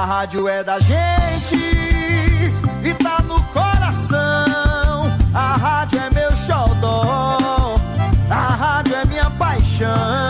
A rádio é da gente e tá no coração. A rádio é meu xodó. A rádio é minha paixão.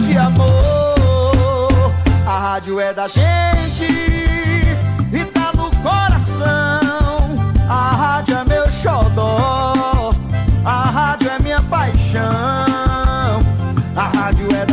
rádio é da gente e tá no coração. A rádio é meu xodó. A rádio é minha paixão. A rádio é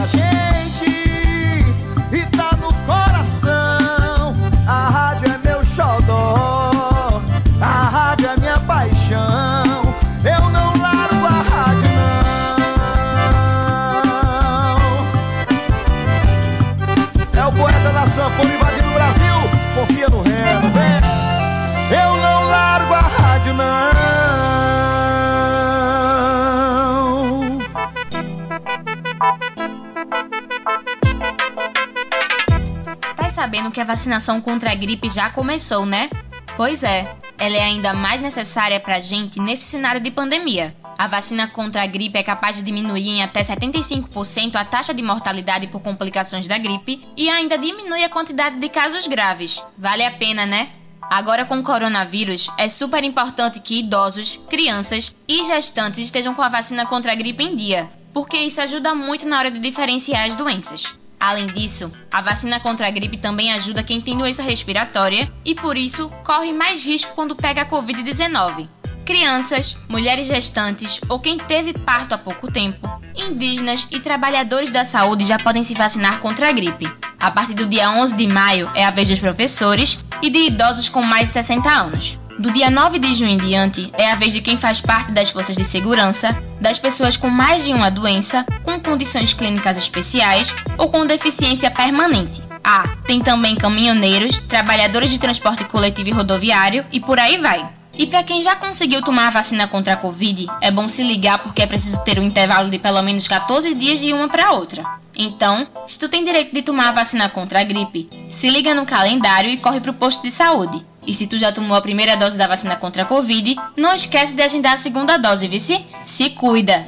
sabendo que a vacinação contra a gripe já começou, né? Pois é, ela é ainda mais necessária pra gente nesse cenário de pandemia. A vacina contra a gripe é capaz de diminuir em até 75% a taxa de mortalidade por complicações da gripe e ainda diminui a quantidade de casos graves. Vale a pena, né? Agora com o coronavírus, é super importante que idosos, crianças e gestantes estejam com a vacina contra a gripe em dia, porque isso ajuda muito na hora de diferenciar as doenças. Além disso, a vacina contra a gripe também ajuda quem tem doença respiratória e por isso corre mais risco quando pega a Covid-19. Crianças, mulheres gestantes ou quem teve parto há pouco tempo, indígenas e trabalhadores da saúde já podem se vacinar contra a gripe. A partir do dia 11 de maio é a vez dos professores e de idosos com mais de 60 anos. Do dia 9 de junho em diante, é a vez de quem faz parte das forças de segurança, das pessoas com mais de uma doença, com condições clínicas especiais ou com deficiência permanente. Ah, tem também caminhoneiros, trabalhadores de transporte coletivo e rodoviário e por aí vai. E para quem já conseguiu tomar a vacina contra a Covid, é bom se ligar porque é preciso ter um intervalo de pelo menos 14 dias de uma para outra. Então, se tu tem direito de tomar a vacina contra a gripe, se liga no calendário e corre pro posto de saúde. E se tu já tomou a primeira dose da vacina contra a Covid, não esquece de agendar a segunda dose, vice? Se cuida!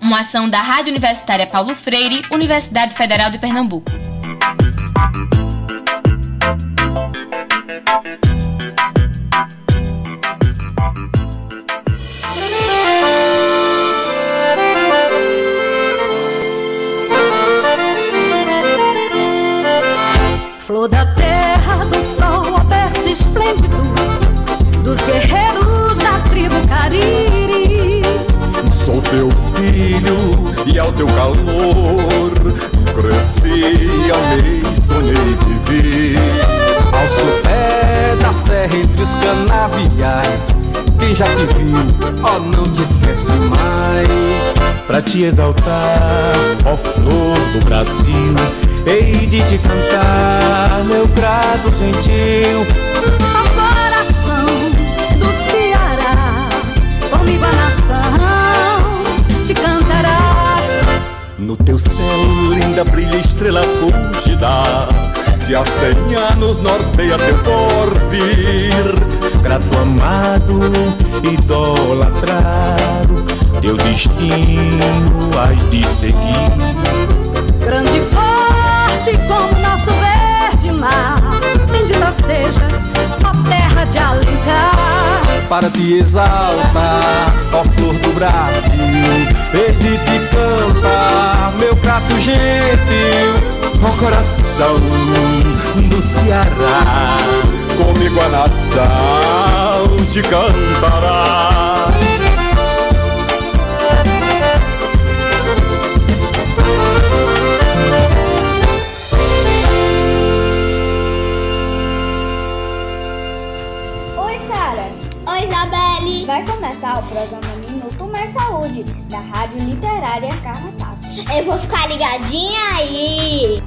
Uma ação da Rádio Universitária Paulo Freire, Universidade Federal de Pernambuco. Dos guerreiros da tribo Cariri. Sou teu filho e ao teu calor Cresci, amei, sonhei e vivi. Ao sopé da serra entre os canaviais Quem já te viu, ó não te esquece mais. Pra te exaltar, ó flor do Brasil Hei de te cantar, meu grato gentil No teu céu linda brilha estrela fugida Que há cem anos norteia teu porvir Grato amado, idolatrado Teu destino has de seguir. Grande e forte como nosso verde mar Bendita sejas, ó terra de Alencar. Para te exaltar, ó flor do Brasil te canta, meu prato gentil Ó coração do Ceará. Comigo a nação te cantará. Vai começar o programa Minuto Mais Saúde, da Rádio Literária Carrapato. Eu vou ficar ligadinha aí.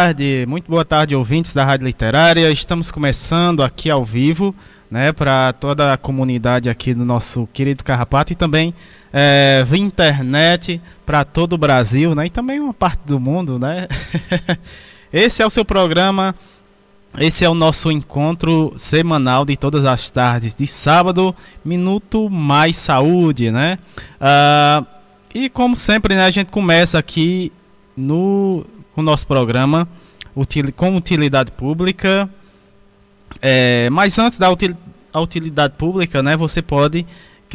Tarde, muito boa tarde, ouvintes da Rádio Literária. Estamos começando aqui ao vivo, né, para toda a comunidade aqui do nosso querido Carrapato e também é, internet para todo o Brasil, né, e também uma parte do mundo, né. esse é o seu programa, esse é o nosso encontro semanal de todas as tardes de sábado, Minuto Mais Saúde, né. Uh, e como sempre, né, a gente começa aqui no com o nosso programa util, com utilidade pública. É, mas antes da util, utilidade pública, né, você pode,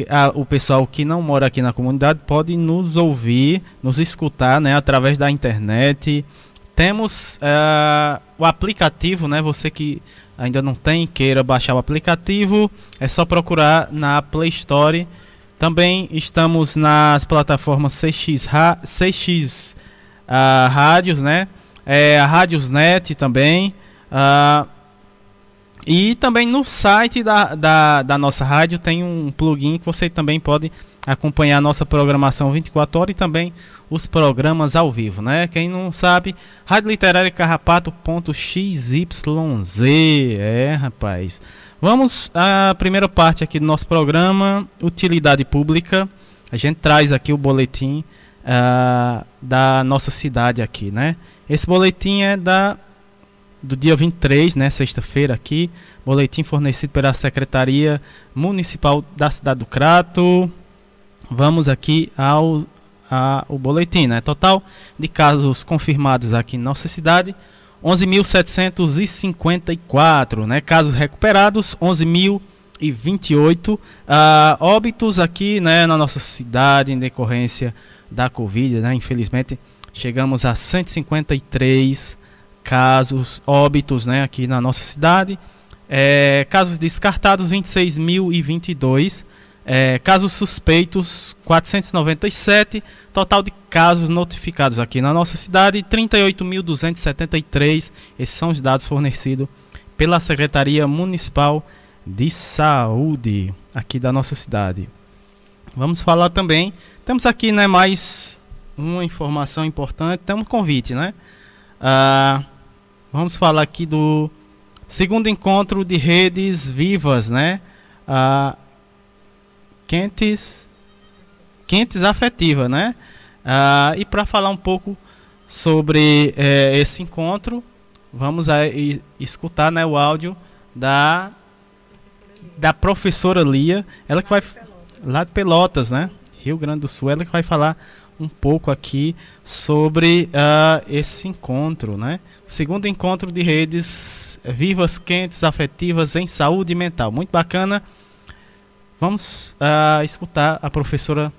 a, o pessoal que não mora aqui na comunidade pode nos ouvir, nos escutar né, através da internet. Temos uh, o aplicativo, né? Você que ainda não tem, queira baixar o aplicativo, é só procurar na Play Store. Também estamos nas plataformas CX, CX uh, rádios, né? É, a Rádiosnet também. Uh, e também no site da, da, da, nossa rádio tem um plugin que você também pode acompanhar a nossa programação 24 horas e também os programas ao vivo, né? Quem não sabe, Rádio Literária Carrapato.xyz. É, rapaz. Vamos à primeira parte aqui do nosso programa, utilidade pública. A gente traz aqui o boletim uh, da nossa cidade aqui, né? Esse boletim é da do dia 23, né, sexta-feira aqui, boletim fornecido pela Secretaria Municipal da cidade do Crato. Vamos aqui ao a, o boletim, né? Total de casos confirmados aqui em nossa cidade, 11.754, né? Casos recuperados, 11.028. Uh, óbitos aqui, né, na nossa cidade em decorrência da Covid, né? Infelizmente, chegamos a 153 casos, óbitos, né? Aqui na nossa cidade. É, casos descartados, 26.022. É, casos suspeitos, 497. Total de casos notificados aqui na nossa cidade, 38.273. Esses são os dados fornecidos pela Secretaria Municipal de Saúde aqui da nossa cidade. Vamos falar também temos aqui, né, mais uma informação importante. Temos um convite, né? Ah, vamos falar aqui do segundo encontro de redes vivas, né? Ah, quentes quentes afetiva, né? Ah, e para falar um pouco sobre é, esse encontro, vamos escutar né, o áudio da da professora Lia, ela que vai lá de Pelotas, né? Rio Grande do Sul, ela que vai falar um pouco aqui sobre uh, esse encontro, né? O segundo encontro de redes vivas, quentes, afetivas em saúde mental. Muito bacana. Vamos uh, escutar a professora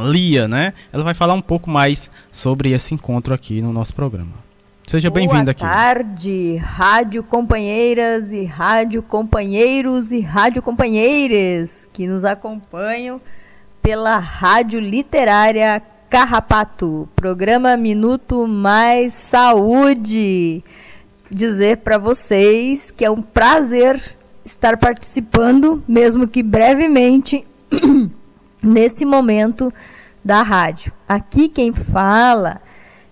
Lia, né? Ela vai falar um pouco mais sobre esse encontro aqui no nosso programa. Seja bem-vinda aqui. Boa tarde, rádio companheiras e rádio companheiros e rádio companheiras que nos acompanham pela Rádio Literária Carrapato, programa Minuto Mais Saúde. Dizer para vocês que é um prazer estar participando, mesmo que brevemente, nesse momento da rádio. Aqui quem fala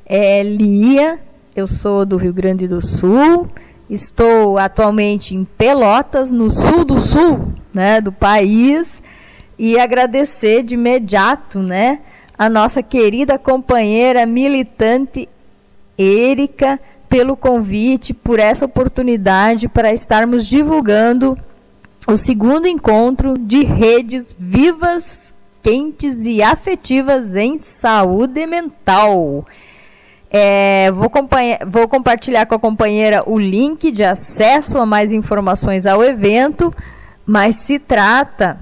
é Lia eu sou do Rio Grande do Sul, estou atualmente em Pelotas, no sul do sul né, do país, e agradecer de imediato né, a nossa querida companheira militante Érica pelo convite, por essa oportunidade para estarmos divulgando o segundo encontro de redes vivas, quentes e afetivas em saúde mental. É, vou, vou, compartilhar com a companheira o link de acesso a mais informações ao evento, mas se trata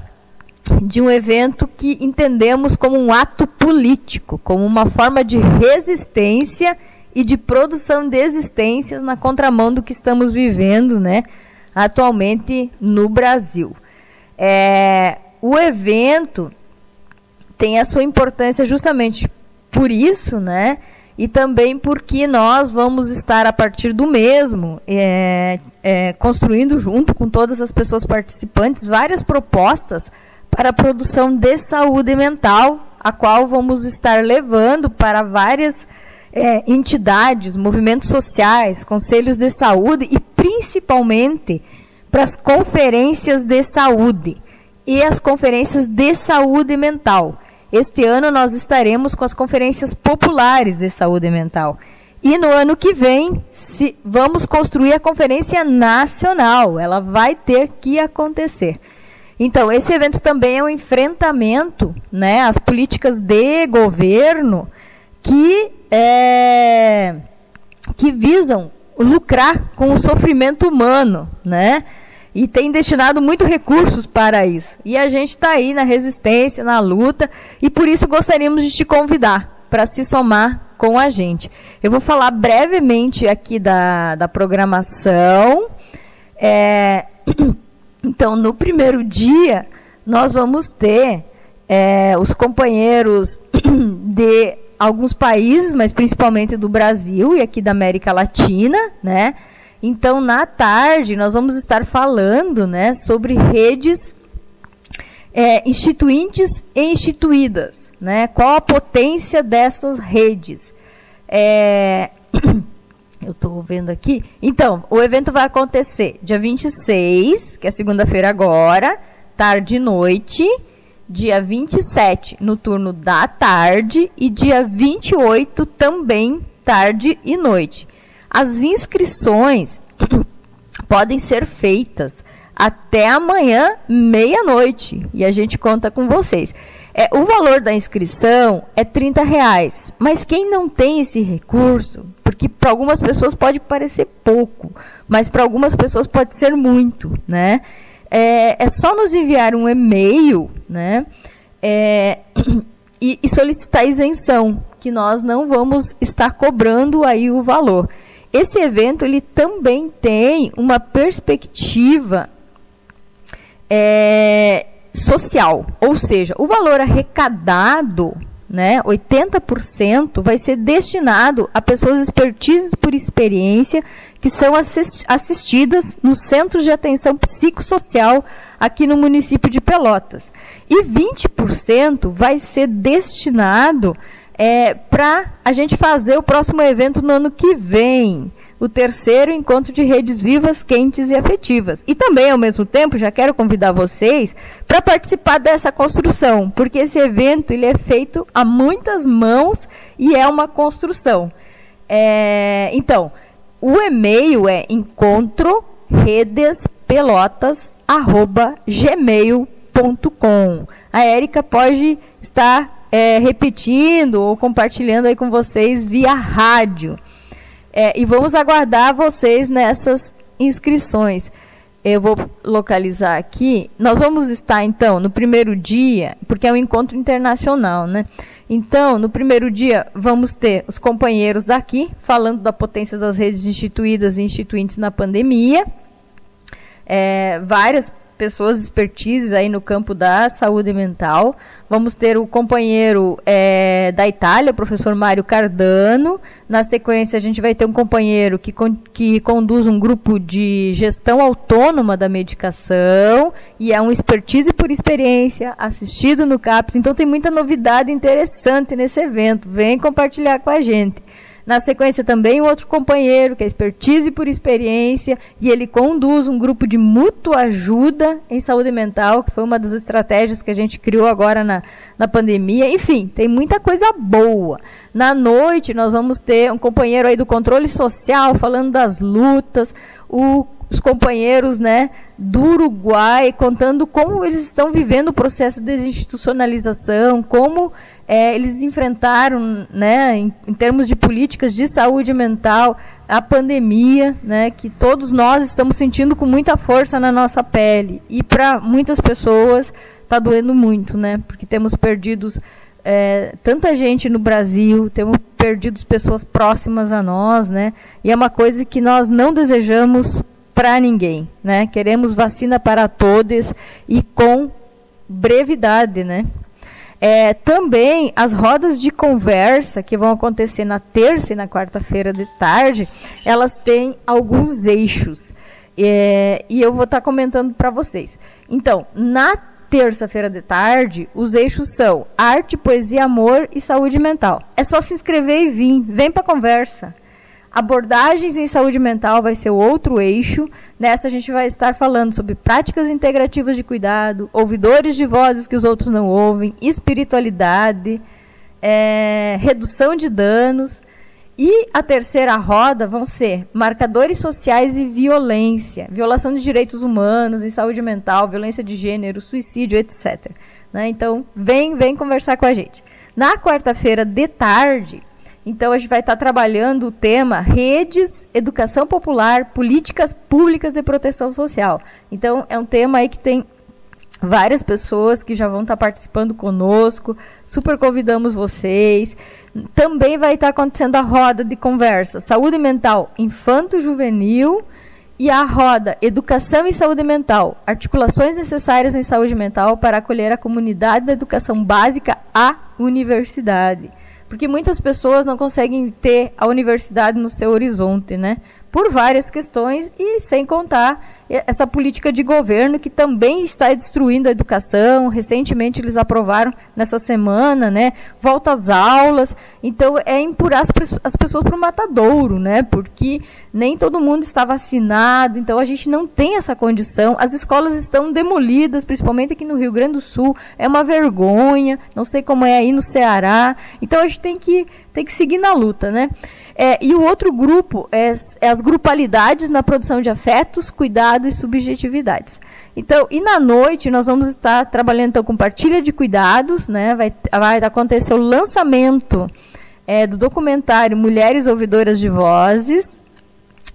de um evento que entendemos como um ato político, como uma forma de resistência e de produção de existências na contramão do que estamos vivendo né, atualmente no Brasil. É, o evento tem a sua importância justamente por isso, né? E também porque nós vamos estar a partir do mesmo é, é, construindo junto com todas as pessoas participantes várias propostas para a produção de saúde mental, a qual vamos estar levando para várias é, entidades, movimentos sociais, conselhos de saúde e principalmente para as conferências de saúde e as conferências de saúde mental este ano nós estaremos com as conferências populares de saúde mental. E no ano que vem, se, vamos construir a conferência nacional. Ela vai ter que acontecer. Então, esse evento também é um enfrentamento né, às políticas de governo que, é, que visam lucrar com o sofrimento humano, né? E tem destinado muito recursos para isso. E a gente está aí na resistência, na luta, e por isso gostaríamos de te convidar para se somar com a gente. Eu vou falar brevemente aqui da, da programação. É, então, no primeiro dia, nós vamos ter é, os companheiros de alguns países, mas principalmente do Brasil e aqui da América Latina, né? Então, na tarde, nós vamos estar falando né, sobre redes é, instituintes e instituídas. Né? Qual a potência dessas redes? É, eu estou vendo aqui. Então, o evento vai acontecer dia 26, que é segunda-feira agora, tarde e noite. Dia 27, no turno da tarde. E dia 28, também tarde e noite. As inscrições podem ser feitas até amanhã, meia-noite. E a gente conta com vocês. É, o valor da inscrição é 30 reais. Mas quem não tem esse recurso, porque para algumas pessoas pode parecer pouco, mas para algumas pessoas pode ser muito, né? É, é só nos enviar um e-mail, né? É, e, e solicitar isenção, que nós não vamos estar cobrando aí o valor. Esse evento ele também tem uma perspectiva é, social, ou seja, o valor arrecadado, né, 80% vai ser destinado a pessoas expertises por experiência que são assistidas no Centro de Atenção Psicossocial aqui no município de Pelotas. E 20% vai ser destinado é, para a gente fazer o próximo evento no ano que vem. o terceiro encontro de redes vivas, quentes e afetivas. E também, ao mesmo tempo, já quero convidar vocês para participar dessa construção, porque esse evento ele é feito a muitas mãos e é uma construção. É, então, o e-mail é encontroredespelotas@gmail.com. A Érica pode estar é, repetindo ou compartilhando aí com vocês via rádio. É, e vamos aguardar vocês nessas inscrições. Eu vou localizar aqui. Nós vamos estar, então, no primeiro dia, porque é um encontro internacional, né? Então, no primeiro dia, vamos ter os companheiros daqui, falando da potência das redes instituídas e instituintes na pandemia. É, várias pessoas expertises aí no campo da saúde mental. Vamos ter o companheiro é, da Itália, o professor Mário Cardano. Na sequência, a gente vai ter um companheiro que, con que conduz um grupo de gestão autônoma da medicação e é um expertise por experiência, assistido no CAPS. Então, tem muita novidade interessante nesse evento. Vem compartilhar com a gente. Na sequência, também um outro companheiro, que é expertise por experiência, e ele conduz um grupo de mútua ajuda em saúde mental, que foi uma das estratégias que a gente criou agora na, na pandemia. Enfim, tem muita coisa boa. Na noite, nós vamos ter um companheiro aí do controle social, falando das lutas, o os companheiros né, do Uruguai, contando como eles estão vivendo o processo de desinstitucionalização, como é, eles enfrentaram, né, em, em, termos de políticas de saúde mental, a pandemia, né, que todos nós estamos sentindo com muita força na nossa pele. E para muitas pessoas está doendo muito, né, porque temos perdido é, tanta gente no Brasil, temos perdido pessoas próximas a nós, né, e é uma coisa que nós não desejamos para ninguém, né. Queremos vacina para todos e com brevidade, né. É, também as rodas de conversa que vão acontecer na terça e na quarta-feira de tarde, elas têm alguns eixos. É, e eu vou estar tá comentando para vocês. Então, na terça-feira de tarde, os eixos são arte, poesia, amor e saúde mental. É só se inscrever e vir. Vem para conversa. Abordagens em saúde mental vai ser outro eixo. Nessa a gente vai estar falando sobre práticas integrativas de cuidado, ouvidores de vozes que os outros não ouvem, espiritualidade, é, redução de danos. E a terceira roda vão ser marcadores sociais e violência, violação de direitos humanos e saúde mental, violência de gênero, suicídio, etc. Né? Então, vem, vem conversar com a gente. Na quarta-feira de tarde, então a gente vai estar trabalhando o tema redes, educação popular, políticas públicas de proteção social. Então é um tema aí que tem várias pessoas que já vão estar participando conosco. Super convidamos vocês. Também vai estar acontecendo a roda de conversa Saúde Mental Infanto Juvenil e a roda Educação e Saúde Mental, articulações necessárias em saúde mental para acolher a comunidade da educação básica à universidade porque muitas pessoas não conseguem ter a universidade no seu horizonte, né? Por várias questões e sem contar essa política de governo que também está destruindo a educação. Recentemente eles aprovaram nessa semana, né, volta às aulas. Então é empurrar as, as pessoas para o matadouro, né? Porque nem todo mundo está vacinado, então a gente não tem essa condição. As escolas estão demolidas, principalmente aqui no Rio Grande do Sul. É uma vergonha. Não sei como é aí no Ceará. Então a gente tem que tem que seguir na luta, né? É, e o outro grupo é, é, as grupalidades na produção de afetos, cuidado e subjetividades. Então, e na noite nós vamos estar trabalhando então, com partilha de cuidados, né? Vai, vai acontecer o lançamento é, do documentário Mulheres Ouvidoras de Vozes.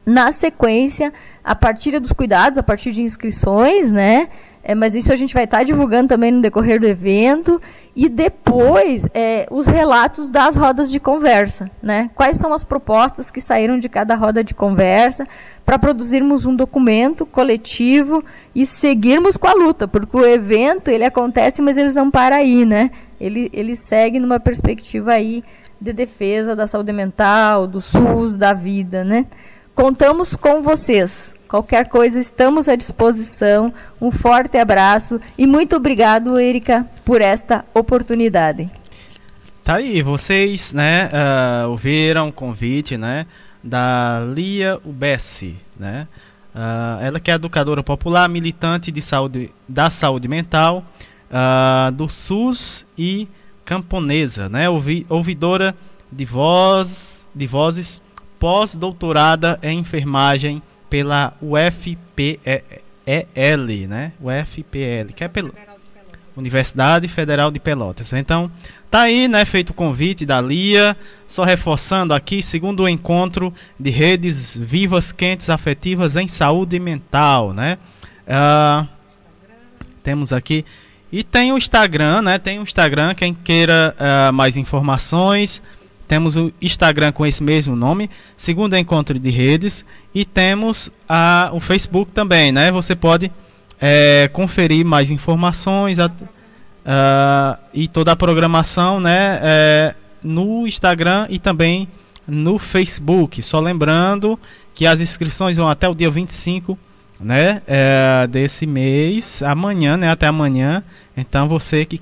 Na sequência, a partilha dos cuidados, a partir de inscrições, né? É, mas isso a gente vai estar divulgando também no decorrer do evento e depois é, os relatos das rodas de conversa, né? Quais são as propostas que saíram de cada roda de conversa para produzirmos um documento coletivo e seguirmos com a luta, porque o evento ele acontece, mas eles não param aí, né? Ele, ele segue numa perspectiva aí de defesa da saúde mental, do SUS, da vida, né? Contamos com vocês. Qualquer coisa, estamos à disposição. Um forte abraço e muito obrigado, Erika, por esta oportunidade. Tá aí, vocês, né, uh, ouviram o convite, né, da Lia Ubessi, né? Uh, ela que é educadora popular, militante de saúde, da saúde mental, uh, do SUS e camponesa, né? Ouvi, ouvidora de voz, de vozes, pós-doutorada em enfermagem pela UFPEL, né? UFPL, que é pelo Universidade Federal de Pelotas. Então, tá aí, né, feito o convite da Lia, só reforçando aqui, segundo o encontro de redes vivas, quentes, afetivas em saúde mental, né? Uh, temos aqui e tem o Instagram, né? Tem o Instagram, quem queira uh, mais informações, temos o Instagram com esse mesmo nome, segundo encontro de redes, e temos uh, o Facebook também, né? Você pode é, conferir mais informações a, uh, e toda a programação né, é, no Instagram e também no Facebook. Só lembrando que as inscrições vão até o dia 25 né, é, desse mês, amanhã, né, até amanhã. Então você que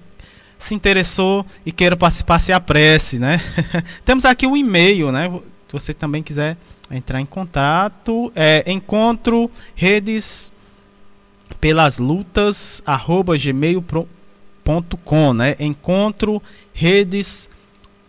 se interessou e queira participar, se apresse, né? Temos aqui o um e-mail, né? Se você também quiser entrar em contato, é encontro redes pelas lutas arroba gmail.com, né? Encontro redes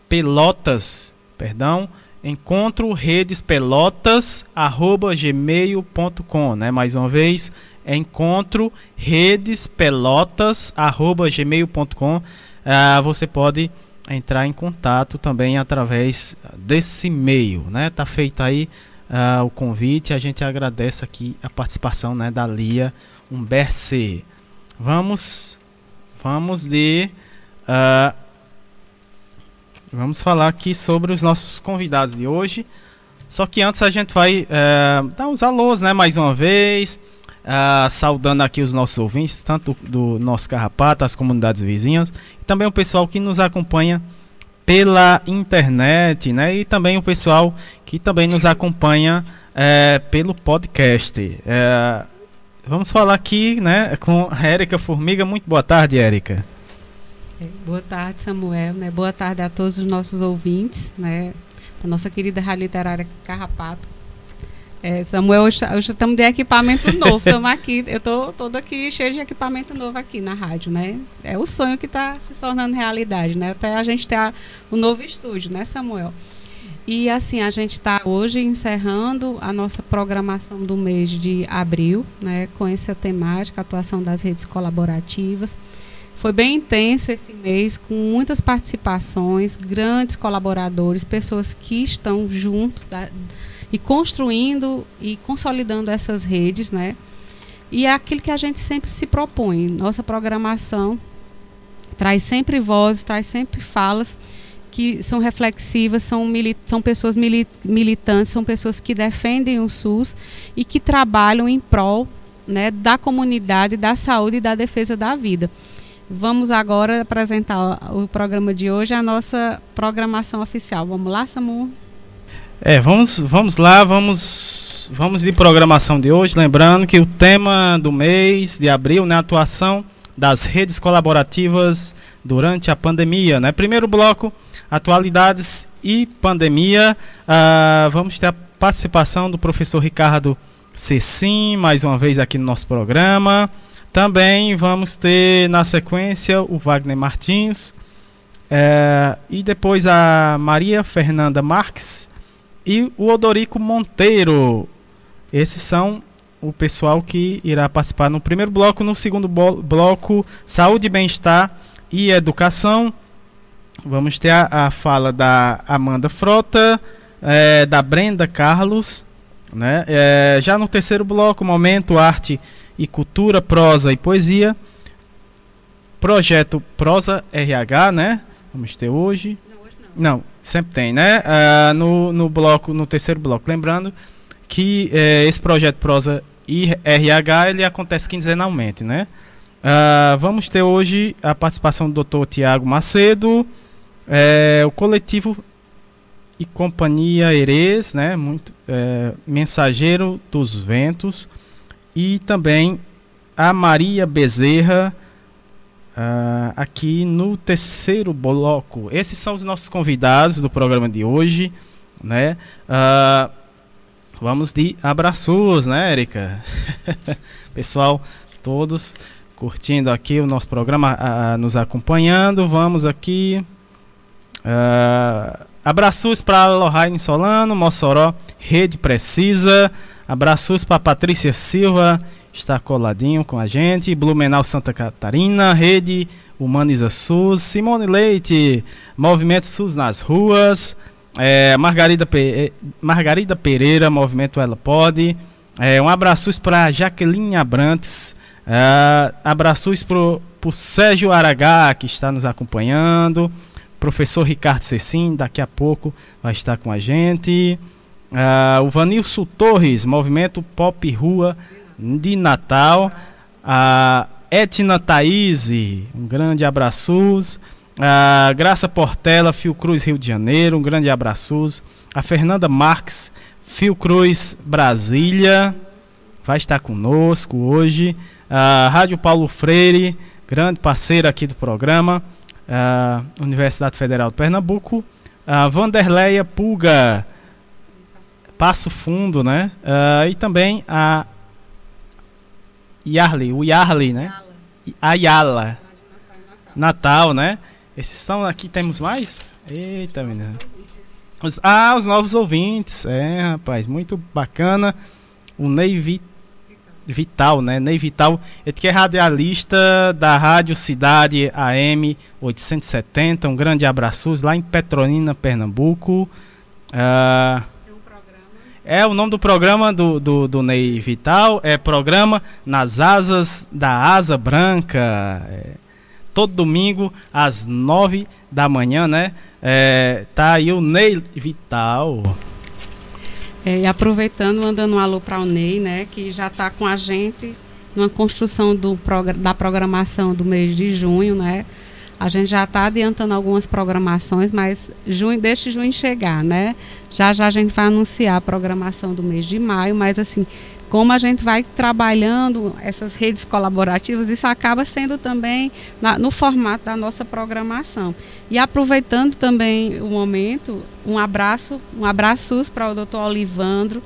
pelotas, perdão, encontro redes pelotas arroba gmail.com, né? Mais uma vez, encontro redes pelotas arroba gmail.com. Ah, você pode entrar em contato também através desse e-mail, né? Tá feito aí uh, o convite. A gente agradece aqui a participação, né, da Lia Umberce. Vamos, vamos de, uh, vamos falar aqui sobre os nossos convidados de hoje. Só que antes a gente vai uh, dar os alôs, né, mais uma vez. Uh, saudando aqui os nossos ouvintes, tanto do nosso Carrapato, as comunidades vizinhas, e também o pessoal que nos acompanha pela internet, né? E também o pessoal que também nos acompanha é, pelo podcast. É, Vamos falar aqui, né, com a Érica Formiga. Muito boa tarde, Érica. É, boa tarde, Samuel. Né? Boa tarde a todos os nossos ouvintes, né, da nossa querida Rádio Literária Carrapato. É, Samuel, hoje, estamos de equipamento novo, estamos aqui, eu estou todo aqui cheio de equipamento novo aqui na rádio, né? É o sonho que está se tornando realidade, né? Até a gente ter o novo estúdio, né, Samuel? E assim, a gente está hoje encerrando a nossa programação do mês de abril, né, com essa temática, atuação das redes colaborativas. Foi bem intenso esse mês, com muitas participações, grandes colaboradores, pessoas que estão junto da, e construindo e consolidando essas redes, né? E é aquilo que a gente sempre se propõe. Nossa programação traz sempre vozes, traz sempre falas que são reflexivas, são, são pessoas militantes, são pessoas que defendem o SUS e que trabalham em prol né, da comunidade, da saúde e da defesa da vida. Vamos agora apresentar o programa de hoje, a nossa programação oficial. Vamos lá, Samu? É, vamos, vamos lá, vamos, vamos de programação de hoje. Lembrando que o tema do mês de abril, né, atuação das redes colaborativas durante a pandemia, né? Primeiro bloco, atualidades e pandemia. Uh, vamos ter a participação do professor Ricardo Cecim, mais uma vez aqui no nosso programa. Também vamos ter na sequência o Wagner Martins é, e depois a Maria Fernanda Marques e o Odorico Monteiro. Esses são o pessoal que irá participar no primeiro bloco. No segundo bloco, saúde, bem-estar e educação. Vamos ter a, a fala da Amanda Frota, é, da Brenda Carlos. Né? É, já no terceiro bloco, momento arte e cultura, prosa e poesia. Projeto Prosa RH, né? Vamos ter hoje. Não, hoje não. não sempre tem, né? Uh, no, no bloco, no terceiro bloco. Lembrando que uh, esse projeto Prosa e RH ele acontece quinzenalmente, né? Uh, vamos ter hoje a participação do Dr. Tiago Macedo, é, o coletivo e companhia Erês, né? Muito, é, mensageiro dos ventos e também a Maria Bezerra uh, aqui no terceiro bloco. Esses são os nossos convidados do programa de hoje, né? Uh, Vamos de abraços, né, Erika? Pessoal, todos curtindo aqui o nosso programa, uh, nos acompanhando. Vamos aqui. Uh, abraços para Lohane Solano, Mossoró, Rede Precisa. Abraços para Patrícia Silva, está coladinho com a gente. Blumenau Santa Catarina, Rede Humaniza SUS. Simone Leite, Movimento SUS nas ruas. É, Margarida, Pe é, Margarida Pereira, Movimento Ela Pode. É, um abraço para Jaqueline Abrantes. É, abraços para o Sérgio Aragá, que está nos acompanhando. Professor Ricardo Cecim, daqui a pouco vai estar com a gente. É, o Vanilson Torres, Movimento Pop Rua de Natal. A Etna Thaís, um grande abraços. A Graça Portela, Fiocruz Rio de Janeiro, um grande abraço. A Fernanda Marques, Fiocruz Brasília, vai estar conosco hoje. A Rádio Paulo Freire, grande parceiro aqui do programa. A Universidade Federal de Pernambuco. A Vanderleia Pulga, Passo Fundo, né? Uh, e também a Yarley, o Yarley, né? Ayala. Natal, né? Esses são aqui, temos mais? Eita, menina. Os, ah, os novos ouvintes. É, rapaz, muito bacana. O Ney Vi, Vital, né? Ney Vital, ele que é radialista da Rádio Cidade AM 870. Um grande abraço lá em Petrolina, Pernambuco. Ah, é o nome do programa do, do, do, Ney Vital. É programa Nas Asas da Asa Branca. É todo domingo às nove da manhã, né? É, tá aí o Ney Vital. É, e aproveitando, mandando um alô para o Ney, né? Que já está com a gente numa construção do, da programação do mês de junho, né? A gente já está adiantando algumas programações, mas junho, deixe junho chegar, né? Já já a gente vai anunciar a programação do mês de maio, mas assim, como a gente vai trabalhando essas redes colaborativas, isso acaba sendo também na, no formato da nossa programação. E aproveitando também o momento, um abraço, um abraço para o doutor Olivandro,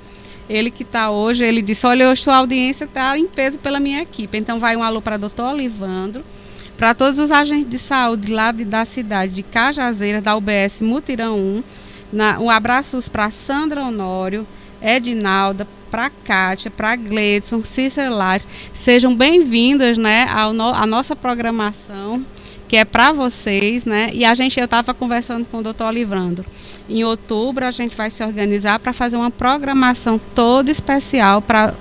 ele que está hoje, ele disse, olha, hoje sua audiência está em peso pela minha equipe. Então vai um alô para o doutor Olivandro, para todos os agentes de saúde lá de, da cidade de Cajazeira, da UBS Mutirão 1, na, um abraço para Sandra Honório, Edinalda, para Kátia, para Gledson, Cícero Lares, sejam bem-vindas, né, ao no, à nossa programação, que é para vocês, né? E a gente, eu estava conversando com o doutor Olivrando. Em outubro a gente vai se organizar para fazer uma programação toda especial para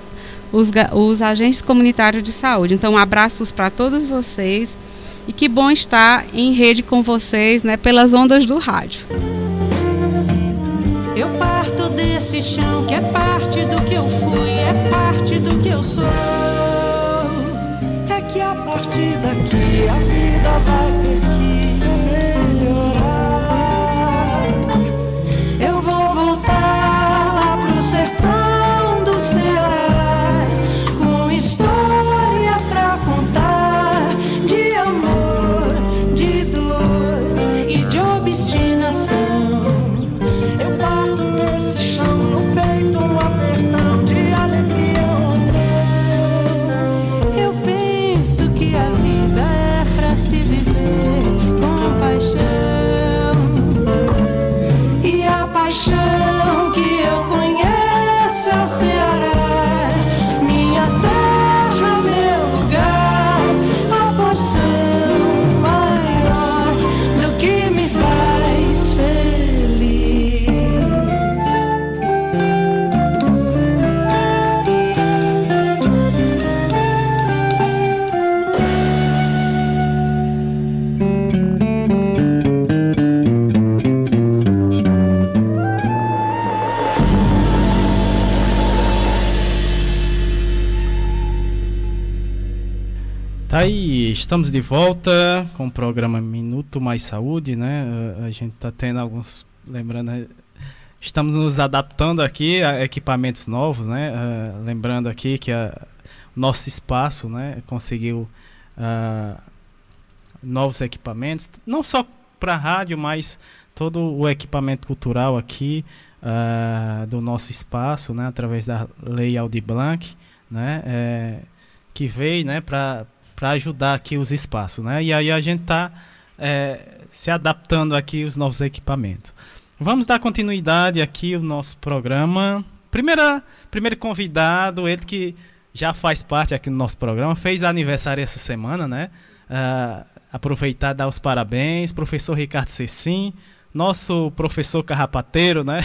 os, os agentes comunitários de saúde. Então, abraços para todos vocês e que bom estar em rede com vocês, né, pelas ondas do rádio. Eu parto desse chão que é parte do que eu fui, é parte do que eu sou. É que a partir daqui a vida vai estamos de volta com o programa Minuto Mais Saúde, né? A, gente está tendo alguns, lembrando, né? estamos nos adaptando aqui a equipamentos novos, né? Uh, lembrando aqui que o nosso espaço, né, conseguiu uh, novos equipamentos, não só para rádio, mas todo o equipamento cultural aqui uh, do nosso espaço, né, através da Lei Aldir Blanc, né, é, que veio né, para ajudar aqui os espaços. Né, e aí a gente está é, se adaptando aqui os novos equipamentos. Vamos dar continuidade aqui ao nosso programa. Primeira, primeiro convidado, ele que já faz parte aqui do nosso programa, fez aniversário essa semana, né? Uh, aproveitar dar os parabéns, professor Ricardo Cecim, nosso professor carrapateiro, né?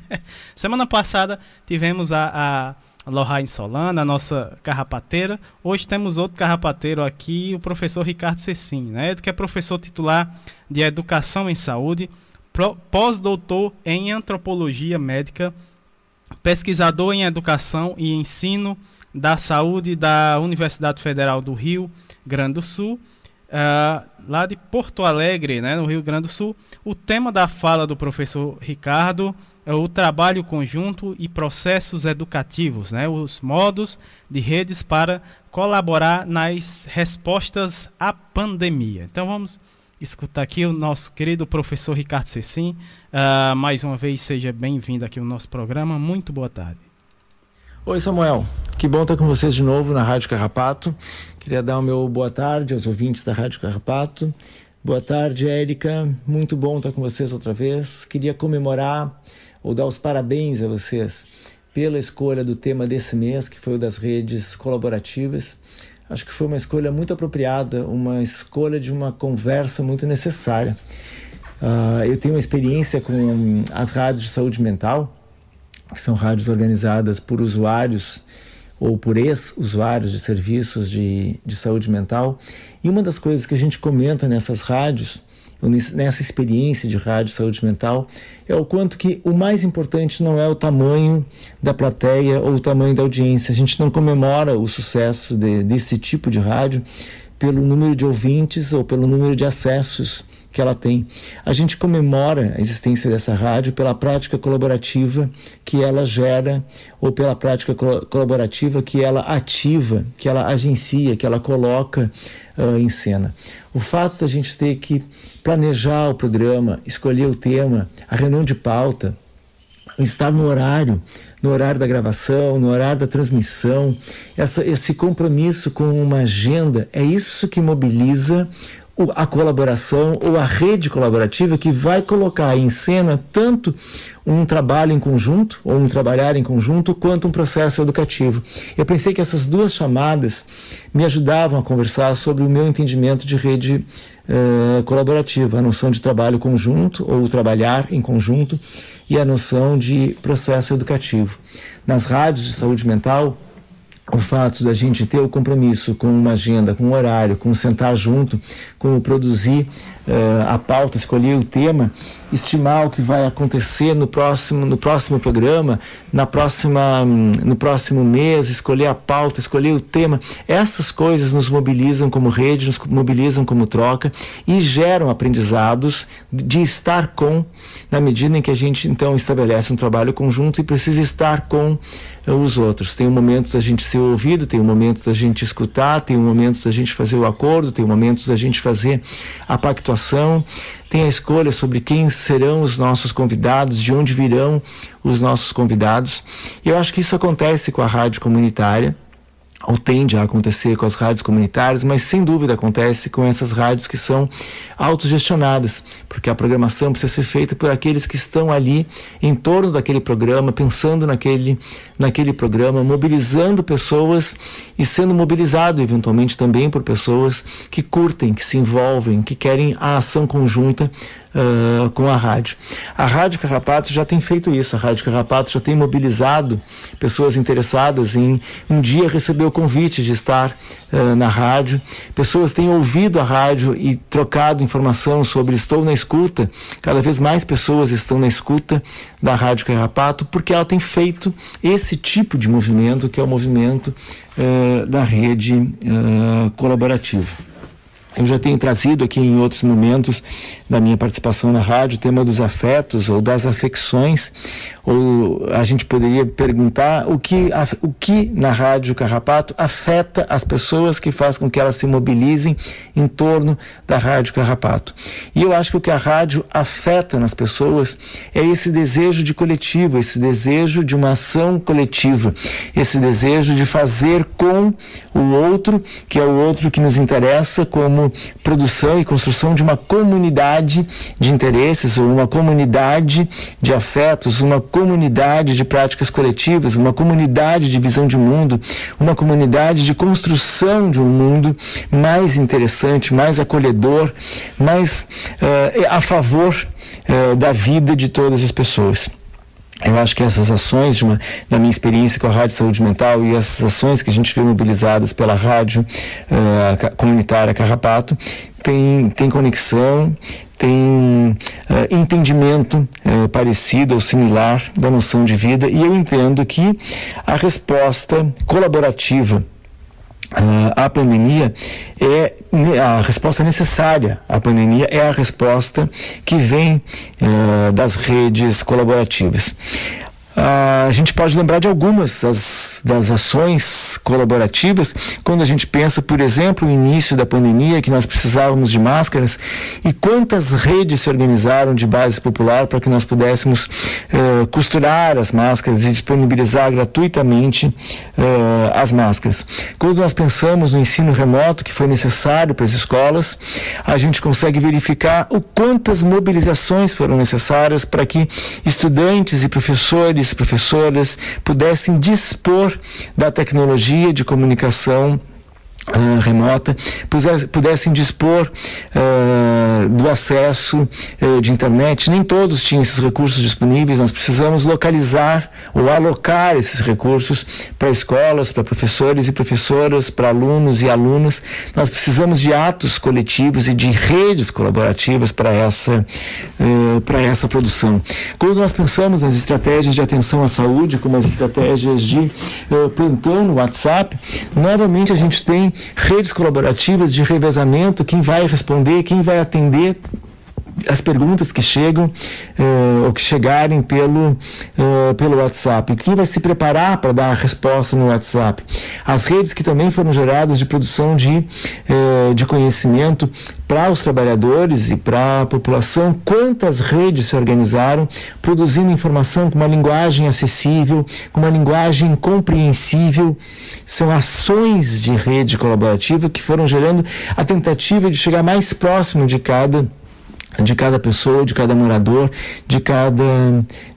semana passada tivemos a, a Lohane Solana, a nossa carrapateira. Hoje temos outro carrapateiro aqui, o professor Ricardo Cecim, né? que é professor titular de Educação em Saúde, pós-doutor em Antropologia Médica, pesquisador em Educação e Ensino da Saúde da Universidade Federal do Rio Grande do Sul, uh, lá de Porto Alegre, né, no Rio Grande do Sul. O tema da fala do professor Ricardo o trabalho conjunto e processos educativos, né, os modos de redes para colaborar nas respostas à pandemia. Então vamos escutar aqui o nosso querido professor Ricardo Cecim. Uh, mais uma vez, seja bem-vindo aqui ao nosso programa. Muito boa tarde. Oi, Samuel. Que bom estar com vocês de novo na Rádio Carrapato. Queria dar o meu boa tarde aos ouvintes da Rádio Carrapato. Boa tarde, Érica. Muito bom estar com vocês outra vez. Queria comemorar ou dar os parabéns a vocês pela escolha do tema desse mês, que foi o das redes colaborativas. Acho que foi uma escolha muito apropriada, uma escolha de uma conversa muito necessária. Uh, eu tenho uma experiência com as rádios de saúde mental, que são rádios organizadas por usuários ou por ex-usuários de serviços de, de saúde mental. E uma das coisas que a gente comenta nessas rádios nessa experiência de rádio saúde mental é o quanto que o mais importante não é o tamanho da plateia ou o tamanho da audiência. A gente não comemora o sucesso de, desse tipo de rádio pelo número de ouvintes ou pelo número de acessos que ela tem. A gente comemora a existência dessa rádio pela prática colaborativa que ela gera ou pela prática colaborativa que ela ativa, que ela agencia, que ela coloca uh, em cena. O fato da gente ter que planejar o programa, escolher o tema, a reunião de pauta, estar no horário, no horário da gravação, no horário da transmissão, essa, esse compromisso com uma agenda, é isso que mobiliza a colaboração ou a rede colaborativa que vai colocar em cena tanto um trabalho em conjunto, ou um trabalhar em conjunto, quanto um processo educativo. Eu pensei que essas duas chamadas me ajudavam a conversar sobre o meu entendimento de rede uh, colaborativa, a noção de trabalho conjunto ou trabalhar em conjunto e a noção de processo educativo. Nas rádios de saúde mental, o fato da gente ter o compromisso com uma agenda, com um horário, com sentar junto, com produzir uh, a pauta, escolher o tema, estimar o que vai acontecer no próximo, no próximo programa, na próxima, no próximo mês, escolher a pauta, escolher o tema. Essas coisas nos mobilizam como rede, nos mobilizam como troca e geram aprendizados de estar com, na medida em que a gente então estabelece um trabalho conjunto e precisa estar com os outros. Tem um momento da gente ser ouvido, tem um momento da gente escutar, tem um momento da gente fazer o acordo, tem um momento da gente fazer a pactuação, tem a escolha sobre quem serão os nossos convidados, de onde virão os nossos convidados. E eu acho que isso acontece com a rádio comunitária ou tende a acontecer com as rádios comunitárias, mas sem dúvida acontece com essas rádios que são autogestionadas, porque a programação precisa ser feita por aqueles que estão ali em torno daquele programa, pensando naquele, naquele programa, mobilizando pessoas e sendo mobilizado eventualmente também por pessoas que curtem, que se envolvem, que querem a ação conjunta uh, com a rádio. A Rádio Carrapato já tem feito isso, a Rádio Carrapato já tem mobilizado pessoas interessadas em um dia receber o convite de estar uh, na rádio. Pessoas têm ouvido a rádio e trocado informação sobre estou na escuta. Cada vez mais pessoas estão na escuta da Rádio Carrapato porque ela tem feito esse tipo de movimento que é o movimento uh, da rede colaborativa. Eu já tenho trazido aqui em outros momentos da minha participação na rádio o tema dos afetos ou das afecções, ou a gente poderia perguntar o que, o que na rádio Carrapato afeta as pessoas que faz com que elas se mobilizem em torno da rádio Carrapato. E eu acho que o que a rádio afeta nas pessoas é esse desejo de coletivo, esse desejo de uma ação coletiva, esse desejo de fazer com o outro, que é o outro que nos interessa, como produção e construção de uma comunidade de interesses ou uma comunidade de afetos, uma comunidade de práticas coletivas, uma comunidade de visão de mundo, uma comunidade de construção de um mundo mais interessante, mais acolhedor, mais uh, a favor uh, da vida de todas as pessoas. Eu acho que essas ações, de uma, da minha experiência com a Rádio Saúde Mental e essas ações que a gente vê mobilizadas pela Rádio uh, Comunitária Carrapato, tem, tem conexão, tem uh, entendimento uh, parecido ou similar da noção de vida, e eu entendo que a resposta colaborativa a pandemia é a resposta necessária à pandemia é a resposta que vem uh, das redes colaborativas. Uh, a gente pode lembrar de algumas das, das ações colaborativas quando a gente pensa, por exemplo, no início da pandemia, que nós precisávamos de máscaras e quantas redes se organizaram de base popular para que nós pudéssemos uh, costurar as máscaras e disponibilizar gratuitamente uh, as máscaras. Quando nós pensamos no ensino remoto que foi necessário para as escolas, a gente consegue verificar o quantas mobilizações foram necessárias para que estudantes e professores professores, professoras pudessem dispor da tecnologia de comunicação Remota pudessem dispor uh, do acesso uh, de internet. Nem todos tinham esses recursos disponíveis. Nós precisamos localizar ou alocar esses recursos para escolas, para professores e professoras, para alunos e alunas. Nós precisamos de atos coletivos e de redes colaborativas para essa para essa produção. Quando nós pensamos nas estratégias de atenção à saúde, como as estratégias de plantão no WhatsApp, novamente a gente tem redes colaborativas de revezamento, quem vai responder, quem vai atender as perguntas que chegam uh, ou que chegarem pelo, uh, pelo WhatsApp. Quem vai se preparar para dar a resposta no WhatsApp? As redes que também foram geradas de produção de, uh, de conhecimento para os trabalhadores e para a população. Quantas redes se organizaram produzindo informação com uma linguagem acessível, com uma linguagem compreensível? São ações de rede colaborativa que foram gerando a tentativa de chegar mais próximo de cada de cada pessoa, de cada morador, de cada,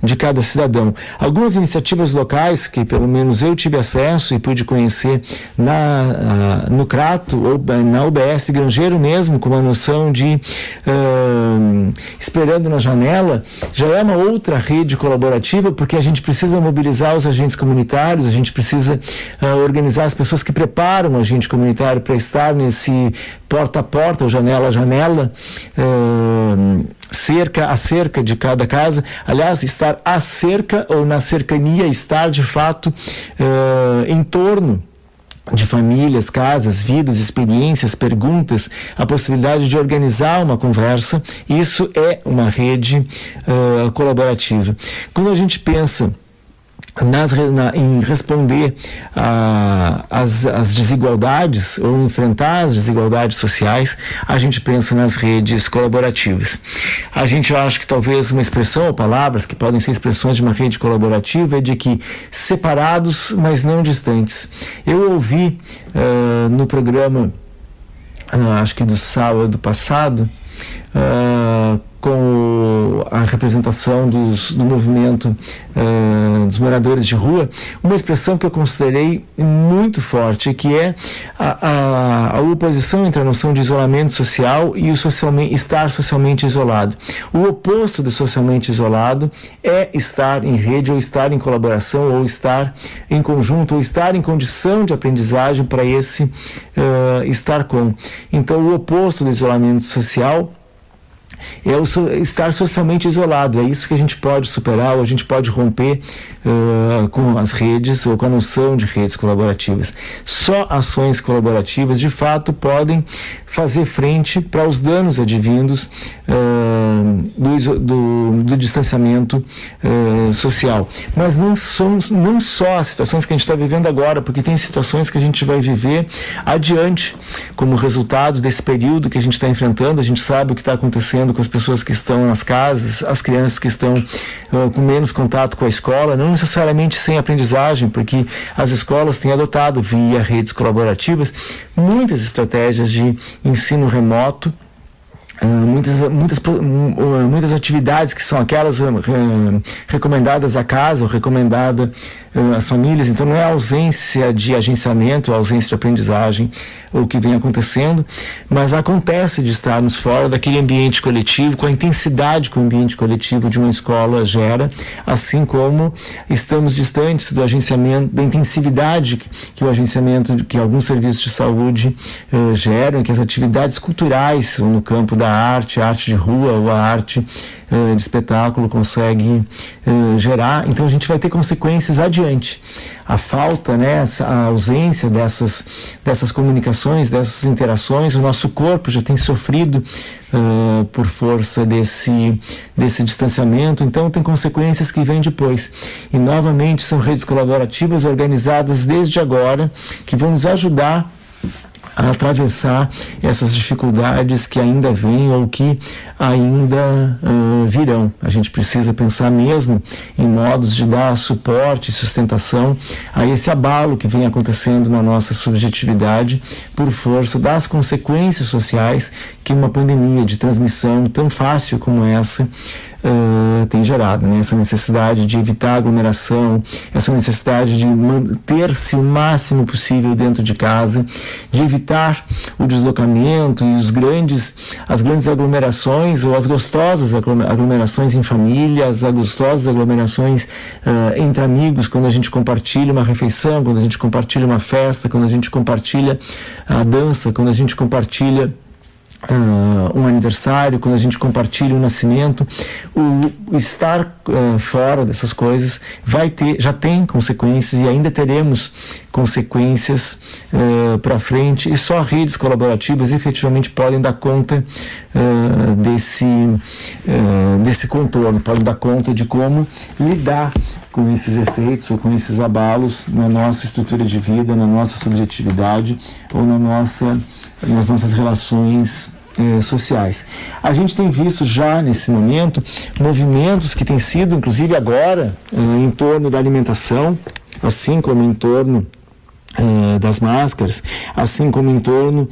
de cada cidadão. Algumas iniciativas locais que pelo menos eu tive acesso e pude conhecer na, uh, no Crato ou na UBS Grangeiro mesmo, com uma noção de uh, esperando na janela, já é uma outra rede colaborativa, porque a gente precisa mobilizar os agentes comunitários, a gente precisa uh, organizar as pessoas que preparam o agente comunitário para estar nesse porta a porta ou janela a janela. Uh, cerca a cerca de cada casa. Aliás, estar a cerca ou na cercania, estar de fato uh, em torno de famílias, casas, vidas, experiências, perguntas, a possibilidade de organizar uma conversa, isso é uma rede uh, colaborativa. Quando a gente pensa nas, na, em responder às desigualdades ou enfrentar as desigualdades sociais, a gente pensa nas redes colaborativas. A gente acha que talvez uma expressão ou palavras que podem ser expressões de uma rede colaborativa é de que separados, mas não distantes. Eu ouvi uh, no programa, uh, acho que do sábado passado, uh, com a representação dos, do movimento uh, dos moradores de rua, uma expressão que eu considerei muito forte, que é a, a, a oposição entre a noção de isolamento social e o socialmente, estar socialmente isolado. O oposto do socialmente isolado é estar em rede, ou estar em colaboração, ou estar em conjunto, ou estar em condição de aprendizagem para esse uh, estar com. Então, o oposto do isolamento social é o estar socialmente isolado. É isso que a gente pode superar, ou a gente pode romper uh, com as redes ou com a noção de redes colaborativas. Só ações colaborativas, de fato, podem fazer frente para os danos advindos uh, do, do, do, distanciamento uh, social. Mas não, são, não só as situações que a gente está vivendo agora, porque tem situações que a gente vai viver adiante, como resultado desse período que a gente está enfrentando. A gente sabe o que está acontecendo com as pessoas que estão nas casas, as crianças que estão uh, com menos contato com a escola, não necessariamente sem aprendizagem, porque as escolas têm adotado via redes colaborativas muitas estratégias de ensino remoto muitas, muitas, muitas atividades que são aquelas recomendadas à casa ou recomendadas às famílias, então não é ausência de agenciamento, ausência de aprendizagem o que vem acontecendo, mas acontece de estarmos fora daquele ambiente coletivo, com a intensidade que o ambiente coletivo de uma escola gera, assim como estamos distantes do agenciamento, da intensividade que o agenciamento, que alguns serviços de saúde geram, que as atividades culturais no campo da arte, arte de rua ou a arte uh, de espetáculo consegue uh, gerar. Então a gente vai ter consequências adiante. A falta, né, a ausência dessas, dessas comunicações, dessas interações, o nosso corpo já tem sofrido uh, por força desse, desse distanciamento, então tem consequências que vêm depois. E novamente são redes colaborativas organizadas desde agora que vão nos ajudar a atravessar essas dificuldades que ainda vêm ou que ainda uh, virão. A gente precisa pensar mesmo em modos de dar suporte e sustentação a esse abalo que vem acontecendo na nossa subjetividade por força das consequências sociais que uma pandemia de transmissão tão fácil como essa uh, tem gerado, né? essa necessidade de evitar aglomeração, essa necessidade de manter-se o máximo possível dentro de casa, de evitar o deslocamento e os grandes, as grandes aglomerações ou as gostosas aglomerações em família, as gostosas aglomerações uh, entre amigos, quando a gente compartilha uma refeição, quando a gente compartilha uma festa, quando a gente compartilha a dança, quando a gente compartilha Uh, um aniversário, quando a gente compartilha um nascimento, o, o estar uh, fora dessas coisas vai ter, já tem consequências e ainda teremos consequências uh, para frente. E só redes colaborativas efetivamente podem dar conta desse, desse contorno, podem dar conta de como lidar com esses efeitos ou com esses abalos na nossa estrutura de vida, na nossa subjetividade ou na nossa nas nossas relações eh, sociais. A gente tem visto já nesse momento movimentos que têm sido, inclusive agora, eh, em torno da alimentação, assim como em torno eh, das máscaras, assim como em torno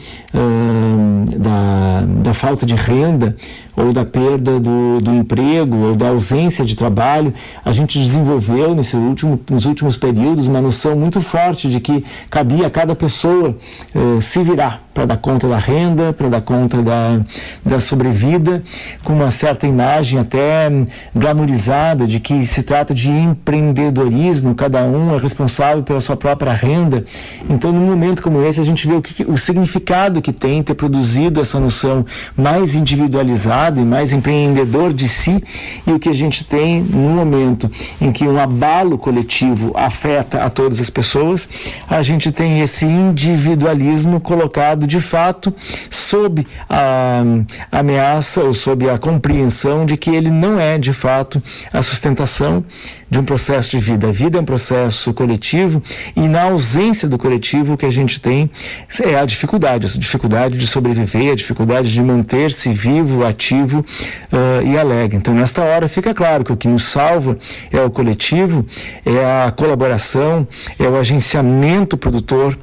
da, da falta de renda ou da perda do, do emprego ou da ausência de trabalho, a gente desenvolveu nesse último, nos últimos períodos uma noção muito forte de que cabia a cada pessoa eh, se virar para dar conta da renda, para dar conta da, da sobrevida, com uma certa imagem até glamorizada de que se trata de empreendedorismo, cada um é responsável pela sua própria renda. Então, num momento como esse, a gente vê o, que, o significado que tem ter produzido essa noção mais individualizada e mais empreendedor de si, e o que a gente tem no momento em que um abalo coletivo afeta a todas as pessoas, a gente tem esse individualismo colocado de fato sob a ameaça ou sob a compreensão de que ele não é de fato a sustentação de um processo de vida. A vida é um processo coletivo e na ausência do coletivo o que a gente tem é a dificuldade, a dificuldade de sobreviver, a dificuldade de manter-se vivo, ativo uh, e alegre. Então, nesta hora fica claro que o que nos salva é o coletivo, é a colaboração, é o agenciamento produtor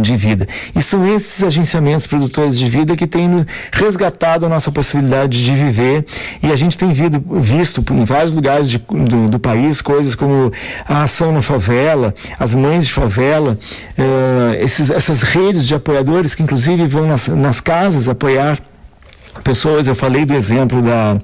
de vida. E são esses agenciamentos produtores de vida que têm resgatado a nossa possibilidade de viver e a gente tem vido, visto em vários lugares de, do, do, país coisas como a ação na favela, as mães de favela, uh, esses, essas redes de apoiadores que inclusive vão nas, nas casas apoiar pessoas, eu falei do exemplo da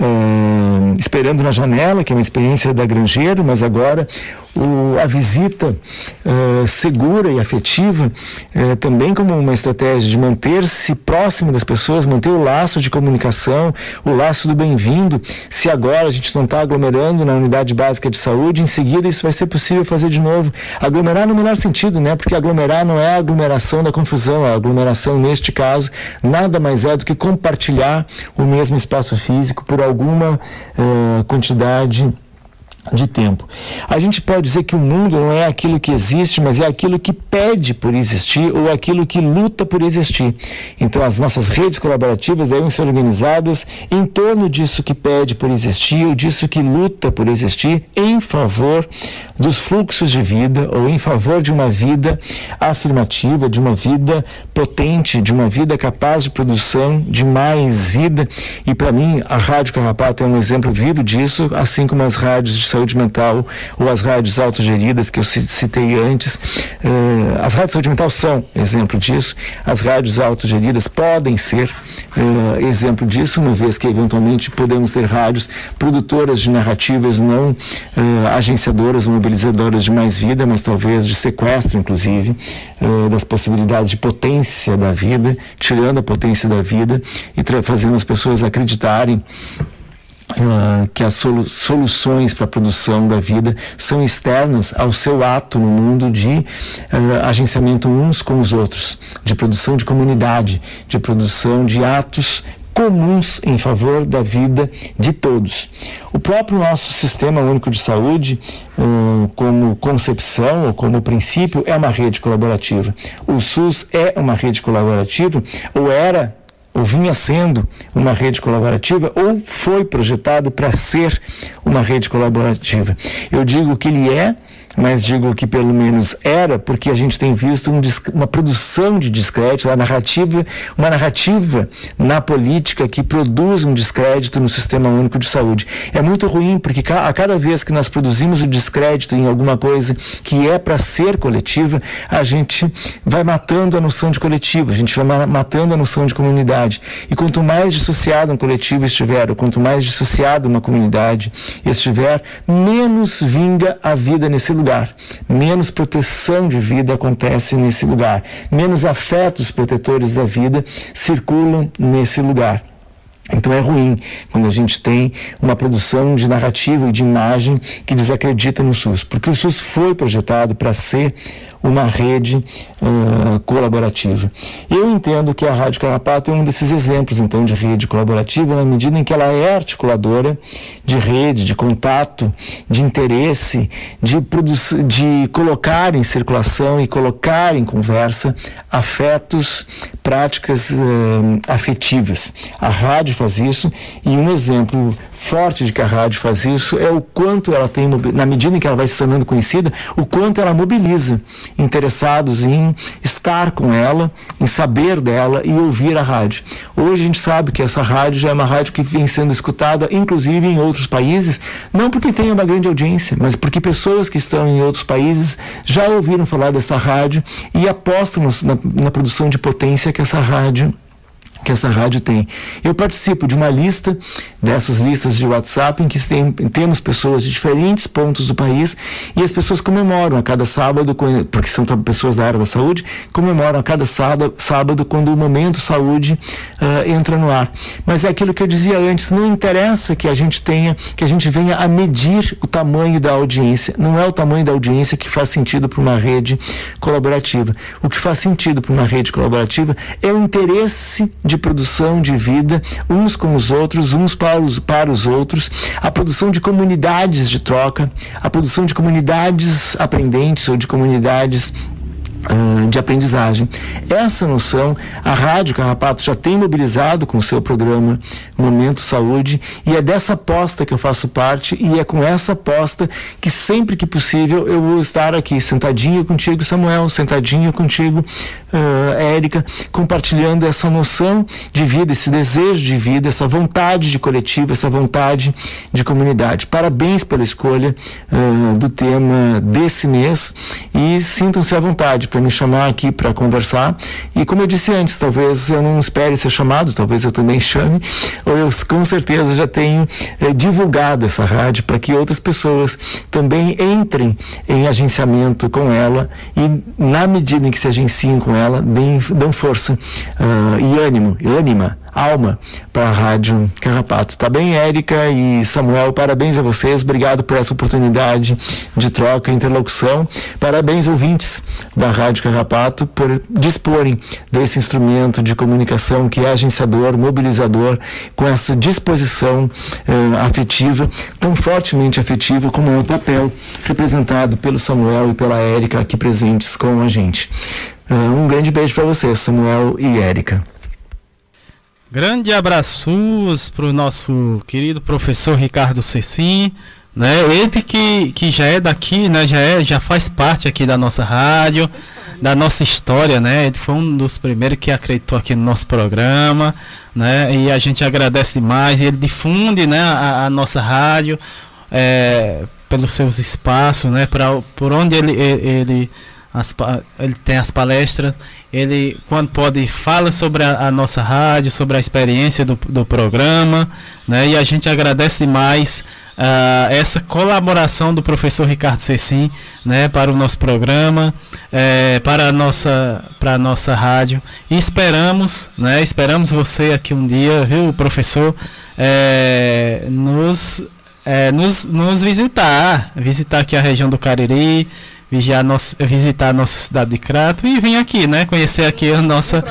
uh, Esperando na Janela, que é uma experiência da Grangeiro, mas agora o, a visita uh, segura e afetiva uh, também como uma estratégia de manter-se próximo das pessoas, manter o laço de comunicação, o laço do bem-vindo. Se agora a gente não está aglomerando na unidade básica de saúde, em seguida isso vai ser possível fazer de novo. Aglomerar no melhor sentido, né? Porque aglomerar não é a aglomeração da confusão, a aglomeração neste caso nada mais é do que compartilhar o mesmo espaço físico por alguma uh, quantidade de tempo. A gente pode dizer que o mundo não é aquilo que existe, mas é aquilo que pede por existir ou aquilo que luta por existir. Então, as nossas redes colaborativas devem ser organizadas em torno disso que pede por existir ou disso que luta por existir em favor dos fluxos de vida ou em favor de uma vida afirmativa, de uma vida potente, de uma vida capaz de produção de mais vida. E para mim, a Rádio Carrapato é um exemplo vivo disso, assim como as rádios de saúde mental ou as rádios autogeridas que eu citei antes. Uh, as rádios de saúde mental são exemplo disso, as rádios autogeridas podem ser uh, exemplo disso, uma vez que eventualmente podemos ter rádios produtoras de narrativas não uh, agenciadoras, mobilizadoras de mais vida, mas talvez de sequestro, inclusive, das possibilidades de potência da vida, tirando a potência da vida e fazendo as pessoas acreditarem Que as solu soluções para a produção da vida são externas ao seu ato no mundo de uh, agenciamento uns com os outros, de produção de comunidade, de produção de atos comuns em favor da vida de todos. O próprio nosso Sistema Único de Saúde, uh, como concepção ou como princípio, é uma rede colaborativa. O SUS é uma rede colaborativa, ou era ou vinha sendo uma rede colaborativa, ou foi projetado para ser uma rede colaborativa. Eu digo que ele é mas digo que pelo menos era, porque a gente tem visto um, uma produção de descrédito, uma narrativa, uma narrativa na política que produz um descrédito no Sistema Único de Saúde. É muito ruim, porque a cada vez que nós produzimos o descrédito em alguma coisa que é para ser coletiva, a gente vai matando a noção de coletivo, a gente vai matando a noção de comunidade. E quanto mais dissociado um coletivo estiver, ou quanto mais dissociado uma comunidade estiver, menos vinga a vida nesse lugar menos proteção de vida acontece nesse lugar, menos afetos protetores da vida circulam nesse lugar. Então é ruim quando a gente tem uma produção de narrativa e de imagem que desacredita no SUS, porque o SUS foi projetado para ser uma rede uh, colaborativa. Eu entendo que a Rádio Carrapato é um desses exemplos, então, de rede colaborativa, na medida em que ela é articuladora de rede, de contato, de interesse, de, de colocar em circulação e colocar em conversa afetos, práticas uh, afetivas. A rádio faz isso e um exemplo forte de que a rádio faz isso é o quanto ela tem, na medida em que ela vai se tornando conhecida, o quanto ela mobiliza interessados em estar com ela, em saber dela e ouvir a rádio. Hoje a gente sabe que essa rádio já é uma rádio que vem sendo escutada, inclusive em outros países, não porque tenha uma grande audiência, mas porque pessoas que estão em outros países já ouviram falar dessa rádio e apostam na, na produção de potência que essa rádio que essa rádio tem. Eu participo de uma lista, dessas listas de WhatsApp, em que tem, temos pessoas de diferentes pontos do país e as pessoas comemoram a cada sábado, porque são pessoas da área da saúde, comemoram a cada sábado, quando o Momento Saúde uh, entra no ar. Mas é aquilo que eu dizia antes, não interessa que a gente tenha, que a gente venha a medir o tamanho da audiência. Não é o tamanho da audiência que faz sentido para uma rede colaborativa. O que faz sentido para uma rede colaborativa é o interesse produção de vida, uns com os outros, uns para os, para os outros, a produção de comunidades de troca, a produção de comunidades aprendentes ou de comunidades ah, de aprendizagem. Essa noção a Rádio Carrapato já tem mobilizado com o seu programa Momento Saúde e é dessa aposta que eu faço parte e é com essa aposta que sempre que possível eu vou estar aqui sentadinho contigo Samuel, sentadinho contigo uh, Érica, compartilhando essa noção de vida, esse desejo de vida, essa vontade de coletivo, essa vontade de comunidade. Parabéns pela escolha uh, do tema desse mês e sintam-se à vontade para me chamar aqui para conversar. E como eu disse antes, talvez eu não espere ser chamado, talvez eu também chame, ou eu com certeza já tenho eh, divulgado essa rádio para que outras pessoas também entrem em agenciamento com ela e, na medida em que se agenciem com ela, deem, dão força uh, e ânimo, ânima alma para a Rádio Carrapato. Tá bem, Érica e Samuel? Parabéns a vocês, obrigado por essa oportunidade de troca e interlocução. Parabéns, ouvintes da Rádio Carrapato, por disporem desse instrumento de comunicação que é agenciador, mobilizador, com essa disposição eh, afetiva, tão fortemente afetiva como é o papel representado pelo Samuel e pela Érica aqui presentes com a gente. Uh, um grande beijo para vocês, Samuel e Érica. Grande abraços para o nosso querido professor Ricardo Cecim, né? Ele que, que já é daqui, né? Já, é, já faz parte aqui da nossa rádio, da nossa história, né? Ele foi um dos primeiros que acreditou aqui no nosso programa, né? E a gente agradece demais. Ele difunde, né? A, a nossa rádio é, pelos seus espaços, né? Pra, por onde ele, ele as, ele tem as palestras, ele quando pode fala sobre a, a, nossa rádio, sobre a experiência do, do programa, né? E a gente agradece demais uh, essa colaboração do professor Ricardo Cecim, né, para o nosso programa, é, para a nossa para a nossa rádio. E esperamos, né? Esperamos você aqui um dia, viu, professor, é, nos é, nos, nos visitar, visitar aqui a região do Cariri, vigiar nossa, visitar a nossa cidade de Crato e vir aqui, né? Conhecer aqui a nossa.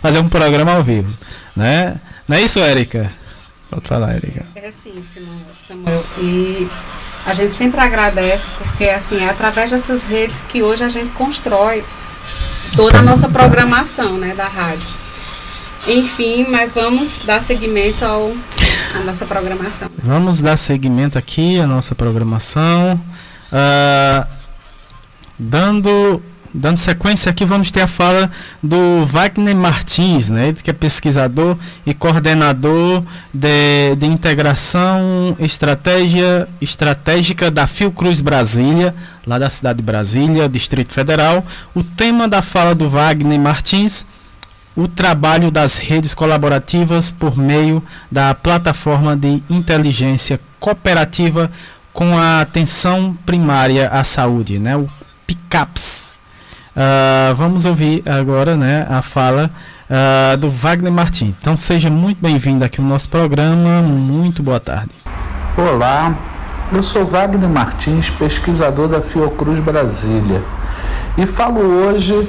fazer um programa ao vivo. Né? Não é isso, Érica? Pode falar, Érica. É sim, Samuel. E a gente sempre agradece, porque assim, é através dessas redes que hoje a gente constrói toda a nossa programação né, da rádio. Enfim, mas vamos dar seguimento ao, à nossa programação. Vamos dar seguimento aqui à nossa programação. Uh, dando dando sequência aqui, vamos ter a fala do Wagner Martins, né, que é pesquisador e coordenador de, de integração estratégia, estratégica da Fiocruz Brasília, lá da cidade de Brasília, Distrito Federal. O tema da fala do Wagner Martins o trabalho das redes colaborativas por meio da plataforma de inteligência cooperativa com a atenção primária à saúde, né? O PICAPS. Uh, vamos ouvir agora, né, a fala uh, do Wagner Martins. Então seja muito bem-vindo aqui no nosso programa. Muito boa tarde. Olá, eu sou Wagner Martins, pesquisador da Fiocruz Brasília. E falo hoje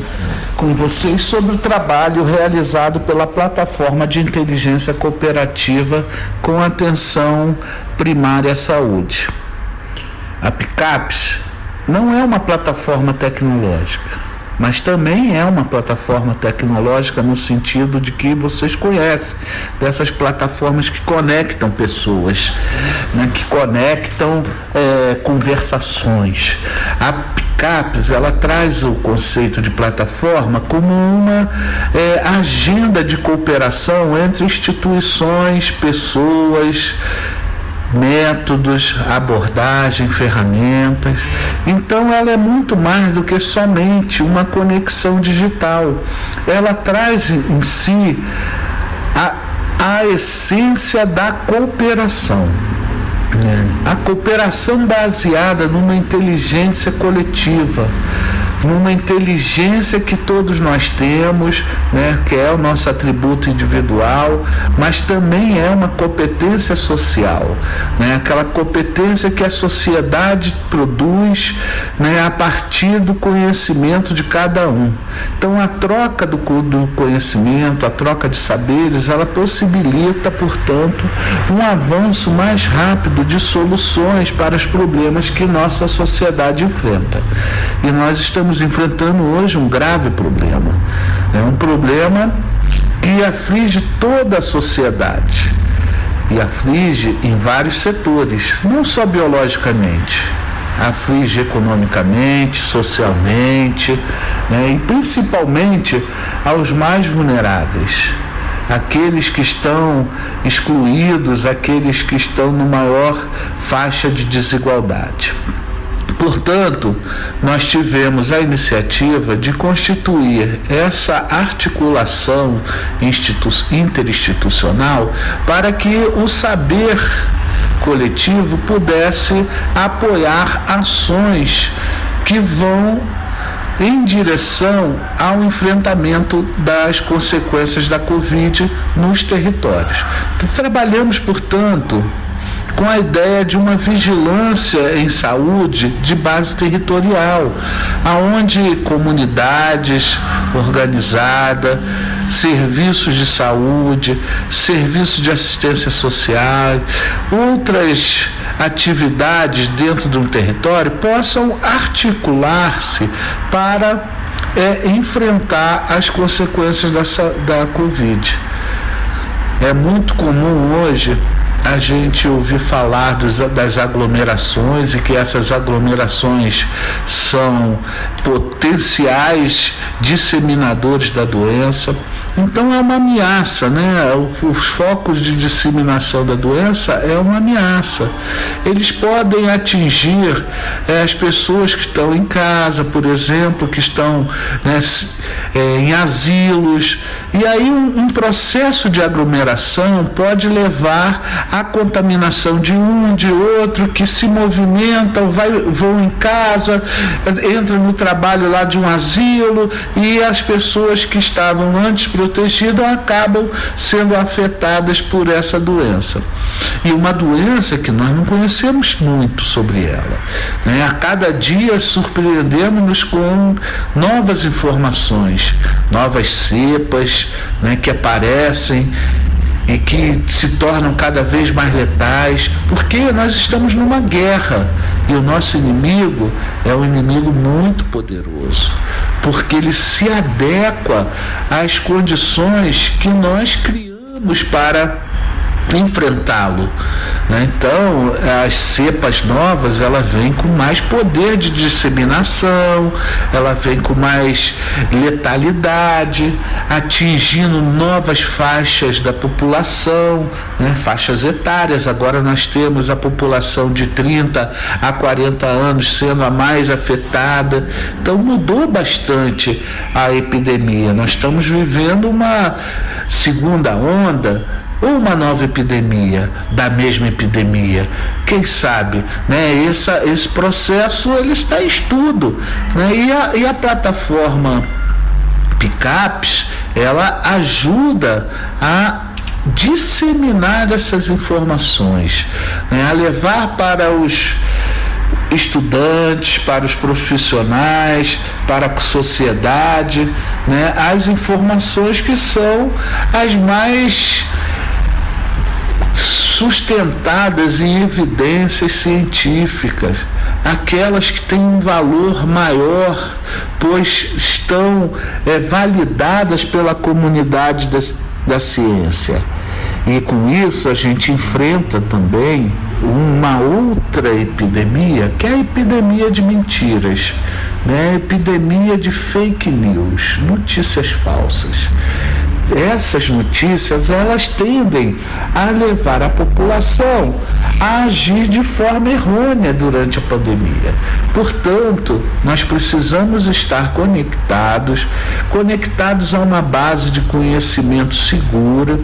com vocês sobre o trabalho realizado pela plataforma de inteligência cooperativa com atenção primária à saúde. A Picaps não é uma plataforma tecnológica, mas também é uma plataforma tecnológica no sentido de que vocês conhecem dessas plataformas que conectam pessoas, né, que conectam é, conversações. A Picaps ela traz o conceito de plataforma como uma é, agenda de cooperação entre instituições, pessoas métodos, abordagem, ferramentas. Então ela é muito mais do que somente uma conexão digital. Ela traz em si a, a essência da cooperação. A cooperação baseada numa inteligência coletiva numa inteligência que todos nós temos, né, que é o nosso atributo individual, mas também é uma competência social, né, aquela competência que a sociedade produz né, a partir do conhecimento de cada um. Então, a troca do, do conhecimento, a troca de saberes, ela possibilita, portanto, um avanço mais rápido de soluções para os problemas que nossa sociedade enfrenta. E nós estamos estamos enfrentando hoje um grave problema. É um problema que aflige toda a sociedade e aflige em vários setores, não só biologicamente, aflige economicamente, socialmente né, e principalmente aos mais vulneráveis, aqueles que estão excluídos, aqueles que estão no maior faixa de desigualdade. Portanto, nós tivemos a iniciativa de constituir essa articulação interinstitucional para que o saber coletivo pudesse apoiar ações que vão em direção ao enfrentamento das consequências da Covid nos territórios. Trabalhamos, portanto, com a ideia de uma vigilância em saúde de base territorial, aonde comunidades organizadas, serviços de saúde, serviços de assistência social, outras atividades dentro de um território possam articular-se para é, enfrentar as consequências dessa, da Covid. É muito comum hoje a gente ouvir falar dos, das aglomerações e que essas aglomerações são potenciais disseminadores da doença. Então é uma ameaça, né? Os focos de disseminação da doença é uma ameaça. Eles podem atingir é, as pessoas que estão em casa, por exemplo, que estão né, é, em asilos. E aí um, um processo de aglomeração pode levar à contaminação de um, de outro, que se movimentam, vai, vão em casa, entram no trabalho lá de um asilo e as pessoas que estavam antes protegidas acabam sendo afetadas por essa doença. E uma doença que nós não conhecemos muito sobre ela. Né? A cada dia surpreendemos-nos com novas informações, novas cepas né, que aparecem e que se tornam cada vez mais letais, porque nós estamos numa guerra e o nosso inimigo é um inimigo muito poderoso, porque ele se adequa às condições que nós criamos para enfrentá-lo. Né? Então, as cepas novas, ela vem com mais poder de disseminação, ela vem com mais letalidade, atingindo novas faixas da população, né? faixas etárias. Agora nós temos a população de 30 a 40 anos sendo a mais afetada. Então, mudou bastante a epidemia. Nós estamos vivendo uma segunda onda uma nova epidemia da mesma epidemia. Quem sabe? Né? Essa, esse processo ele está em estudo. Né? E, a, e a plataforma Picapes, ela ajuda a disseminar essas informações, né? a levar para os estudantes, para os profissionais, para a sociedade, né, as informações que são as mais sustentadas em evidências científicas, aquelas que têm um valor maior, pois estão é, validadas pela comunidade da, da ciência. E com isso a gente enfrenta também uma outra epidemia, que é a epidemia de mentiras, né? a epidemia de fake news, notícias falsas essas notícias elas tendem a levar a população a agir de forma errônea durante a pandemia. Portanto, nós precisamos estar conectados, conectados a uma base de conhecimento segura,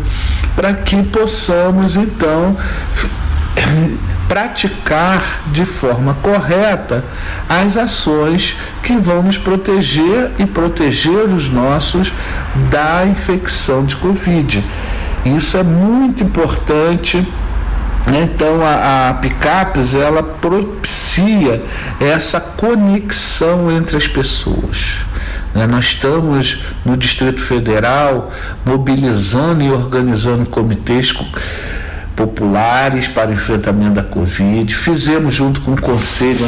para que possamos então praticar de forma correta as ações que vão nos proteger e proteger os nossos da infecção de Covid. Isso é muito importante. Então a, a Picapes ela propicia essa conexão entre as pessoas. Né? Nós estamos no Distrito Federal mobilizando e organizando comitês populares para enfrentamento da Covid. Fizemos, junto com o Conselho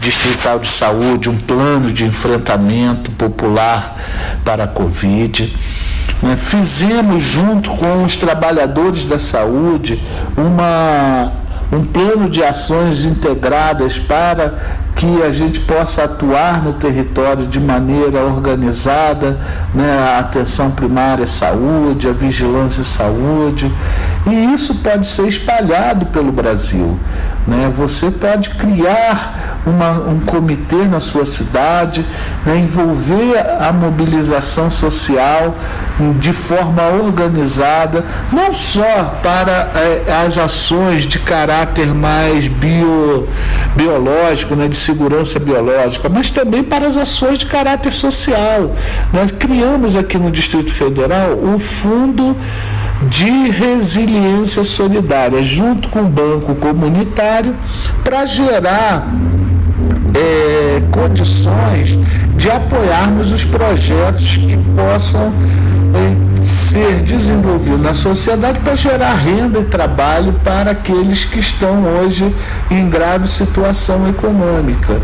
Distrital de Saúde, um plano de enfrentamento popular para a Covid. Né? Fizemos, junto com os trabalhadores da saúde, uma um plano de ações integradas para que a gente possa atuar no território de maneira organizada, né, a atenção primária saúde, a vigilância saúde, e isso pode ser espalhado pelo Brasil. Né? Você pode criar uma, um comitê na sua cidade, né? envolver a mobilização social de forma organizada, não só para é, as ações de caráter mais bio, biológico, né? de segurança biológica, mas também para as ações de caráter social. Nós criamos aqui no Distrito Federal o Fundo de resiliência solidária, junto com o Banco Comunitário, para gerar é, condições de apoiarmos os projetos que possam é, ser desenvolvidos na sociedade para gerar renda e trabalho para aqueles que estão hoje em grave situação econômica.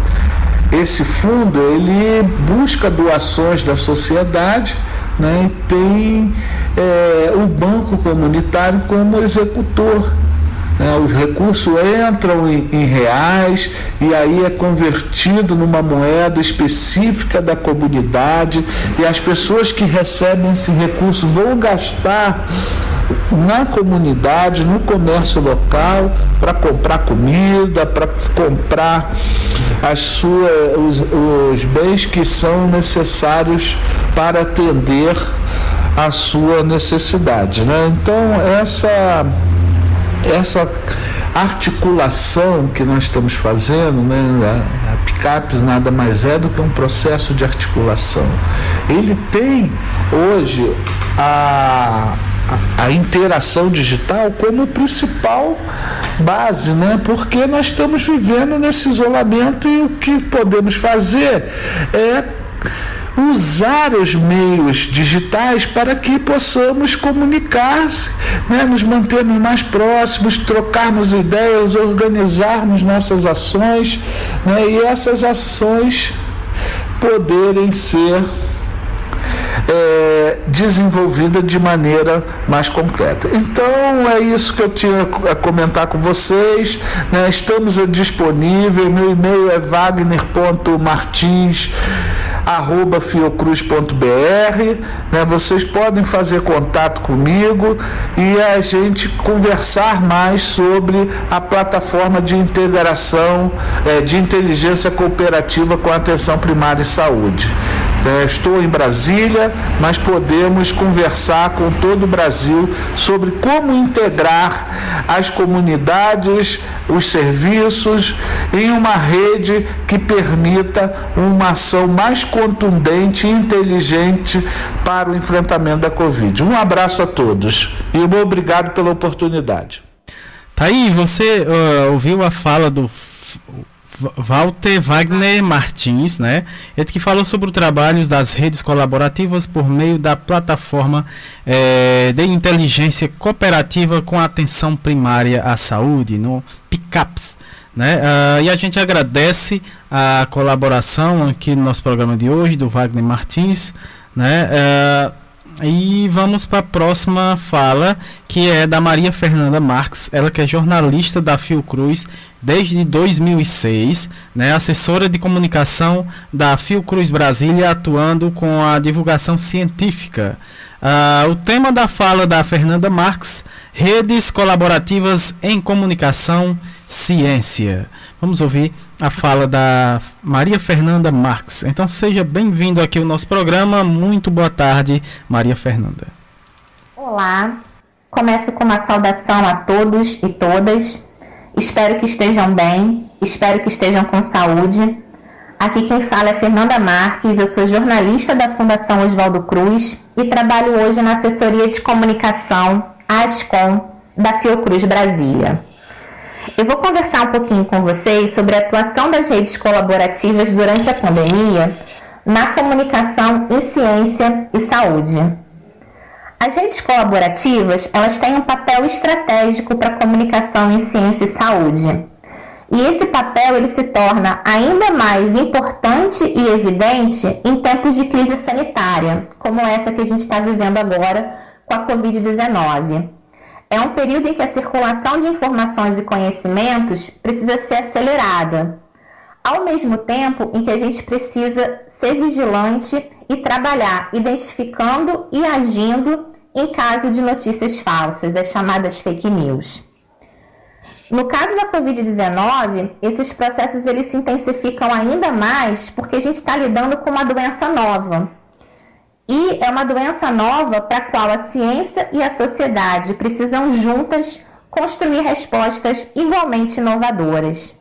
Esse fundo ele busca doações da sociedade né, e tem é, o banco comunitário como executor. Né, os recursos entram em, em, reais e aí é convertido numa moeda específica da comunidade e as pessoas que recebem esse recurso vão gastar na comunidade, no comércio local, para comprar comida, para comprar as suas, os, os bens que são necessários para atender a sua necessidade. Né? Então, essa, essa articulação que nós estamos fazendo, né? a, a PICAPES nada mais é do que um processo de articulação. Ele tem hoje a, a, interação digital como principal base, né? Porque nós estamos vivendo nesse isolamento e o que podemos fazer é usar os meios digitais para que possamos comunicar, né, nos mantermos mais próximos, trocarmos ideias, organizarmos nossas ações né, e essas ações poderem ser é, desenvolvida de maneira mais concreta. Então é isso que eu tinha a comentar com vocês. Né? Estamos disponíveis. Meu e-mail é wagner.martins arroba fiocruz.br, né? Vocês podem fazer contato comigo e a gente conversar mais sobre a plataforma de integração é, de inteligência cooperativa com atenção primária e saúde. É, estou em Brasília, mas podemos conversar com todo o Brasil sobre como integrar as comunidades, os serviços em uma rede que permita uma ação mais contundente e inteligente para o enfrentamento da Covid. Um abraço a todos e obrigado pela oportunidade. Tá aí, você uh, ouviu a fala do Walter Wagner Martins, né? Ele que falou sobre o trabalho das redes colaborativas por meio da plataforma é, de inteligência cooperativa com atenção primária à saúde, no PICAPS. Né? Uh, e a gente agradece a colaboração aqui no nosso programa de hoje do Wagner Martins, né? Uh, e vamos para a próxima fala, que é da Maria Fernanda Marques, ela que é jornalista da Fiocruz desde 2006, né, assessora de comunicação da Fiocruz Brasília, atuando com a divulgação científica. Uh, o tema da fala da Fernanda Marques, redes colaborativas em comunicação, ciência. Vamos ouvir a fala da Maria Fernanda Marques. Então seja bem-vindo aqui ao nosso programa. Muito boa tarde, Maria Fernanda. Olá, começo com uma saudação a todos e todas. Espero que estejam bem, espero que estejam com saúde. Aqui quem fala é Fernanda Marques, eu sou jornalista da Fundação Oswaldo Cruz e trabalho hoje na assessoria de comunicação ASCOM da Fiocruz Brasília. Eu vou conversar um pouquinho com vocês sobre a atuação das redes colaborativas durante a pandemia na comunicação em ciência e saúde. As redes colaborativas, elas têm um papel estratégico para a comunicação em ciência e saúde. E esse papel ele se torna ainda mais importante e evidente em tempos de crise sanitária, como essa que a gente está vivendo agora com a Covid-19 é um período em que a circulação de informações e conhecimentos precisa ser acelerada, ao mesmo tempo em que a gente precisa ser vigilante e trabalhar identificando e agindo em caso de notícias falsas, as chamadas fake news. No caso da Covid-19, esses processos eles se intensificam ainda mais porque a gente está lidando com uma doença nova. E é uma doença nova para a qual a ciência e a sociedade precisam juntas construir respostas igualmente inovadoras.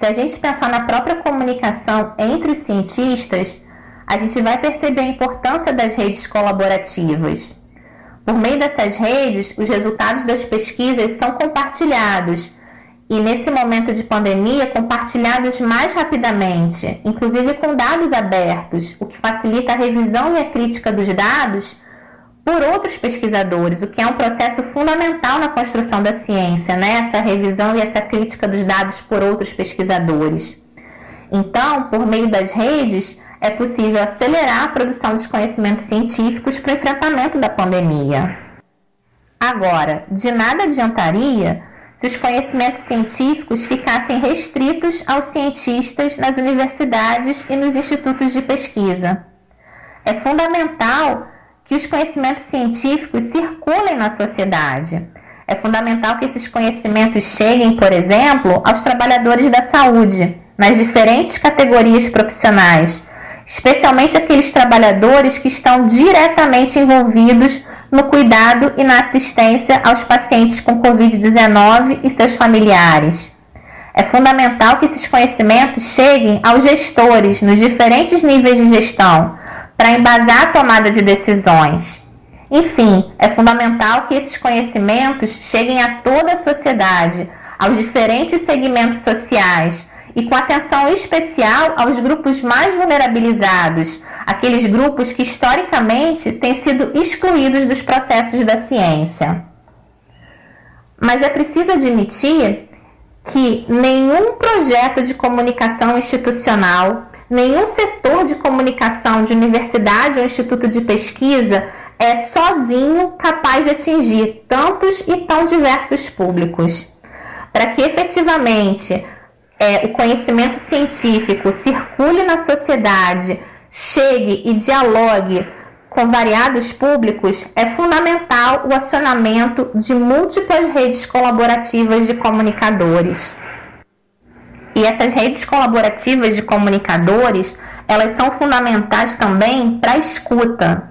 Se a gente pensar na própria comunicação entre os cientistas, a gente vai perceber a importância das redes colaborativas. Por meio dessas redes, os resultados das pesquisas são compartilhados e, nesse momento de pandemia, compartilhados mais rapidamente, inclusive com dados abertos, o que facilita a revisão e a crítica dos dados por outros pesquisadores, o que é um processo fundamental na construção da ciência, né? essa revisão e essa crítica dos dados por outros pesquisadores. Então, por meio das redes, é possível acelerar a produção de conhecimentos científicos para o enfrentamento da pandemia. Agora, de nada adiantaria se os conhecimentos científicos ficassem restritos aos cientistas nas universidades e nos institutos de pesquisa. É fundamental que os conhecimentos científicos circulem na sociedade. É fundamental que esses conhecimentos cheguem, por exemplo, aos trabalhadores da saúde, nas diferentes categorias profissionais, especialmente aqueles trabalhadores que estão diretamente envolvidos no cuidado e na assistência aos pacientes com Covid-19 e seus familiares. É fundamental que esses conhecimentos cheguem aos gestores nos diferentes níveis de gestão, para embasar a tomada de decisões. Enfim, é fundamental que esses conhecimentos cheguem a toda a sociedade, aos diferentes segmentos sociais, e com atenção especial aos grupos mais vulnerabilizados, aqueles grupos que historicamente têm sido excluídos dos processos da ciência. Mas é preciso admitir que nenhum projeto de comunicação institucional, nenhum setor de comunicação de universidade ou instituto de pesquisa é sozinho capaz de atingir tantos e tão diversos públicos. Para que efetivamente é, o conhecimento científico circule na sociedade, chegue e dialogue com variados públicos, é fundamental o acionamento de múltiplas redes colaborativas de comunicadores. E essas redes colaborativas de comunicadores, elas são fundamentais também para a escuta.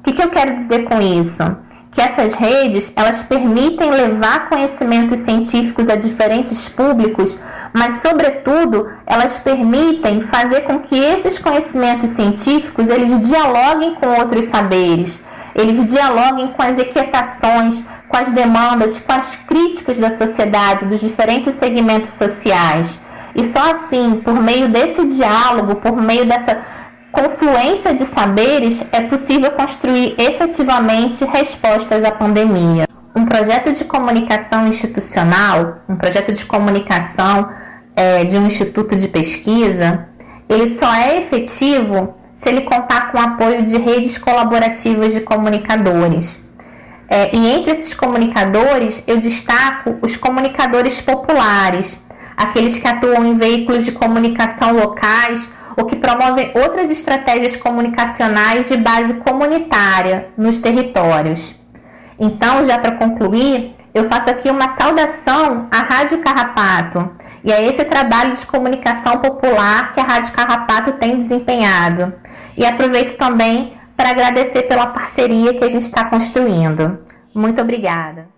O que, que eu quero dizer com isso? que essas redes elas permitem levar conhecimentos científicos a diferentes públicos mas, sobretudo, elas permitem fazer com que esses conhecimentos científicos eles dialoguem com outros saberes, eles dialoguem com as inquietações, com as demandas, com as críticas da sociedade, dos diferentes segmentos sociais. E só assim, por meio desse diálogo, por meio dessa confluência de saberes, é possível construir efetivamente respostas à pandemia. Um projeto de comunicação institucional, um projeto de comunicação é, de um instituto de pesquisa, ele só é efetivo se ele contar com o apoio de redes colaborativas de comunicadores. É, e entre esses comunicadores, eu destaco os comunicadores populares, aqueles que atuam em veículos de comunicação locais ou que promovem outras estratégias comunicacionais de base comunitária nos territórios. Então, já para concluir, eu faço aqui uma saudação à Rádio Carrapato, e é esse trabalho de comunicação popular que a Rádio Carrapato tem desempenhado. E aproveito também para agradecer pela parceria que a gente está construindo. Muito obrigada.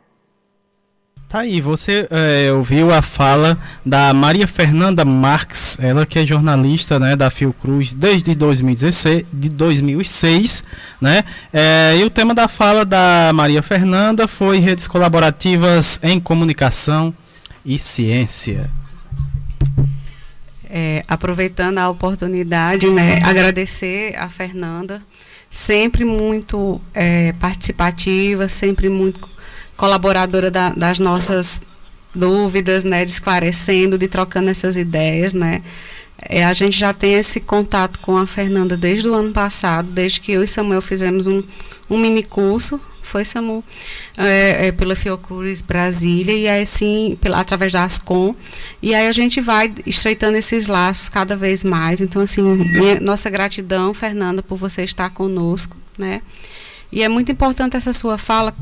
Tá aí, você é, ouviu a fala da Maria Fernanda Marques, ela que é jornalista né, da Fiocruz desde 2016, de 2006, né? É, e o tema da fala da Maria Fernanda foi redes colaborativas em comunicação e ciência é, aproveitando a oportunidade, né, agradecer a Fernanda, sempre muito é, participativa, sempre muito colaboradora da, das nossas dúvidas, né, de esclarecendo, de trocando essas ideias, né. É, a gente já tem esse contato com a Fernanda desde o ano passado, desde que eu e Samuel fizemos um, um mini curso. Foi SAMU é, é, pela Fiocruz Brasília e aí assim pela, através da Ascom. E aí a gente vai estreitando esses laços cada vez mais. Então assim minha, nossa gratidão Fernanda por você estar conosco né. E é muito importante essa sua fala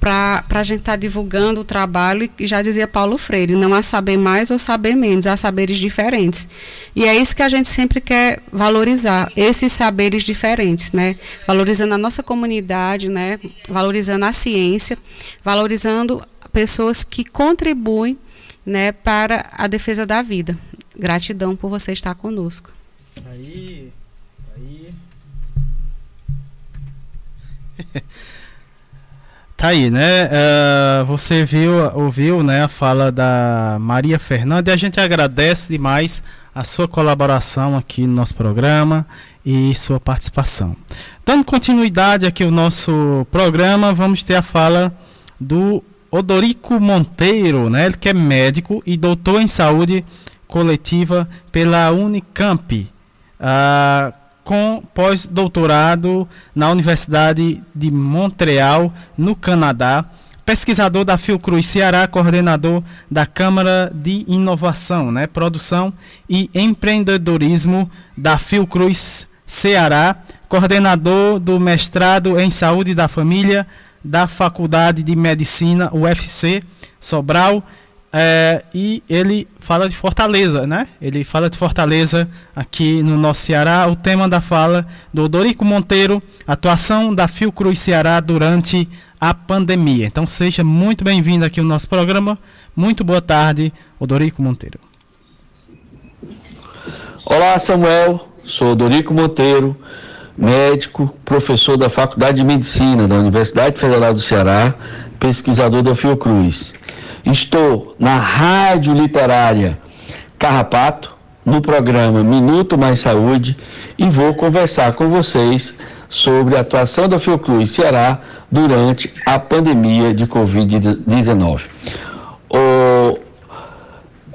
para a gente estar tá divulgando o trabalho, e já dizia Paulo Freire, não há saber mais ou saber menos, há saberes diferentes. E é isso que a gente sempre quer valorizar, esses saberes diferentes, né? Valorizando a nossa comunidade, né? Valorizando a ciência, valorizando pessoas que contribuem né, para a defesa da vida. Gratidão por você estar conosco. Aí, aí. Tá aí, né? Uh, você viu, ouviu né, a fala da Maria Fernanda e a gente agradece demais a sua colaboração aqui no nosso programa e sua participação. Dando continuidade aqui ao nosso programa, vamos ter a fala do Odorico Monteiro, né? Ele que é médico e doutor em saúde coletiva pela Unicamp. Uh, com pós-doutorado na Universidade de Montreal, no Canadá, pesquisador da Fiocruz Ceará, coordenador da Câmara de Inovação, né, Produção e Empreendedorismo da Fiocruz Ceará, coordenador do mestrado em Saúde da Família da Faculdade de Medicina UFC Sobral é, e ele fala de Fortaleza, né? Ele fala de Fortaleza aqui no nosso Ceará. O tema da fala do Dorico Monteiro, atuação da Fiocruz Ceará durante a pandemia. Então seja muito bem-vindo aqui ao nosso programa. Muito boa tarde, Odorico Monteiro. Olá, Samuel. Sou Odorico Monteiro, médico, professor da Faculdade de Medicina da Universidade Federal do Ceará, pesquisador da Fiocruz. Estou na Rádio Literária Carrapato, no programa Minuto Mais Saúde, e vou conversar com vocês sobre a atuação da Fiocruz Ceará durante a pandemia de Covid-19.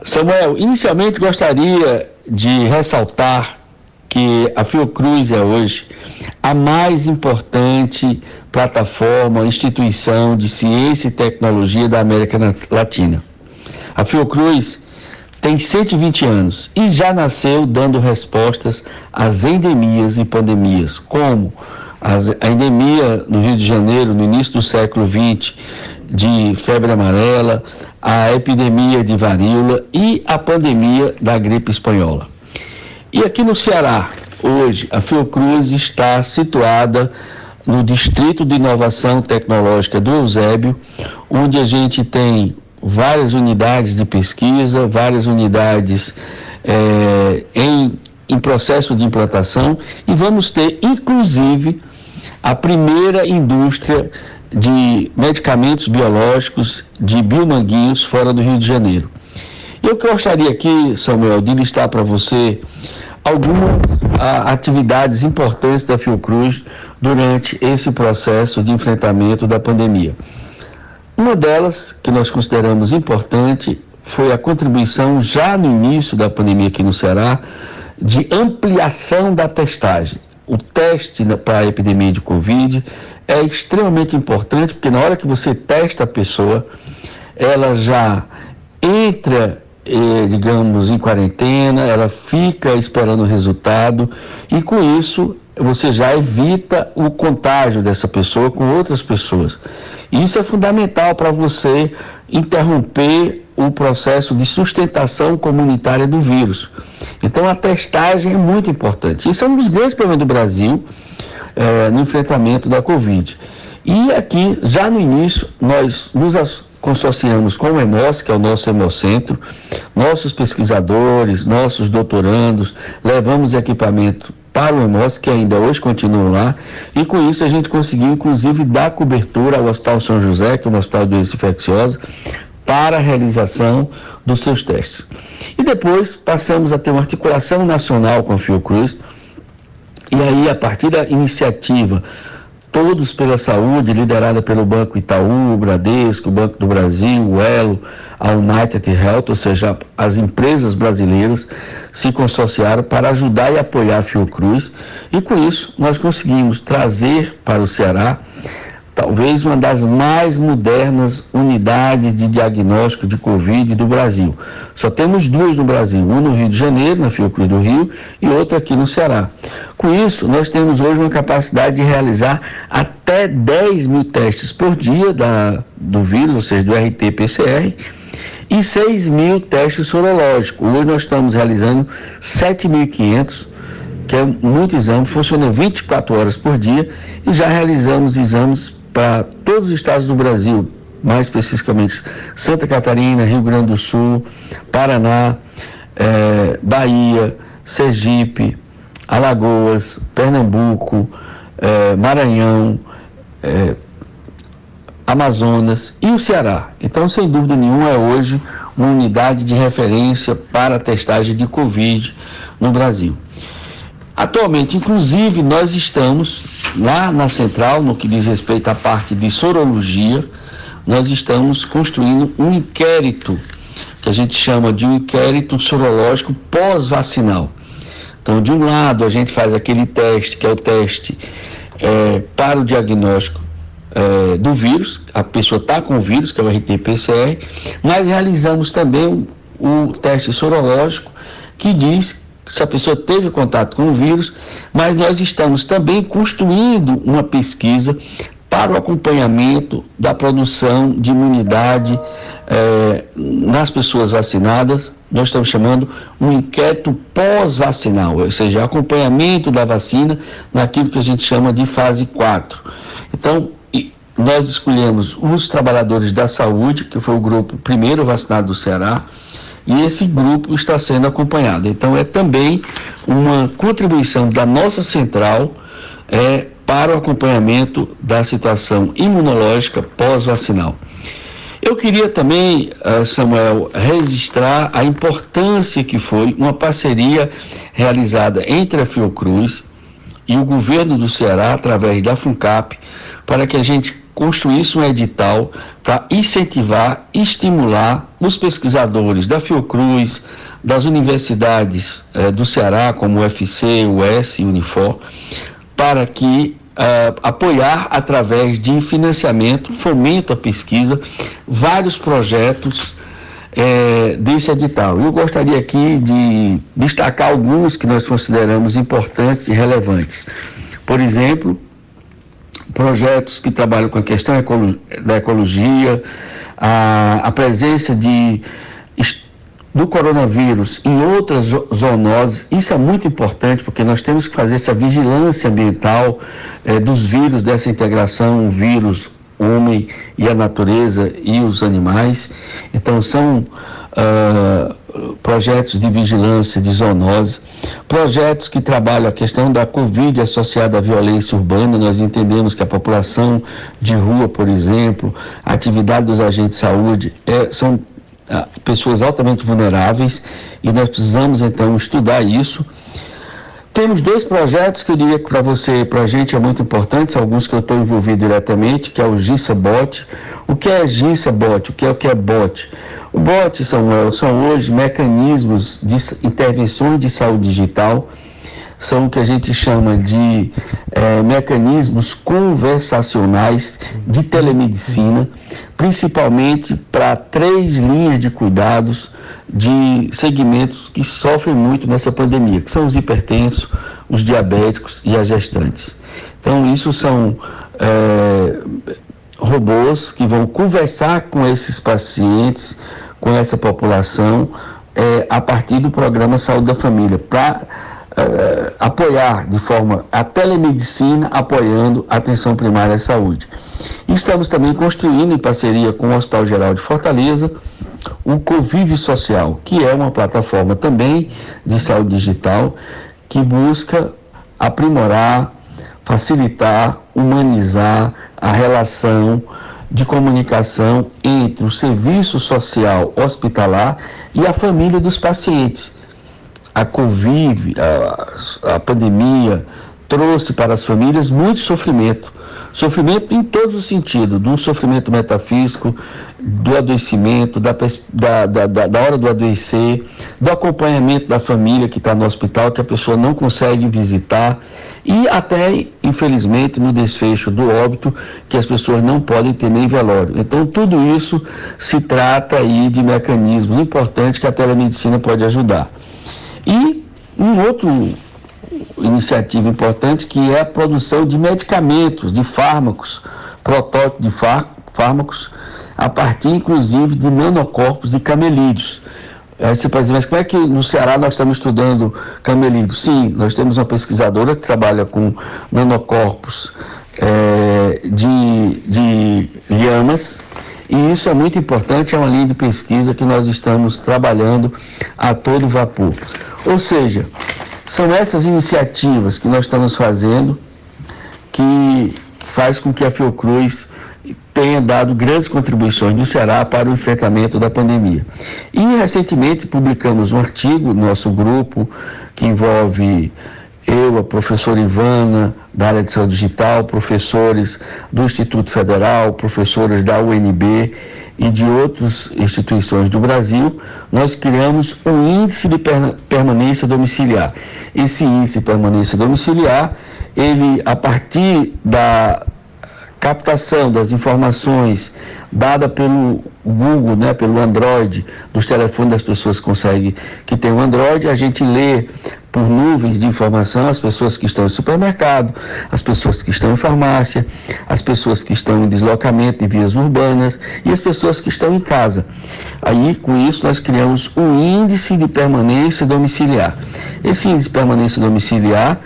Samuel, inicialmente gostaria de ressaltar que a Fiocruz é hoje a mais importante plataforma, instituição de ciência e tecnologia da América Latina. A Fiocruz tem 120 anos e já nasceu dando respostas às endemias e pandemias, como a endemia no Rio de Janeiro, no início do século XX, de febre amarela, a epidemia de varíola e a pandemia da gripe espanhola. E aqui no Ceará, hoje, a Fiocruz está situada no Distrito de Inovação Tecnológica do Eusébio, onde a gente tem várias unidades de pesquisa, várias unidades é, em, em processo de implantação e vamos ter, inclusive, a primeira indústria de medicamentos biológicos de biomanguinhos fora do Rio de Janeiro. Eu gostaria aqui, Samuel, de listar para você algumas a, atividades importantes da Fiocruz durante esse processo de enfrentamento da pandemia. Uma delas, que nós consideramos importante, foi a contribuição já no início da pandemia aqui no Ceará de ampliação da testagem. O teste para a epidemia de Covid é extremamente importante porque na hora que você testa a pessoa, ela já entra digamos, em quarentena, ela fica esperando o resultado e com isso você já evita o contágio dessa pessoa com outras pessoas. Isso é fundamental para você interromper o processo de sustentação comunitária do vírus. Então a testagem é muito importante. Isso é um dos grandes problemas do Brasil eh, no enfrentamento da Covid. E aqui, já no início, nós nos consorciamos com o EMOS, que é o nosso Hemocentro, nossos pesquisadores, nossos doutorandos, levamos equipamento para o EMOS, que ainda hoje continua lá, e com isso a gente conseguiu, inclusive, dar cobertura ao Hospital São José, que é um hospital de doença infecciosa, para a realização dos seus testes. E depois passamos a ter uma articulação nacional com a Fiocruz, e aí, a partir da iniciativa Todos pela Saúde, liderada pelo Banco Itaú, Bradesco, Banco do Brasil, o Elo, a United Health, ou seja, as empresas brasileiras se consorciaram para ajudar e apoiar a Fiocruz. E com isso, nós conseguimos trazer para o Ceará talvez uma das mais modernas unidades de diagnóstico de Covid do Brasil. Só temos duas no Brasil, uma no Rio de Janeiro, na Fiocruz do Rio, e outra aqui no Ceará. Com isso, nós temos hoje uma capacidade de realizar até 10 mil testes por dia da, do vírus, ou seja, do RT-PCR, e 6 mil testes sorológicos. Hoje nós estamos realizando 7.500 que é muito exame, funciona 24 horas por dia e já realizamos exames para todos os estados do Brasil, mais especificamente Santa Catarina, Rio Grande do Sul, Paraná, eh, Bahia, Sergipe, Alagoas, Pernambuco, eh, Maranhão, eh, Amazonas e o Ceará. Então, sem dúvida nenhuma, é hoje uma unidade de referência para a testagem de Covid no Brasil. Atualmente, inclusive, nós estamos lá na central, no que diz respeito à parte de sorologia, nós estamos construindo um inquérito, que a gente chama de um inquérito sorológico pós-vacinal. Então, de um lado, a gente faz aquele teste, que é o teste é, para o diagnóstico é, do vírus, a pessoa está com o vírus, que é o RT-PCR, mas realizamos também o, o teste sorológico, que diz se a pessoa teve contato com o vírus, mas nós estamos também construindo uma pesquisa para o acompanhamento da produção de imunidade eh, nas pessoas vacinadas. Nós estamos chamando um inquérito pós-vacinal, ou seja, acompanhamento da vacina naquilo que a gente chama de fase 4. Então, nós escolhemos os trabalhadores da saúde, que foi o grupo primeiro vacinado do Ceará, e esse grupo está sendo acompanhado. Então, é também uma contribuição da nossa central é, para o acompanhamento da situação imunológica pós-vacinal. Eu queria também, eh, Samuel, registrar a importância que foi uma parceria realizada entre a Fiocruz e o governo do Ceará, através da FUNCAP, para que a gente construísse um edital para incentivar, estimular os pesquisadores da Fiocruz, das universidades eh, do Ceará, como UFC, o S e Unifor, para que uh, apoiar através de financiamento, fomento à pesquisa, vários projetos eh, desse edital. Eu gostaria aqui de destacar alguns que nós consideramos importantes e relevantes. Por exemplo, projetos que trabalham com a questão da ecologia, a, a presença de, do coronavírus em outras zoonoses. Isso é muito importante porque nós temos que fazer essa vigilância ambiental eh, dos vírus, dessa integração vírus homem e a natureza e os animais. Então são uh, projetos de vigilância de zoonose, projetos que trabalham a questão da Covid associada à violência urbana. Nós entendemos que a população de rua, por exemplo, a atividade dos agentes de saúde é, são uh, pessoas altamente vulneráveis e nós precisamos então estudar isso temos dois projetos que eu diria que para você, para a gente é muito importante, alguns que eu estou envolvido diretamente, que é o GISA Bot. O que é GISA Bot? O que é o que é bot? O bot, Samuel, são hoje mecanismos de intervenções de saúde digital são o que a gente chama de é, mecanismos conversacionais de telemedicina, principalmente para três linhas de cuidados de segmentos que sofrem muito nessa pandemia, que são os hipertensos, os diabéticos e as gestantes. Então, isso são é, robôs que vão conversar com esses pacientes, com essa população, é, a partir do programa Saúde da Família, para uh, apoiar de forma a telemedicina, apoiando a atenção primária à saúde. estamos também construindo, em parceria com o Hospital Geral de Fortaleza, o Convívio Social, que é uma plataforma também de saúde digital que busca aprimorar, facilitar, humanizar a relação de comunicação entre o serviço social hospitalar e a família dos pacientes a Covid, a, a pandemia, trouxe para as famílias muito sofrimento. Sofrimento em todos os sentidos, do sofrimento metafísico, do adoecimento, da, da, da, da hora do adoecer, do acompanhamento da família que está no hospital, que a pessoa não consegue visitar, e até, infelizmente, no desfecho do óbito, que as pessoas não podem ter nem velório. Então, tudo isso se trata aí de mecanismos importantes que a telemedicina pode ajudar. E um outro iniciativa importante que é a produção de medicamentos, de fármacos, protótipo de fármacos, a partir inclusive de nanocorpos de camelídeos. Aí você pode dizer, mas como é que no Ceará nós estamos estudando camelídeos? Sim, nós temos uma pesquisadora que trabalha com nanocorpos é, de, de lhamas, e isso é muito importante, é uma linha de pesquisa que nós estamos trabalhando a todo vapor. Ou seja, são essas iniciativas que nós estamos fazendo que faz com que a Fiocruz tenha dado grandes contribuições no Ceará para o enfrentamento da pandemia. E recentemente publicamos um artigo no nosso grupo que envolve eu, a professora Ivana, da área de saúde digital, professores do Instituto Federal, professores da UNB e de outras instituições do Brasil, nós criamos um índice de permanência domiciliar. Esse índice de permanência domiciliar, ele, a partir da captação das informações dada pelo Google, né, pelo Android, dos telefones das pessoas que conseguem, que tem o Android, a gente lê por nuvens de informação as pessoas que estão em supermercado, as pessoas que estão em farmácia, as pessoas que estão em deslocamento em vias urbanas e as pessoas que estão em casa. Aí, com isso, nós criamos um índice de permanência domiciliar. Esse índice de permanência domiciliar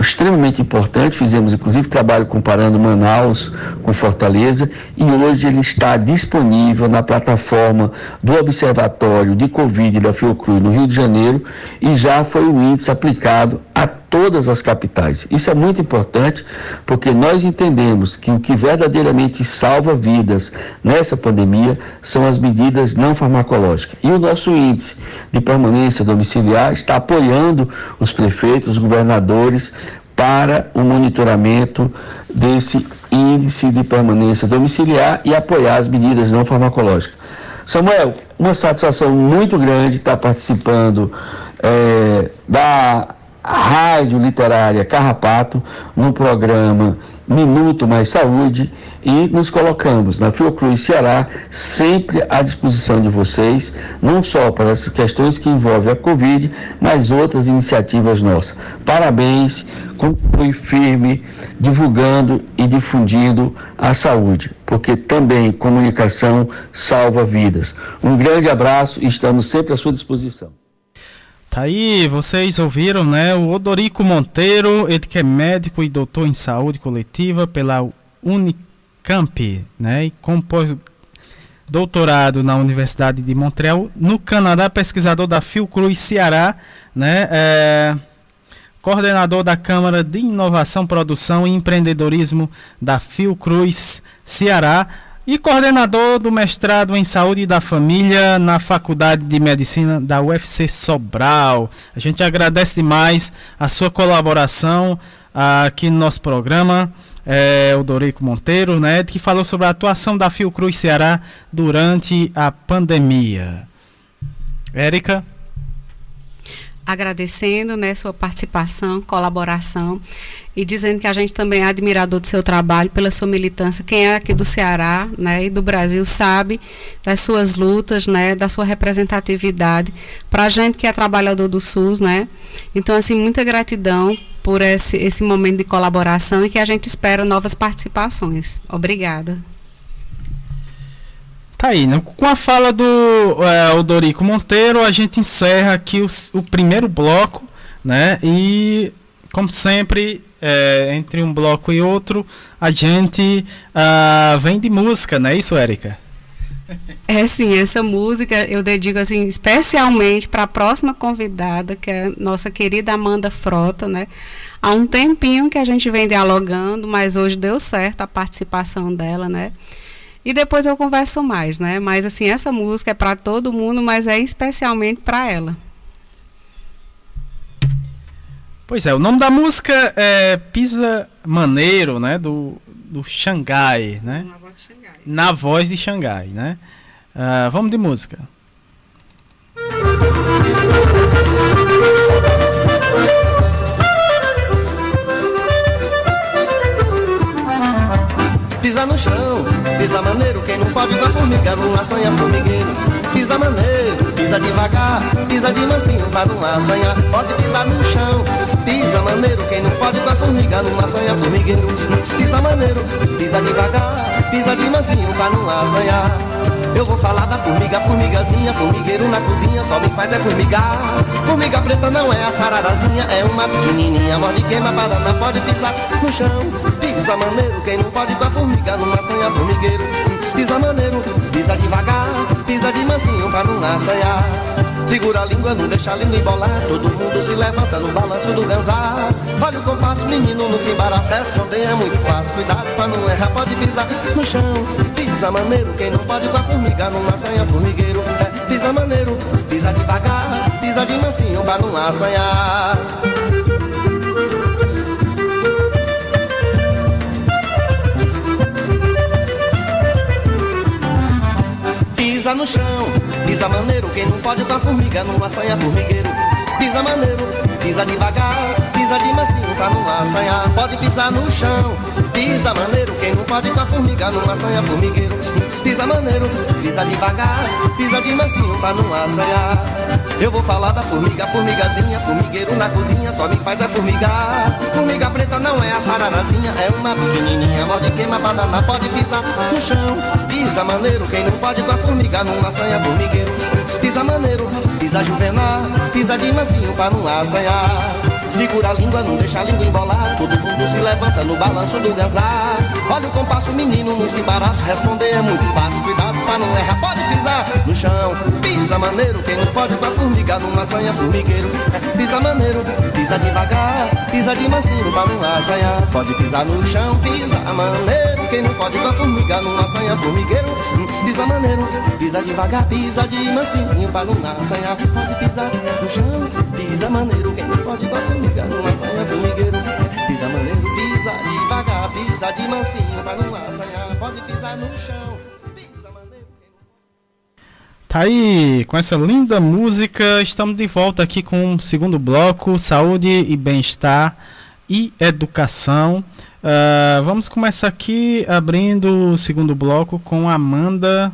extremamente importante, fizemos inclusive trabalho comparando Manaus com Fortaleza e hoje ele está disponível na plataforma do Observatório de Covid da Fiocruz no Rio de Janeiro e já foi o índice aplicado a todas as capitais. Isso é muito importante porque nós entendemos que o que verdadeiramente salva vidas nessa pandemia são as medidas não farmacológicas. E o nosso índice de permanência domiciliar está apoiando os prefeitos, os governadores para o monitoramento desse índice de permanência domiciliar e apoiar as medidas não farmacológicas. Samuel, uma satisfação muito grande estar participando é, da Rádio Literária Carrapato no programa Minuto Mais Saúde e nos colocamos na Fiocruz Ceará sempre à disposição de vocês, não só para essas questões que envolvem a Covid, mas outras iniciativas nossas. Parabéns, continue firme, divulgando e difundindo a saúde, porque também comunicação salva vidas. Um grande abraço e estamos sempre à sua disposição. Tá aí, vocês ouviram, né? O Odorico Monteiro, ele que é médico e doutor em saúde coletiva pela Unicamp, né? E compôs doutorado na Universidade de Montreal, no Canadá, pesquisador da Fiocruz Ceará, né? É, coordenador da Câmara de Inovação, Produção e Empreendedorismo da Fiocruz Ceará e coordenador do mestrado em Saúde da Família na Faculdade de Medicina da UFC Sobral. A gente agradece demais a sua colaboração aqui no nosso programa. É, o Dorico Monteiro, né, que falou sobre a atuação da Fiocruz Ceará durante a pandemia. Érica? agradecendo né, sua participação, colaboração e dizendo que a gente também é admirador do seu trabalho, pela sua militância. Quem é aqui do Ceará né, e do Brasil sabe das suas lutas, né, da sua representatividade. Para a gente que é trabalhador do SUS, né? Então, assim, muita gratidão por esse, esse momento de colaboração e que a gente espera novas participações. Obrigada. Tá aí, né? Com a fala do é, Odorico Monteiro, a gente encerra aqui o primeiro bloco, né? E, como sempre, é, entre um bloco e outro, a gente uh, vem de música, não é isso, Érica? É sim, essa música eu dedico assim especialmente para a próxima convidada, que é nossa querida Amanda Frota, né? Há um tempinho que a gente vem dialogando, mas hoje deu certo a participação dela, né? E depois eu converso mais, né? Mas assim, essa música é para todo mundo, mas é especialmente para ela. Pois é, o nome da música é Pisa Maneiro, né? Do, do Xangai, né? Na voz de Xangai. Né? Uh, vamos de música. Pisa no chão, pisa maneiro, quem não pode a formiga não assanha formigueiro. Pisa maneiro, pisa devagar, pisa de mansinho pra não assanhar. Pode pisar no chão, pisa maneiro, quem não pode a formiga não assanha formigueiro. Pisa maneiro, pisa devagar, pisa de mansinho pra não assanhar. Eu vou falar da formiga, formigazinha, formigueiro na cozinha, só me faz é formigar. Formiga preta não é a sararazinha, é uma pequenininha, morde queima, banana, pode pisar no chão. Pisa maneiro, quem não pode a formiga, não assanha formigueiro. Pisa maneiro, pisa devagar, pisa de mansinho pra não assanhar. Segura a língua, não deixa a língua embolar. Todo mundo se levanta no balanço do ganzar. Olha o compasso, menino, não se embaraça. Responder é muito fácil. Cuidado pra não errar, pode pisar no chão. Pisa maneiro, quem não pode com a formiga, não assanha formigueiro. É, pisa maneiro, pisa devagar. Pisa de mansinho pra não assanhar. Pisa no chão, pisa maneiro, quem não pode a formiga, não assanha formigueiro. Pisa maneiro, pisa devagar, pisa de mansinho pra não assanhar. Pode pisar no chão, pisa maneiro, quem não pode a formiga, não assanha formigueiro. Pisa maneiro, pisa devagar, pisa de mansinho pra não assanhar. Eu vou falar da formiga, formigazinha, formigueiro na cozinha, só me faz é formigar. Formiga preta não é a sararazinha, é uma pequenininha, morde queima, banana, pode pisar no chão. Pisa maneiro, quem não pode com a formiga, não assanha formigueiro. Pisa maneiro, pisa juvenal, pisa de mansinho pra não assanhar. Segura a língua, não deixa a língua embolar. Todo mundo se levanta no balanço do ganzar. Olha o compasso, menino, não se embaraça. Responder é muito fácil, cuidado pra não errar. Pode pisar no chão, pisa maneiro. Quem não pode com a formiga, não assanha formigueiro. Pisa maneiro, pisa devagar. Pisa de mansinho pra não assanhar. Pode pisar no chão, pisa maneiro. Quem não pode com a formiga, não assanha formigueiro. Pisa maneiro, pisa devagar. Pisa de mansinho pra não assanhar. Pode pisar no chão, pisa maneiro. Quem não pode com a formiga, não assanha formigueiro. Pisa maneiro, pisa devagar. Pisa de mansinho pra não assanhar. Pode pisar no chão. Tá aí, com essa linda música, estamos de volta aqui com o segundo bloco, saúde e bem-estar e educação. Uh, vamos começar aqui abrindo o segundo bloco com Amanda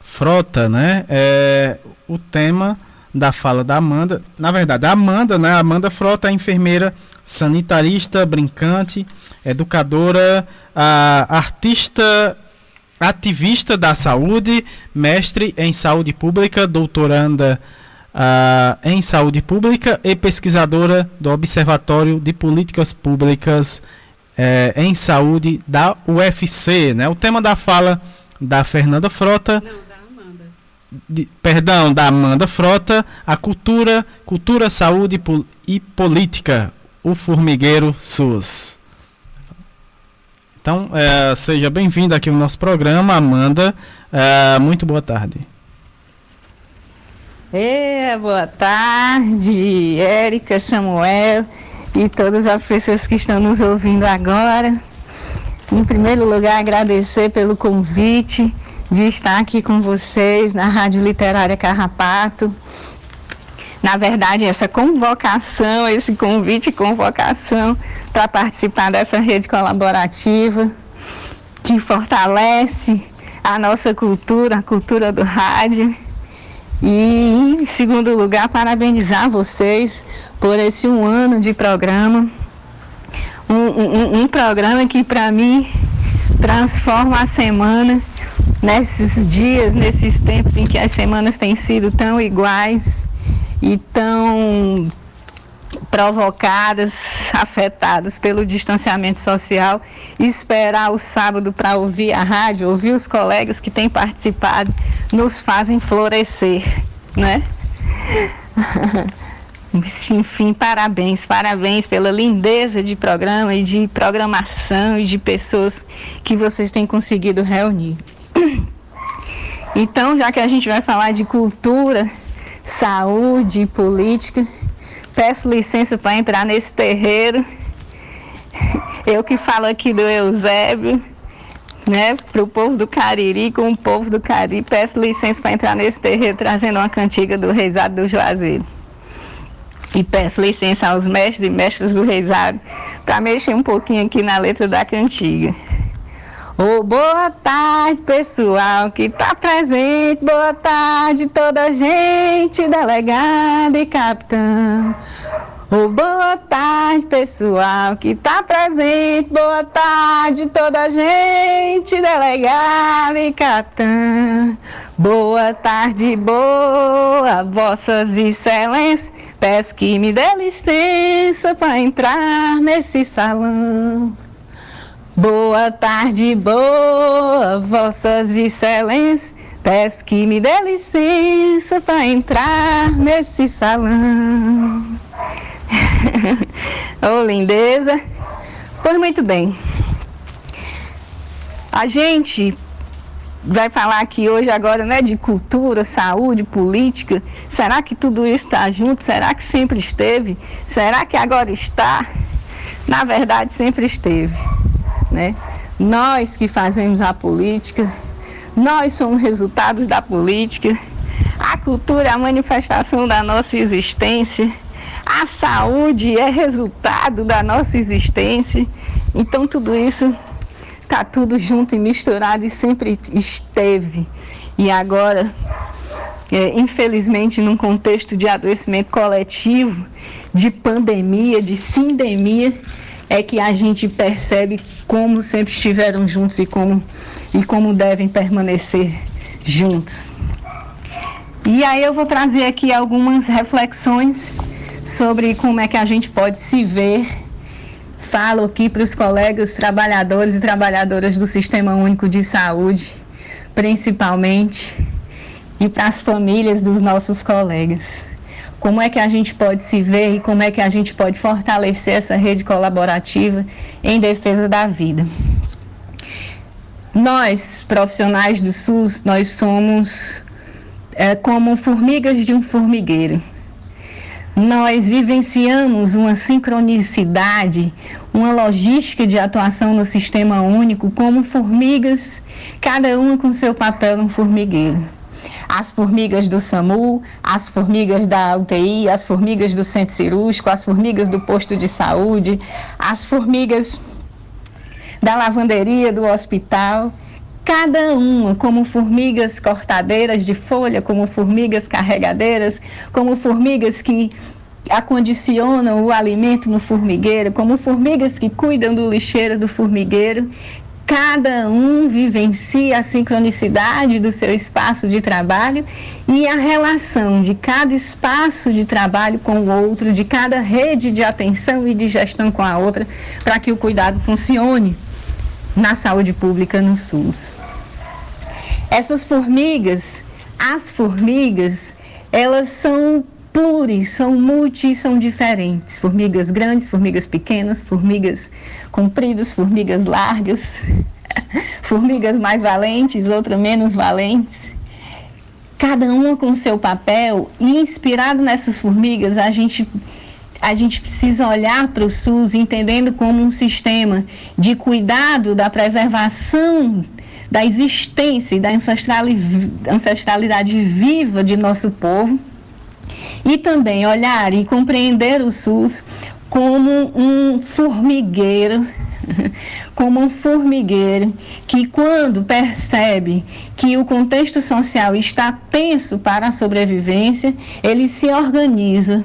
Frota, né? É, o tema da fala da Amanda, na verdade, a Amanda, né? Amanda Frota é enfermeira, sanitarista, brincante, educadora, artista ativista da saúde, mestre em saúde pública, doutoranda uh, em saúde pública e pesquisadora do Observatório de Políticas Públicas eh, em Saúde da UFC. Né? O tema da fala da Fernanda Frota. Não, da Amanda. De, perdão, da Amanda Frota, a cultura, cultura, saúde e política, o formigueiro SUS. Então, é, seja bem-vindo aqui ao nosso programa, Amanda. É, muito boa tarde. É, boa tarde, Érica, Samuel e todas as pessoas que estão nos ouvindo agora. Em primeiro lugar, agradecer pelo convite de estar aqui com vocês na Rádio Literária Carrapato. Na verdade, essa convocação, esse convite e convocação para participar dessa rede colaborativa que fortalece a nossa cultura, a cultura do rádio. E, em segundo lugar, parabenizar vocês por esse um ano de programa. Um, um, um programa que, para mim, transforma a semana nesses dias, nesses tempos em que as semanas têm sido tão iguais e tão provocadas, afetadas pelo distanciamento social, esperar o sábado para ouvir a rádio, ouvir os colegas que têm participado, nos fazem florescer, né? Enfim, parabéns, parabéns pela lindeza de programa e de programação e de pessoas que vocês têm conseguido reunir. Então, já que a gente vai falar de cultura, saúde política. Peço licença para entrar nesse terreiro. Eu que falo aqui do Eusébio, né, para o povo do Cariri, com o povo do Cariri, peço licença para entrar nesse terreiro trazendo uma cantiga do Reisado do Juazeiro. E peço licença aos mestres e mestres do Reisado para mexer um pouquinho aqui na letra da cantiga. Oh, boa tarde, pessoal que está presente. Boa tarde, toda gente, delegado e capitão. Oh, boa tarde, pessoal que está presente. Boa tarde, toda a gente, delegado e capitã. Boa tarde, boa, vossas excelências. Peço que me dê licença para entrar nesse salão. Boa tarde, boa, vossas excelências. Peço que me dê licença para entrar nesse salão. Ô, oh, lindeza. Pois muito bem. A gente vai falar aqui hoje agora, né, de cultura, saúde, política. Será que tudo isso está junto? Será que sempre esteve? Será que agora está? Na verdade, sempre esteve, né? Nós que fazemos a política, nós somos resultados da política. A cultura é a manifestação da nossa existência. A saúde é resultado da nossa existência. Então tudo isso está tudo junto e misturado e sempre esteve. E agora, é, infelizmente, num contexto de adoecimento coletivo, de pandemia, de sindemia, é que a gente percebe como sempre estiveram juntos e como, e como devem permanecer juntos. E aí eu vou trazer aqui algumas reflexões sobre como é que a gente pode se ver. Falo aqui para os colegas trabalhadores e trabalhadoras do Sistema Único de Saúde, principalmente, e para as famílias dos nossos colegas. Como é que a gente pode se ver e como é que a gente pode fortalecer essa rede colaborativa em defesa da vida. Nós, profissionais do SUS, nós somos é, como formigas de um formigueiro nós vivenciamos uma sincronicidade, uma logística de atuação no sistema único como formigas, cada uma com seu papel no formigueiro. As formigas do SAMU, as formigas da UTI, as formigas do centro cirúrgico, as formigas do posto de saúde, as formigas da lavanderia do hospital cada uma como formigas cortadeiras de folha, como formigas carregadeiras, como formigas que acondicionam o alimento no formigueiro, como formigas que cuidam do lixeiro do formigueiro. Cada um vivencia a sincronicidade do seu espaço de trabalho e a relação de cada espaço de trabalho com o outro, de cada rede de atenção e de gestão com a outra, para que o cuidado funcione na saúde pública no SUS. Essas formigas, as formigas, elas são pluris, são multi, são diferentes. Formigas grandes, formigas pequenas, formigas compridas, formigas largas, formigas mais valentes, outras menos valentes. Cada uma com seu papel e inspirado nessas formigas, a gente a gente precisa olhar para o SUS entendendo como um sistema de cuidado da preservação da existência e da ancestralidade viva de nosso povo e também olhar e compreender o SUS como um formigueiro, como um formigueiro que, quando percebe que o contexto social está tenso para a sobrevivência, ele se organiza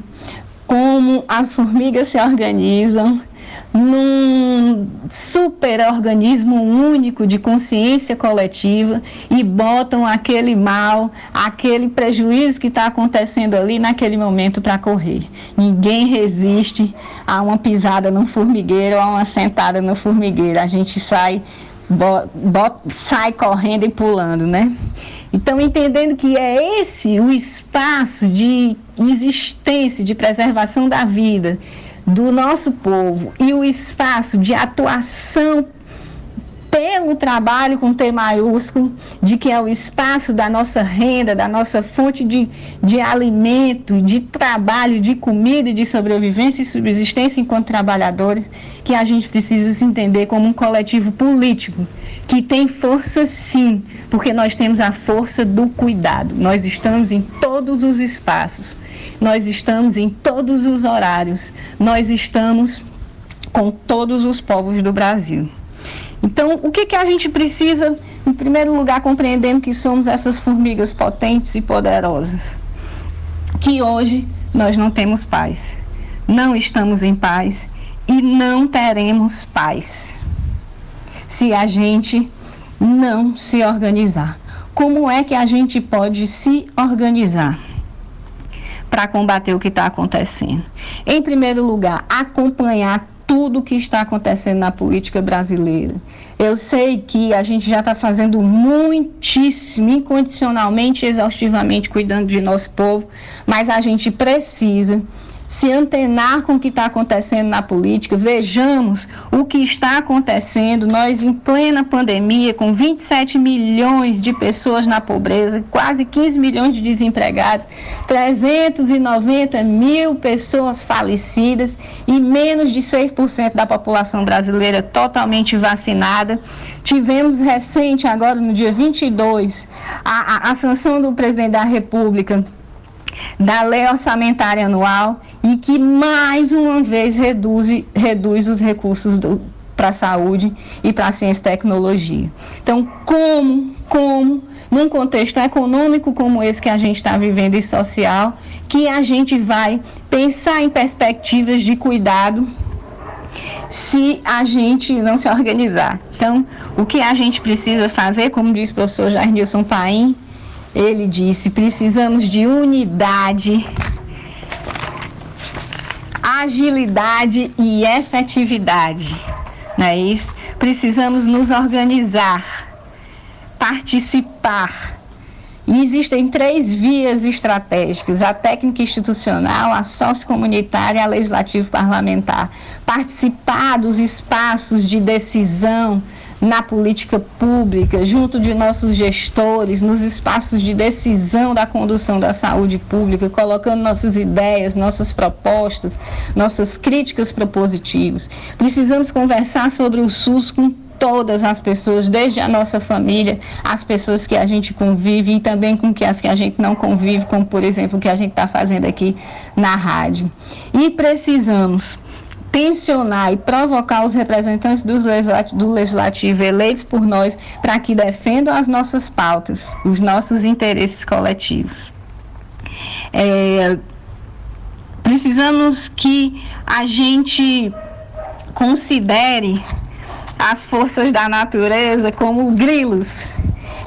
como as formigas se organizam num superorganismo único de consciência coletiva e botam aquele mal, aquele prejuízo que está acontecendo ali naquele momento para correr. Ninguém resiste a uma pisada no formigueiro a uma sentada no formigueiro. A gente sai, sai correndo e pulando, né? Então, entendendo que é esse o espaço de existência, de preservação da vida, do nosso povo e o espaço de atuação pelo trabalho com T maiúsculo, de que é o espaço da nossa renda, da nossa fonte de, de alimento, de trabalho, de comida de sobrevivência e subsistência enquanto trabalhadores, que a gente precisa se entender como um coletivo político, que tem força sim, porque nós temos a força do cuidado. Nós estamos em todos os espaços, nós estamos em todos os horários, nós estamos com todos os povos do Brasil. Então, o que, que a gente precisa? Em primeiro lugar, compreendendo que somos essas formigas potentes e poderosas. Que hoje nós não temos paz, não estamos em paz e não teremos paz se a gente não se organizar. Como é que a gente pode se organizar? Para combater o que está acontecendo. Em primeiro lugar, acompanhar tudo o que está acontecendo na política brasileira. Eu sei que a gente já está fazendo muitíssimo, incondicionalmente, exaustivamente, cuidando de nosso povo, mas a gente precisa se antenar com o que está acontecendo na política, vejamos o que está acontecendo. Nós, em plena pandemia, com 27 milhões de pessoas na pobreza, quase 15 milhões de desempregados, 390 mil pessoas falecidas e menos de 6% da população brasileira totalmente vacinada. Tivemos recente, agora no dia 22, a, a, a sanção do presidente da República da lei orçamentária anual e que mais uma vez reduz, reduz os recursos para a saúde e para a ciência e tecnologia. Então, como, como, num contexto econômico como esse que a gente está vivendo e social, que a gente vai pensar em perspectivas de cuidado se a gente não se organizar. Então, o que a gente precisa fazer, como diz o professor Jair Nilson Paim, ele disse: precisamos de unidade, agilidade e efetividade. Não é isso? Precisamos nos organizar, participar. E existem três vias estratégicas: a técnica institucional, a sociocomunitária e a legislativo parlamentar. Participar dos espaços de decisão na política pública, junto de nossos gestores, nos espaços de decisão da condução da saúde pública, colocando nossas ideias, nossas propostas, nossas críticas propositivas. Precisamos conversar sobre o SUS com todas as pessoas, desde a nossa família, as pessoas que a gente convive e também com que as que a gente não convive, como por exemplo o que a gente está fazendo aqui na rádio. E precisamos tensionar e provocar os representantes do legislativo, eleitos por nós para que defendam as nossas pautas, os nossos interesses coletivos. É, precisamos que a gente considere as forças da natureza como grilos,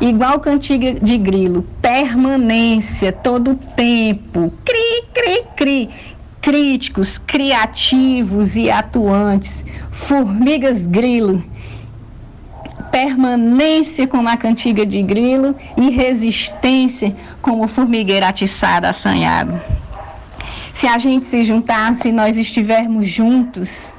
igual cantiga de grilo, permanência todo tempo, cri, cri, cri, críticos, criativos e atuantes, formigas grilo, permanência como a cantiga de grilo e resistência como formigueira atiçada, assanhado. Se a gente se juntar, se nós estivermos juntos,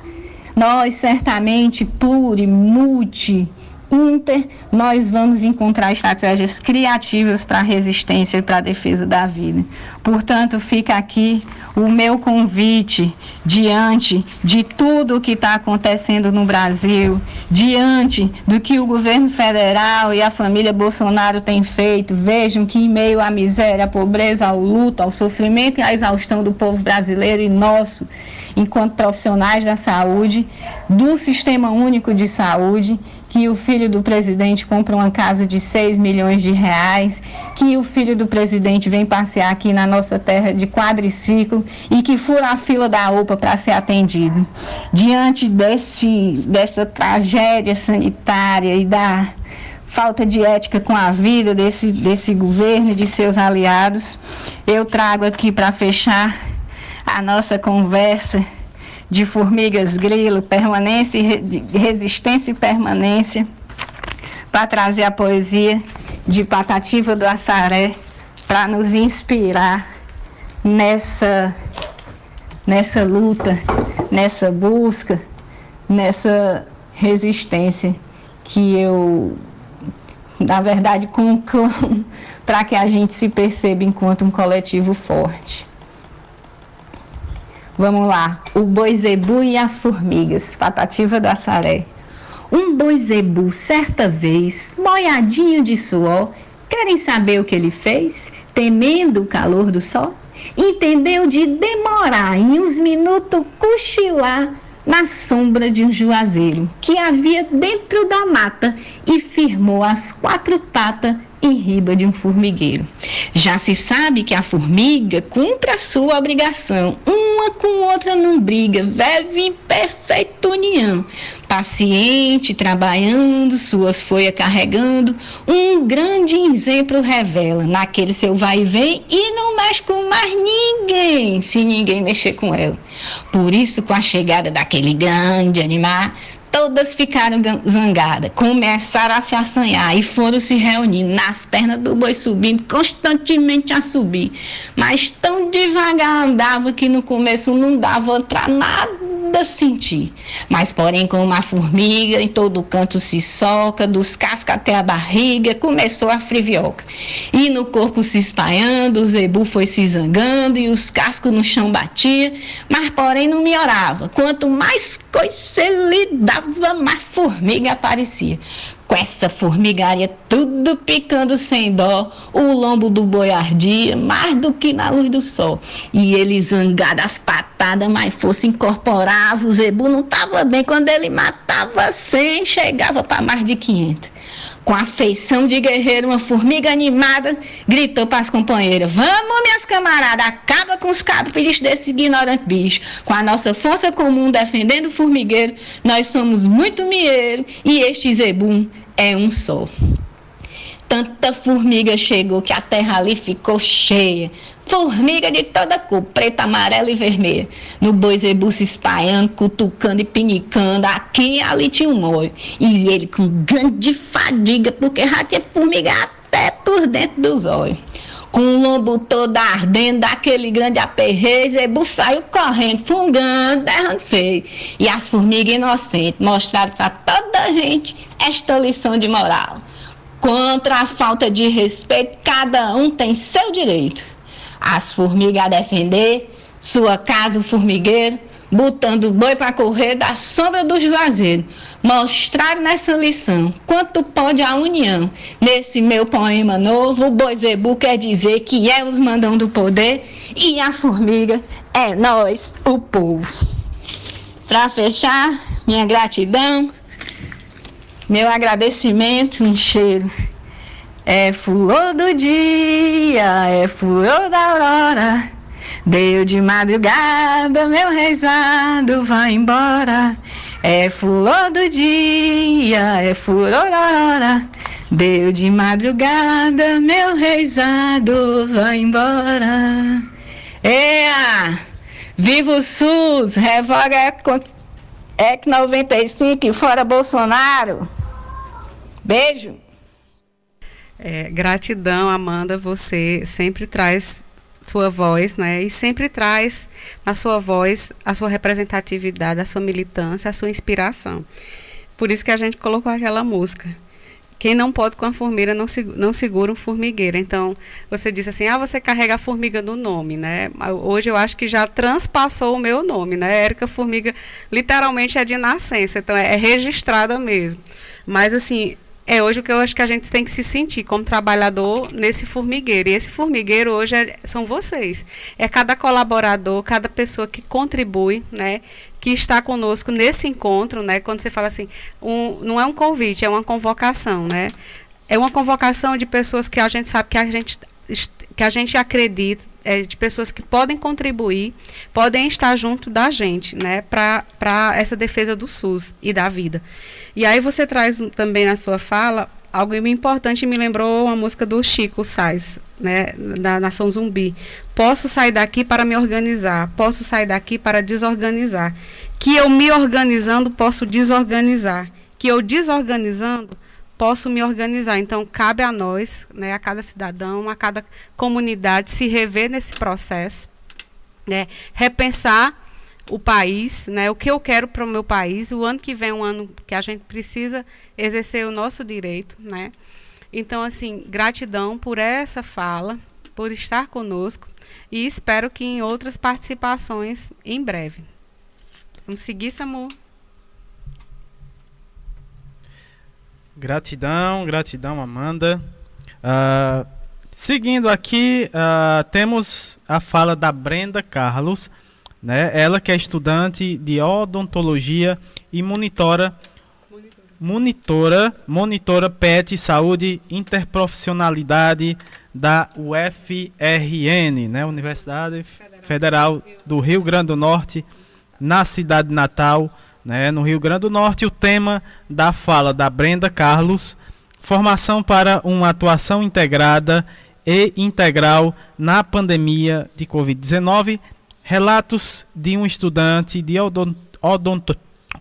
nós certamente, pluri, multi, inter, nós vamos encontrar estratégias criativas para a resistência e para a defesa da vida. Portanto, fica aqui o meu convite diante de tudo o que está acontecendo no Brasil, diante do que o governo federal e a família Bolsonaro têm feito. Vejam que, em meio à miséria, à pobreza, ao luto, ao sofrimento e à exaustão do povo brasileiro e nosso, enquanto profissionais da saúde, do Sistema Único de Saúde, que o filho do presidente compra uma casa de 6 milhões de reais, que o filho do presidente vem passear aqui na nossa terra de quadriciclo e que fura a fila da UPA para ser atendido. Diante desse, dessa tragédia sanitária e da falta de ética com a vida desse, desse governo e de seus aliados, eu trago aqui para fechar a nossa conversa de formigas grilo, permanência resistência e permanência, para trazer a poesia de Patativa do Assaré, para nos inspirar nessa, nessa luta, nessa busca, nessa resistência que eu, na verdade, conclamo para que a gente se perceba enquanto um coletivo forte. Vamos lá, o boi zebu e as formigas, Patativa da Saré. Um boi zebu, certa vez, molhadinho de suor, querem saber o que ele fez? Temendo o calor do sol? Entendeu de demorar em uns minutos cochilar na sombra de um juazeiro que havia dentro da mata e firmou as quatro patas em riba de um formigueiro. Já se sabe que a formiga cumpre a sua obrigação, uma com outra não briga, vive em perfeita união. Paciente, trabalhando, suas folhas carregando, um grande exemplo revela naquele seu vai e vem e não mexe com mais ninguém, se ninguém mexer com ela. Por isso, com a chegada daquele grande animal, Todas ficaram zangadas, começaram a se assanhar e foram se reunindo nas pernas do boi subindo, constantemente a subir. Mas tão devagar andava que no começo não dava para nada sentir. Mas, porém, como uma formiga, em todo canto se soca, dos cascos até a barriga, começou a frivioca. E no corpo se espalhando, o zebu foi se zangando e os cascos no chão batia, mas, porém, não melhorava. Quanto mais coisa ele dava, mais formiga aparecia. Com essa formigaria tudo picando sem dó, o lombo do boi ardia mais do que na luz do sol. E ele zangado as patadas, mas fosse incorporava, o zebu não estava bem. Quando ele matava 100, chegava para mais de 500. Com a feição de guerreiro, uma formiga animada gritou para as companheiras: Vamos, minhas camaradas, acaba com os caprichos desse ignorante bicho. Com a nossa força comum defendendo o formigueiro, nós somos muito mieiro e este zebum é um só. Tanta formiga chegou que a terra ali ficou cheia. Formiga de toda cor, preta, amarela e vermelha. No boi zebu se espalhando, cutucando e pinicando. Aqui e ali tinha um olho. E ele com grande fadiga, porque já tinha formiga até por dentro dos olhos. Com o lombo todo ardendo, daquele grande aperreio, Zebu saiu correndo, fungando, berrando feio. E as formigas inocentes mostraram para toda a gente esta lição de moral. Contra a falta de respeito, cada um tem seu direito as formigas a defender, sua casa o formigueiro, botando o boi para correr da sombra dos vazeiros. Mostrar nessa lição quanto pode a união. Nesse meu poema novo, o boi zebu quer dizer que é os mandão do poder e a formiga é nós, o povo. Para fechar, minha gratidão, meu agradecimento, um cheiro é flor do dia, é flor da aurora. Deu de madrugada, meu rezado vai embora. É flor do dia, é flor da aurora. Deu de madrugada, meu rezado vai embora. Ea! Viva o SUS! Revoga EC 95 e fora Bolsonaro! Beijo! É, gratidão, Amanda. Você sempre traz sua voz, né? E sempre traz na sua voz a sua representatividade, a sua militância, a sua inspiração. Por isso que a gente colocou aquela música. Quem não pode com a formiga não, não segura um formigueiro. Então, você disse assim: ah, você carrega a formiga no nome, né? Hoje eu acho que já transpassou o meu nome, né? Érica Formiga literalmente é de nascença, então é, é registrada mesmo. Mas, assim, é hoje o que eu acho que a gente tem que se sentir como trabalhador nesse formigueiro. E esse formigueiro hoje é, são vocês. É cada colaborador, cada pessoa que contribui, né? Que está conosco nesse encontro, né? Quando você fala assim, um, não é um convite, é uma convocação, né? É uma convocação de pessoas que a gente sabe que a gente, que a gente acredita, é, de pessoas que podem contribuir, podem estar junto da gente, né? Para essa defesa do SUS e da vida. E aí você traz também na sua fala algo importante me lembrou uma música do Chico Sainz, né, da Nação Zumbi. Posso sair daqui para me organizar, posso sair daqui para desorganizar. Que eu me organizando posso desorganizar, que eu desorganizando posso me organizar. Então cabe a nós, né, a cada cidadão, a cada comunidade se rever nesse processo, né, repensar o país, né? O que eu quero para o meu país. O ano que vem é um ano que a gente precisa exercer o nosso direito, né? Então, assim, gratidão por essa fala, por estar conosco e espero que em outras participações em breve. Vamos seguir, Samu. Gratidão, gratidão, Amanda. Uh, seguindo aqui, uh, temos a fala da Brenda Carlos, né? Ela que é estudante de odontologia e monitora monitora, monitora PET Saúde Interprofissionalidade da UFRN, né? Universidade Federal do Rio Grande do Norte, na cidade natal, né? No Rio Grande do Norte, o tema da fala da Brenda Carlos, formação para uma atuação integrada e integral na pandemia de Covid-19, relatos de um estudante de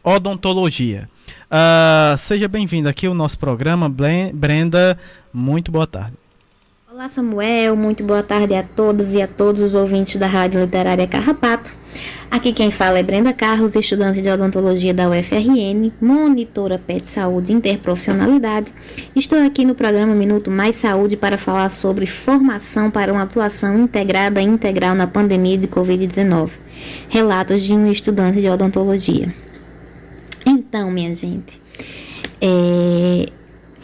odontologia. Uh, seja bem-vindo aqui ao nosso programa, Brenda. Muito boa tarde. Olá, Samuel. Muito boa tarde a todos e a todos os ouvintes da Rádio Literária Carrapato. Aqui quem fala é Brenda Carlos, estudante de odontologia da UFRN, monitora PET Saúde Interprofissionalidade. Estou aqui no programa Minuto Mais Saúde para falar sobre formação para uma atuação integrada e integral na pandemia de Covid-19. Relatos de um estudante de odontologia. Então, minha gente, é,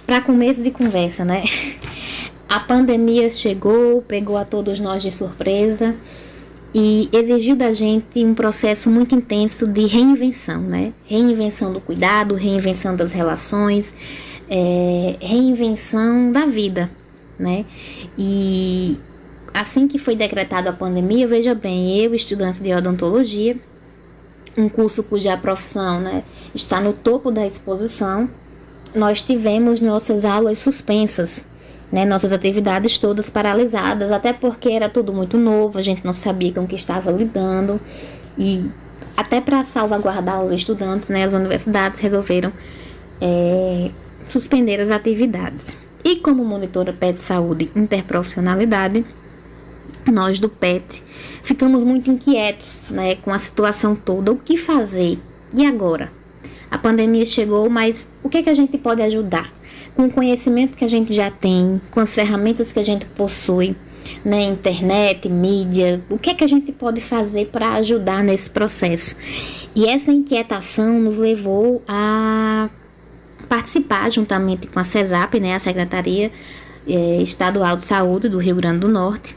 para começo de conversa, né? A pandemia chegou, pegou a todos nós de surpresa e exigiu da gente um processo muito intenso de reinvenção, né? Reinvenção do cuidado, reinvenção das relações, é, reinvenção da vida, né? E assim que foi decretada a pandemia, veja bem, eu, estudante de odontologia, um curso cuja profissão né, está no topo da exposição, nós tivemos nossas aulas suspensas, né, nossas atividades todas paralisadas, até porque era tudo muito novo, a gente não sabia com o que estava lidando e até para salvaguardar os estudantes, né, as universidades resolveram é, suspender as atividades. E como monitora PET Saúde Interprofissionalidade, nós do PET ficamos muito inquietos né, com a situação toda. O que fazer? E agora? A pandemia chegou, mas o que, é que a gente pode ajudar? Com o conhecimento que a gente já tem, com as ferramentas que a gente possui, né, internet, mídia, o que é que a gente pode fazer para ajudar nesse processo? E essa inquietação nos levou a participar juntamente com a CESAP, né, a Secretaria eh, Estadual de Saúde do Rio Grande do Norte,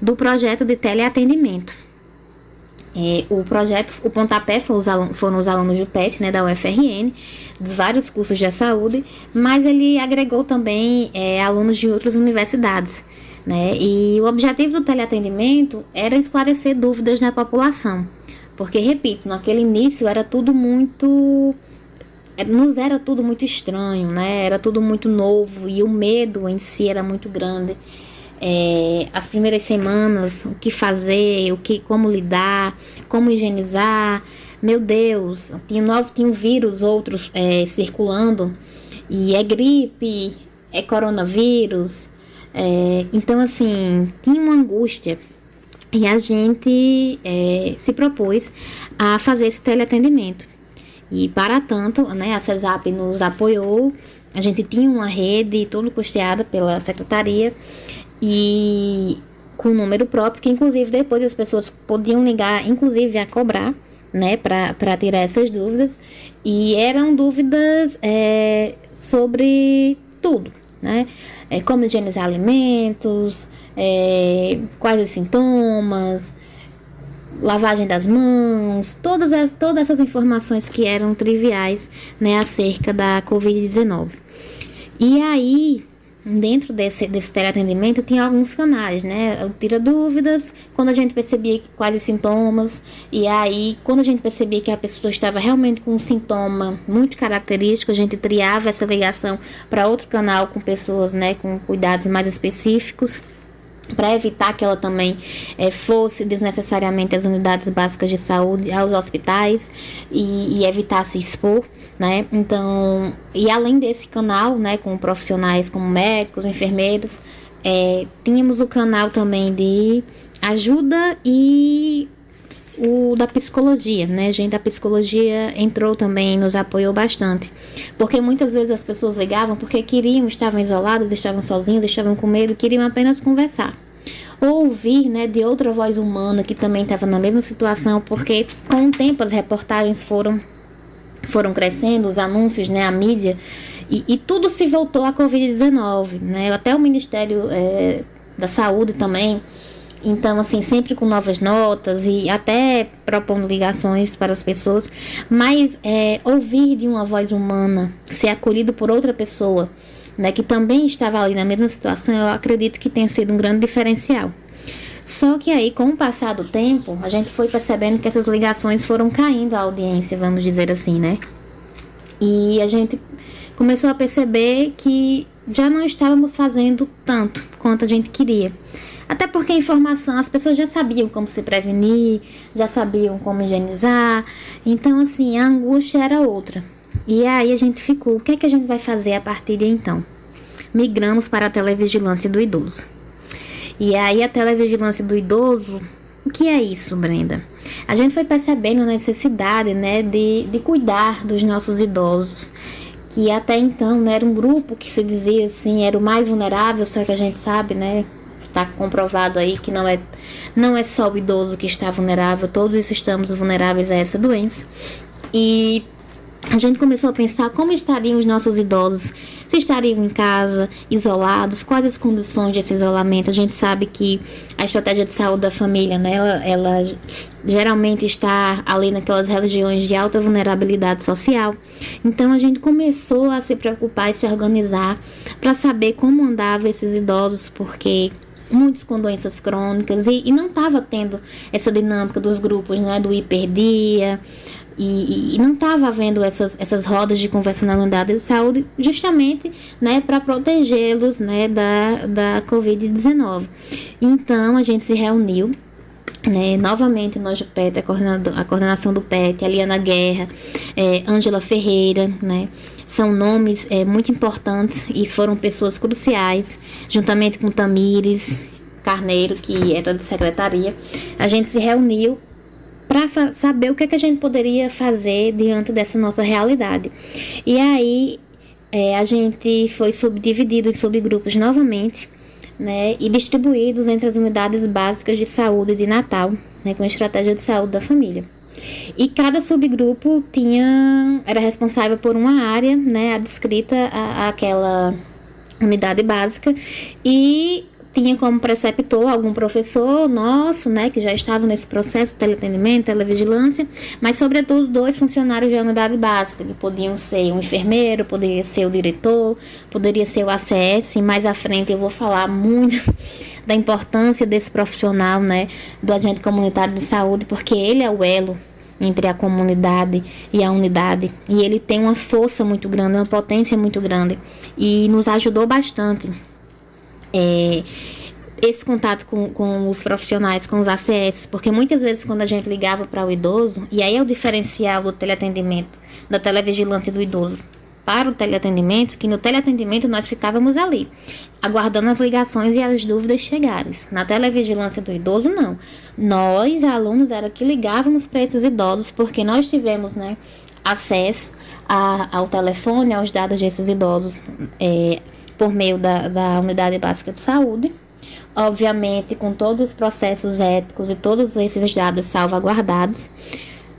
do projeto de teleatendimento. É, o projeto, o pontapé foram os, alunos, foram os alunos do PET, né, da UFRN, dos vários cursos de saúde, mas ele agregou também é, alunos de outras universidades. Né? E o objetivo do teleatendimento era esclarecer dúvidas na população. Porque, repito, naquele início era tudo muito. É, nos era tudo muito estranho, né? Era tudo muito novo e o medo em si era muito grande é, as primeiras semanas, o que fazer, o que, como lidar, como higienizar. Meu Deus, tinha novo, tinha um vírus, outros é, circulando e é gripe, é coronavírus. É, então, assim, tinha uma angústia e a gente é, se propôs a fazer esse teleatendimento. E para tanto, né, a CESAP nos apoiou, a gente tinha uma rede, tudo custeada pela secretaria, e com um número próprio, que inclusive depois as pessoas podiam ligar, inclusive a cobrar, né, para tirar essas dúvidas. E eram dúvidas é, sobre tudo, né? É, como higienizar alimentos, é, quais os sintomas, lavagem das mãos, todas, as, todas essas informações que eram triviais, né, acerca da Covid-19. E aí, dentro desse, desse teleatendimento tinha alguns canais, né? Tira dúvidas, quando a gente percebia quais os sintomas, e aí quando a gente percebia que a pessoa estava realmente com um sintoma muito característico, a gente triava essa ligação para outro canal com pessoas, né, com cuidados mais específicos para evitar que ela também é, fosse desnecessariamente às unidades básicas de saúde, aos hospitais e, e evitar se expor né? Então, e além desse canal, né, com profissionais como médicos, enfermeiros, é, tínhamos o canal também de ajuda e o da psicologia, né? Gente da psicologia entrou também, nos apoiou bastante. Porque muitas vezes as pessoas ligavam porque queriam, estavam isoladas, estavam sozinhas, estavam com medo, queriam apenas conversar. Ou ouvir, né, de outra voz humana que também estava na mesma situação, porque com o tempo as reportagens foram foram crescendo, os anúncios, né, a mídia, e, e tudo se voltou à Covid-19, né? Até o Ministério é, da Saúde também então, assim, sempre com novas notas e até propondo ligações para as pessoas. Mas é, ouvir de uma voz humana, ser acolhido por outra pessoa, né, que também estava ali na mesma situação, eu acredito que tenha sido um grande diferencial. Só que aí, com o passar do tempo, a gente foi percebendo que essas ligações foram caindo a audiência, vamos dizer assim, né? E a gente começou a perceber que já não estávamos fazendo tanto quanto a gente queria. Até porque a informação, as pessoas já sabiam como se prevenir, já sabiam como higienizar. Então, assim, a angústia era outra. E aí a gente ficou, o que é que a gente vai fazer a partir de então? Migramos para a televigilância do idoso. E aí a televigilância do idoso, o que é isso, Brenda? A gente foi percebendo a necessidade, né, de, de cuidar dos nossos idosos que até então né, era um grupo que se dizia assim era o mais vulnerável, só que a gente sabe, né, está comprovado aí que não é, não é só o idoso que está vulnerável, todos estamos vulneráveis a essa doença. E a gente começou a pensar como estariam os nossos idosos, se estariam em casa, isolados, quais as condições desse isolamento. A gente sabe que a estratégia de saúde da família, né, ela, ela geralmente está ali naquelas regiões de alta vulnerabilidade social. Então a gente começou a se preocupar e se organizar para saber como andavam esses idosos, porque muitos com doenças crônicas e, e não estava tendo essa dinâmica dos grupos, né, do hiperdia, e, e, não estava havendo essas, essas rodas de conversa na unidade de saúde justamente né, para protegê-los né, da, da Covid-19. Então a gente se reuniu. Né, novamente nós do PET, a, a coordenação do PET, a Liana Guerra, é, Ângela Ferreira, né, são nomes é, muito importantes e foram pessoas cruciais, juntamente com Tamires Carneiro, que era de secretaria. A gente se reuniu para saber o que, é que a gente poderia fazer diante dessa nossa realidade. E aí é, a gente foi subdividido em subgrupos novamente. Né, e distribuídos entre as unidades básicas de saúde de Natal, né, com a estratégia de saúde da família. E cada subgrupo tinha era responsável por uma área, né, adscrita àquela unidade básica e tinha como preceptor algum professor nosso, né, que já estava nesse processo de teleatendimento, televigilância, mas sobretudo dois funcionários de unidade básica, que podiam ser um enfermeiro, poderia ser o diretor, poderia ser o ACS, e mais à frente eu vou falar muito da importância desse profissional, né, do agente comunitário de saúde, porque ele é o elo entre a comunidade e a unidade. E ele tem uma força muito grande, uma potência muito grande. E nos ajudou bastante. É, esse contato com, com os profissionais, com os ACS, porque muitas vezes quando a gente ligava para o idoso, e aí é o diferencial do teleatendimento, da televigilância do idoso para o teleatendimento, que no teleatendimento nós ficávamos ali, aguardando as ligações e as dúvidas chegarem. Na televigilância do idoso, não. Nós, alunos, era que ligávamos para esses idosos, porque nós tivemos né, acesso a, ao telefone, aos dados desses idosos é, por meio da, da unidade básica de saúde. Obviamente, com todos os processos éticos e todos esses dados salvaguardados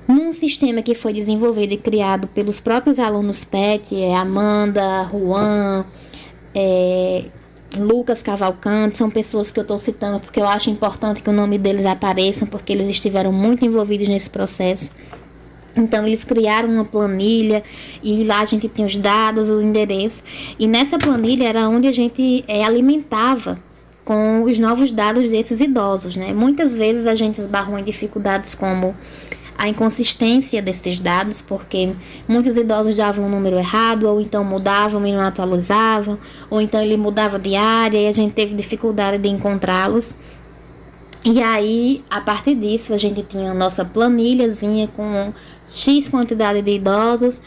num sistema que foi desenvolvido e criado pelos próprios alunos PET, é Amanda, Juan, é, Lucas Cavalcante, são pessoas que eu estou citando porque eu acho importante que o nome deles apareça, porque eles estiveram muito envolvidos nesse processo. Então eles criaram uma planilha e lá a gente tem os dados, o endereço. E nessa planilha era onde a gente é, alimentava com os novos dados desses idosos, né? Muitas vezes a gente esbarrou em dificuldades como a inconsistência desses dados, porque muitos idosos davam um número errado, ou então mudavam e não atualizavam, ou então ele mudava de área e a gente teve dificuldade de encontrá-los. E aí, a partir disso, a gente tinha a nossa planilhazinha com X quantidade de idosos,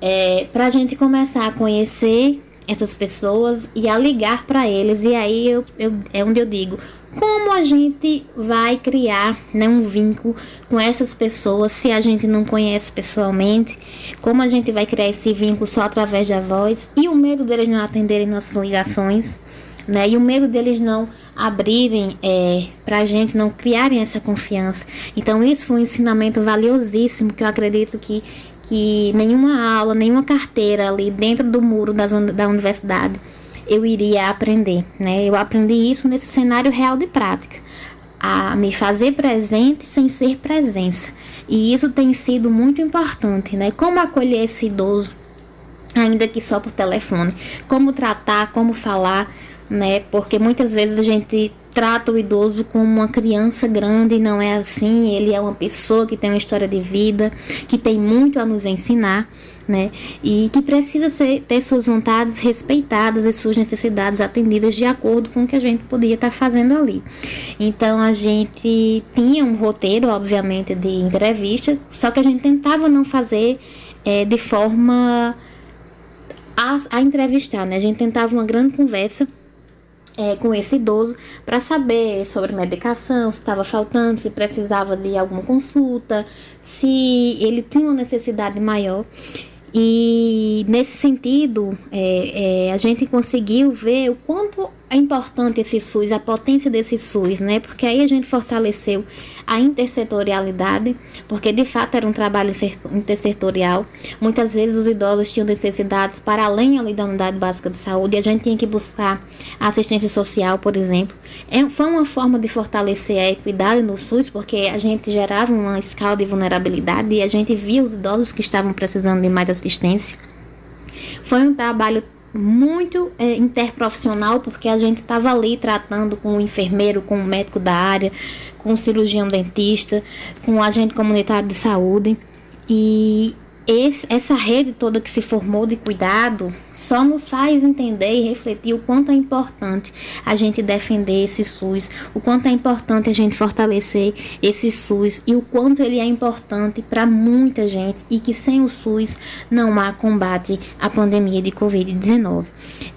é, para a gente começar a conhecer essas pessoas e a ligar para eles. E aí eu, eu, é onde eu digo: como a gente vai criar né, um vínculo com essas pessoas se a gente não conhece pessoalmente? Como a gente vai criar esse vínculo só através da voz? E o medo deles não atenderem nossas ligações, né? E o medo deles não abrirem é, para a gente, não criarem essa confiança. Então, isso foi um ensinamento valiosíssimo que eu acredito que, que nenhuma aula, nenhuma carteira ali dentro do muro das, da universidade eu iria aprender, né? Eu aprendi isso nesse cenário real de prática, a me fazer presente sem ser presença. E isso tem sido muito importante, né? Como acolher esse idoso, ainda que só por telefone, como tratar, como falar, né? Porque muitas vezes a gente trata o idoso como uma criança grande e não é assim. Ele é uma pessoa que tem uma história de vida, que tem muito a nos ensinar né? E que precisa ser, ter suas vontades respeitadas e suas necessidades atendidas de acordo com o que a gente podia estar tá fazendo ali. Então a gente tinha um roteiro, obviamente, de entrevista, só que a gente tentava não fazer é, de forma a, a entrevistar, né? A gente tentava uma grande conversa é, com esse idoso para saber sobre medicação, se estava faltando, se precisava de alguma consulta, se ele tinha uma necessidade maior. E nesse sentido, é, é, a gente conseguiu ver o quanto é importante esse SUS, a potência desse SUS, né? Porque aí a gente fortaleceu a intersetorialidade, porque de fato era um trabalho intersetorial. Muitas vezes os idosos tinham necessidades para além ali da unidade básica de saúde e a gente tinha que buscar assistência social, por exemplo. É, foi uma forma de fortalecer a equidade no SUS, porque a gente gerava uma escala de vulnerabilidade e a gente via os idosos que estavam precisando de mais assistência. Foi um trabalho muito é, interprofissional, porque a gente estava ali tratando com o enfermeiro, com o médico da área, com o cirurgião dentista, com o agente comunitário de saúde. E esse, essa rede toda que se formou de cuidado só nos faz entender e refletir o quanto é importante a gente defender esse SUS, o quanto é importante a gente fortalecer esse SUS e o quanto ele é importante para muita gente e que sem o SUS não há combate à pandemia de Covid-19.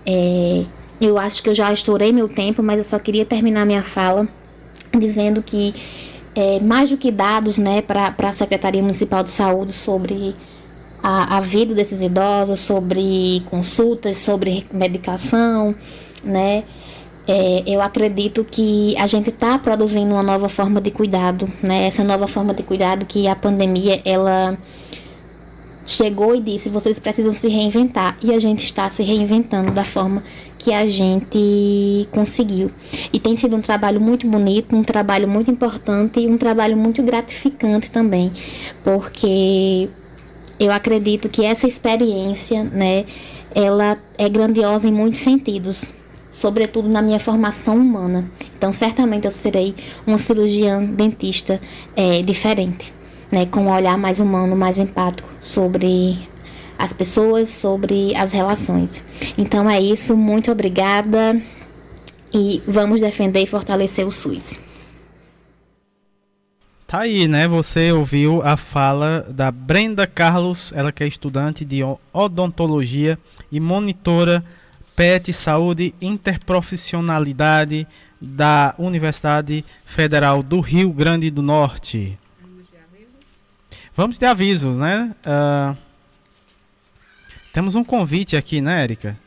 É, eu acho que eu já estourei meu tempo, mas eu só queria terminar minha fala dizendo que é, mais do que dados né, para a Secretaria Municipal de Saúde sobre a, a vida desses idosos, sobre consultas, sobre medicação, né? É, eu acredito que a gente está produzindo uma nova forma de cuidado, né? Essa nova forma de cuidado que a pandemia ela chegou e disse vocês precisam se reinventar. E a gente está se reinventando da forma que a gente conseguiu. E tem sido um trabalho muito bonito um trabalho muito importante e um trabalho muito gratificante também porque eu acredito que essa experiência, né, ela é grandiosa em muitos sentidos, sobretudo na minha formação humana. Então, certamente eu serei uma cirurgiã dentista é, diferente, né, com um olhar mais humano, mais empático sobre as pessoas, sobre as relações. Então é isso, muito obrigada e vamos defender e fortalecer o SUS. Tá aí, né? Você ouviu a fala da Brenda Carlos, ela que é estudante de odontologia e monitora PET Saúde Interprofissionalidade da Universidade Federal do Rio Grande do Norte. Vamos de avisos, né? Uh, temos um convite aqui, né, Erika?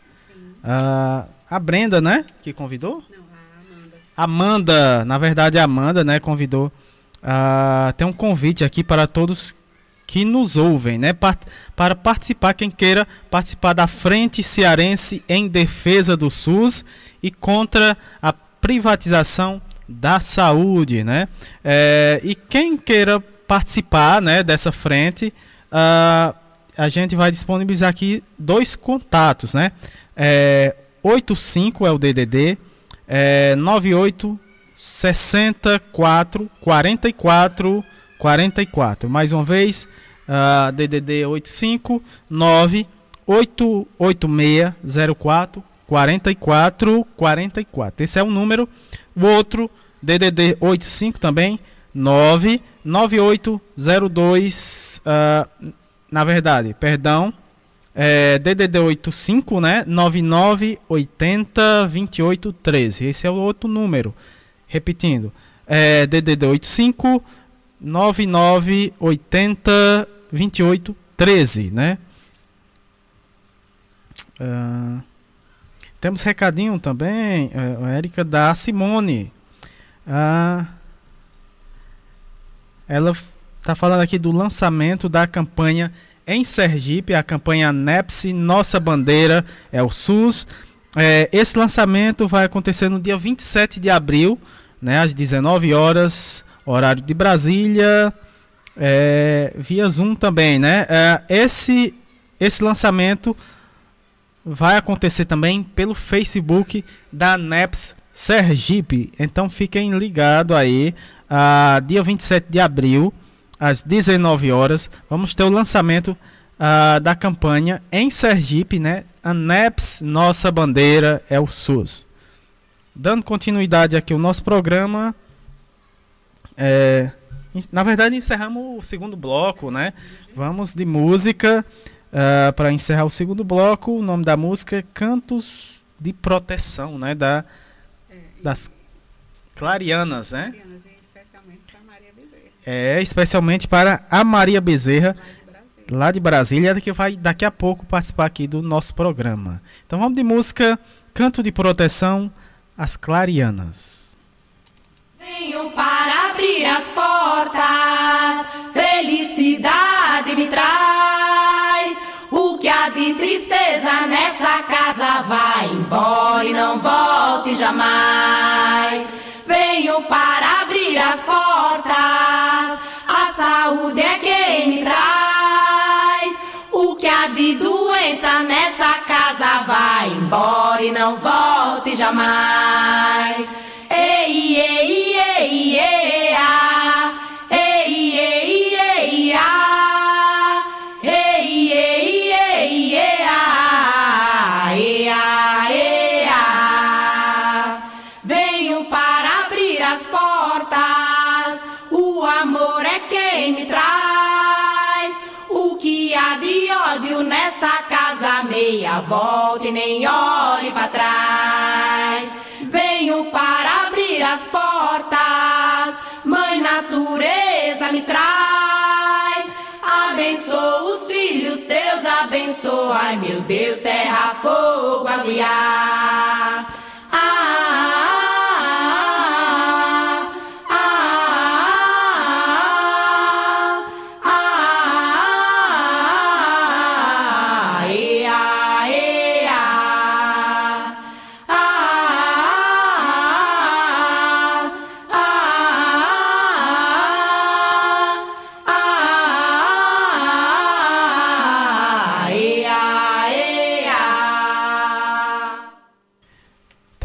Uh, a Brenda, né? Que convidou? Não, a Amanda. Amanda, na verdade, a Amanda, né? Convidou Uh, tem um convite aqui para todos que nos ouvem, né? para participar, quem queira participar da Frente Cearense em defesa do SUS e contra a privatização da saúde, né? É, e quem queira participar, né, dessa frente, uh, a gente vai disponibilizar aqui dois contatos, né? É, 85 é o DDD, é, 98 64 44 44. Mais uma vez, uh, DDD 85 9 886 04 44 44. Esse é o número. O outro, DDD 85 também, 9 9802. Uh, na verdade, perdão. É, DDD 85, né? 9980 2813. Esse é o outro número. Repetindo, é DDD 85 9980 28 13, né? Uh, temos recadinho também, uh, Érica, da Simone. Uh, ela está falando aqui do lançamento da campanha em Sergipe, a campanha NEPSI Nossa Bandeira é o SUS. É, esse lançamento vai acontecer no dia 27 de abril, né, às 19 horas, horário de Brasília, é, via Zoom também, né? É, esse, esse lançamento vai acontecer também pelo Facebook da NEPS Sergipe. Então fiquem ligados aí, a dia 27 de abril, às 19 horas, vamos ter o lançamento da campanha em Sergipe, né? A NEPS, nossa bandeira é o SUS. Dando continuidade aqui ao nosso programa, é, na verdade encerramos o segundo bloco, né? Vamos de música para encerrar o segundo bloco. O nome da música é Cantos de Proteção, né? Da, das Clarianas, né? É, especialmente para a Maria Bezerra lá de Brasília, que vai daqui a pouco participar aqui do nosso programa. Então vamos de música Canto de Proteção, As Clarianas. Venho para abrir as portas, felicidade me traz. O que há de tristeza nessa casa vai embora e não volte jamais. Vai embora e não volte jamais. Ei, ei, ei, ei, ah. ei, ei, ei, ah. ei, ei, ei, ei, ah. ei, ah, ei, ah. Venho para abrir as portas, o amor é quem me traz o que há de ódio nessa casa, meia volta e nem olhe para trás. Venho para abrir as portas, mãe natureza me traz. Abençoa os filhos, Deus abençoa, ai meu Deus, terra, fogo, aguiar. Ah,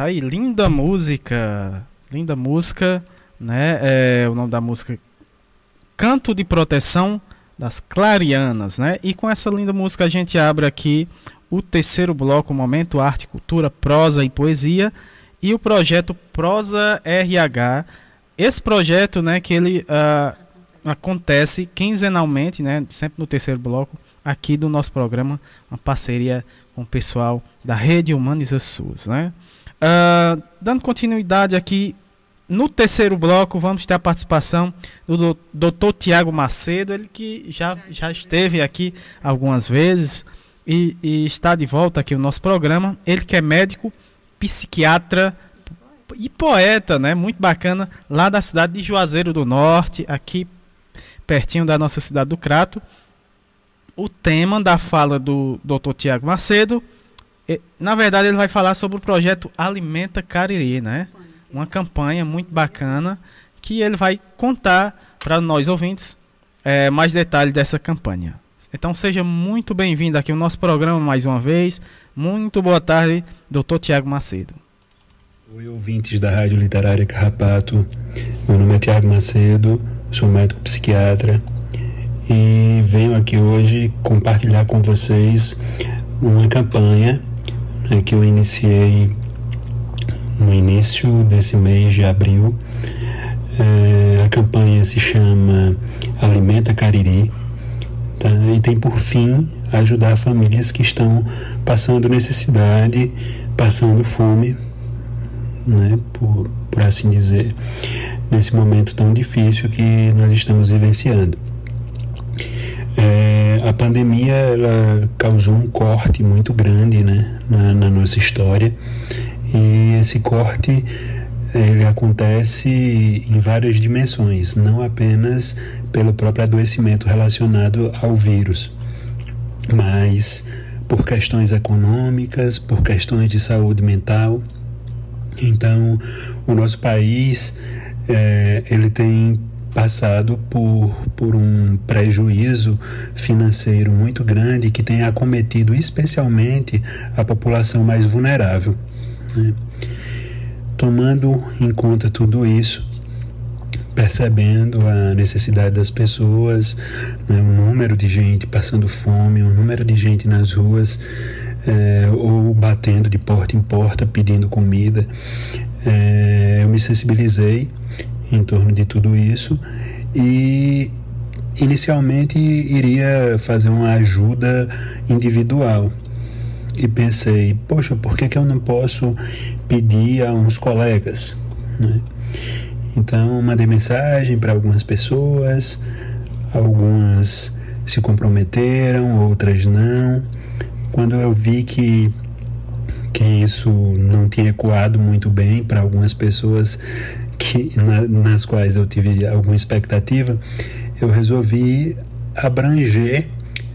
aí, linda música. Linda música, né? É, o nome da música Canto de Proteção das Clarianas, né? E com essa linda música a gente abre aqui o terceiro bloco, Momento Arte, Cultura, Prosa e Poesia e o projeto Prosa RH. Esse projeto, né, que ele uh, acontece quinzenalmente, né, sempre no terceiro bloco aqui do nosso programa, uma parceria com o pessoal da Rede Humaniza SUS, né? Uh, dando continuidade aqui, no terceiro bloco vamos ter a participação do Dr. Tiago Macedo, ele que já, já esteve aqui algumas vezes e, e, está de volta aqui no nosso programa. Ele que é médico, psiquiatra e poeta, né? Muito bacana, lá da cidade de Juazeiro do Norte, aqui pertinho da nossa cidade do Crato. O tema da fala do Dr. Tiago Macedo na verdade, ele vai falar sobre o projeto Alimenta Cariri, né? Uma campanha muito bacana que ele vai contar para nós ouvintes é, mais detalhes dessa campanha. Então seja muito bem-vindo aqui ao nosso programa mais uma vez. Muito boa tarde, Dr. Tiago Macedo. Oi, ouvintes da Rádio Literária Carrapato. Meu nome é Tiago Macedo, sou médico psiquiatra e venho aqui hoje compartilhar com vocês uma campanha é que eu iniciei no início desse mês de abril. É, a campanha se chama Alimenta Cariri tá? e tem por fim ajudar famílias que estão passando necessidade, passando fome né, por, por assim dizer, nesse momento tão difícil que nós estamos vivenciando. É, a pandemia ela causou um corte muito grande né, na, na nossa história e esse corte ele acontece em várias dimensões, não apenas pelo próprio adoecimento relacionado ao vírus, mas por questões econômicas, por questões de saúde mental. Então, o nosso país é, ele tem passado por, por um prejuízo financeiro muito grande que tem acometido especialmente a população mais vulnerável. Né? Tomando em conta tudo isso, percebendo a necessidade das pessoas, né, o número de gente passando fome, o número de gente nas ruas, é, ou batendo de porta em porta pedindo comida, é, eu me sensibilizei em torno de tudo isso e inicialmente iria fazer uma ajuda individual e pensei, poxa, por que, que eu não posso pedir a uns colegas? Né? Então, mandei mensagem para algumas pessoas, algumas se comprometeram, outras não. Quando eu vi que, que isso não tinha ecoado muito bem para algumas pessoas que, na, nas quais eu tive alguma expectativa, eu resolvi abranger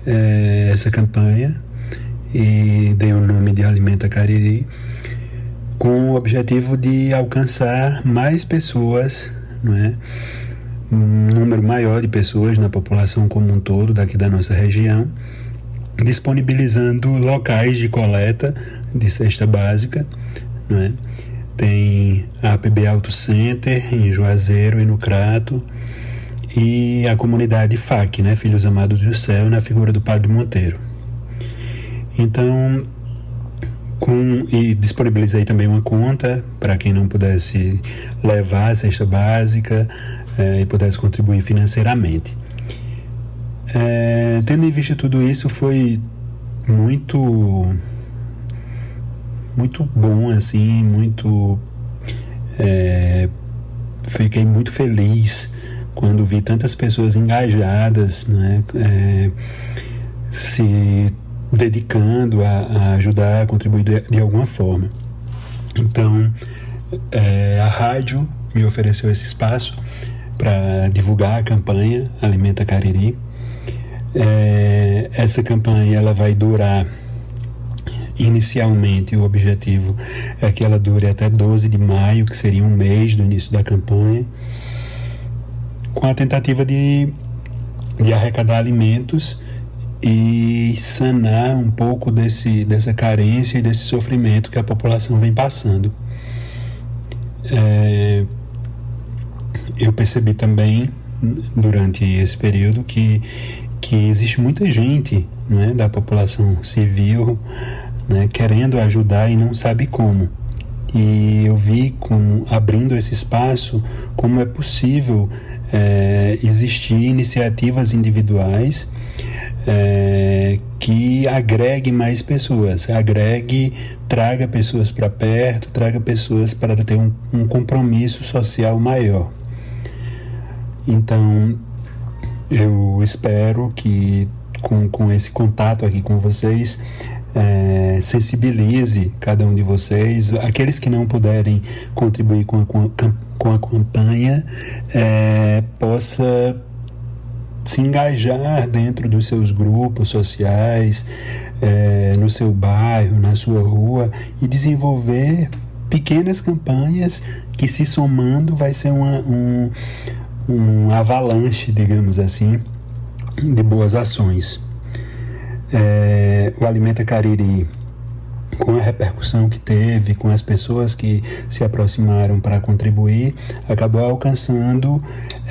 é, essa campanha e dei o nome de Alimenta Cariri com o objetivo de alcançar mais pessoas, não é? um número maior de pessoas na população como um todo daqui da nossa região, disponibilizando locais de coleta de cesta básica, não é? Tem a APB Auto Center em Juazeiro e no Crato e a comunidade FAC, né, Filhos Amados do Céu, na figura do Padre Monteiro. Então, com, e disponibilizei também uma conta para quem não pudesse levar a cesta básica é, e pudesse contribuir financeiramente. É, tendo em vista tudo isso, foi muito muito bom assim, muito é, fiquei muito feliz quando vi tantas pessoas engajadas, né, é, se dedicando a, a ajudar, a contribuir de, de alguma forma. Então, é, a rádio me ofereceu esse espaço para divulgar a campanha Alimenta Cariri. É, essa campanha ela vai durar inicialmente o objetivo é que ela dure até 12 de maio, que seria um mês do início da campanha, com a tentativa de, de arrecadar alimentos e sanar um pouco desse, dessa carência e desse sofrimento que a população vem passando. É, eu percebi também durante esse período que, que existe muita gente né, da população civil né, querendo ajudar e não sabe como. E eu vi com, abrindo esse espaço como é possível é, existir iniciativas individuais é, que agregue mais pessoas, agregue, traga pessoas para perto, traga pessoas para ter um, um compromisso social maior. Então, eu espero que com, com esse contato aqui com vocês, é, sensibilize cada um de vocês, aqueles que não puderem contribuir com a, com a campanha, é, possa se engajar dentro dos seus grupos sociais, é, no seu bairro, na sua rua e desenvolver pequenas campanhas que se somando vai ser uma, um, um avalanche, digamos assim, de boas ações. É, o Alimenta Cariri com a repercussão que teve, com as pessoas que se aproximaram para contribuir, acabou alcançando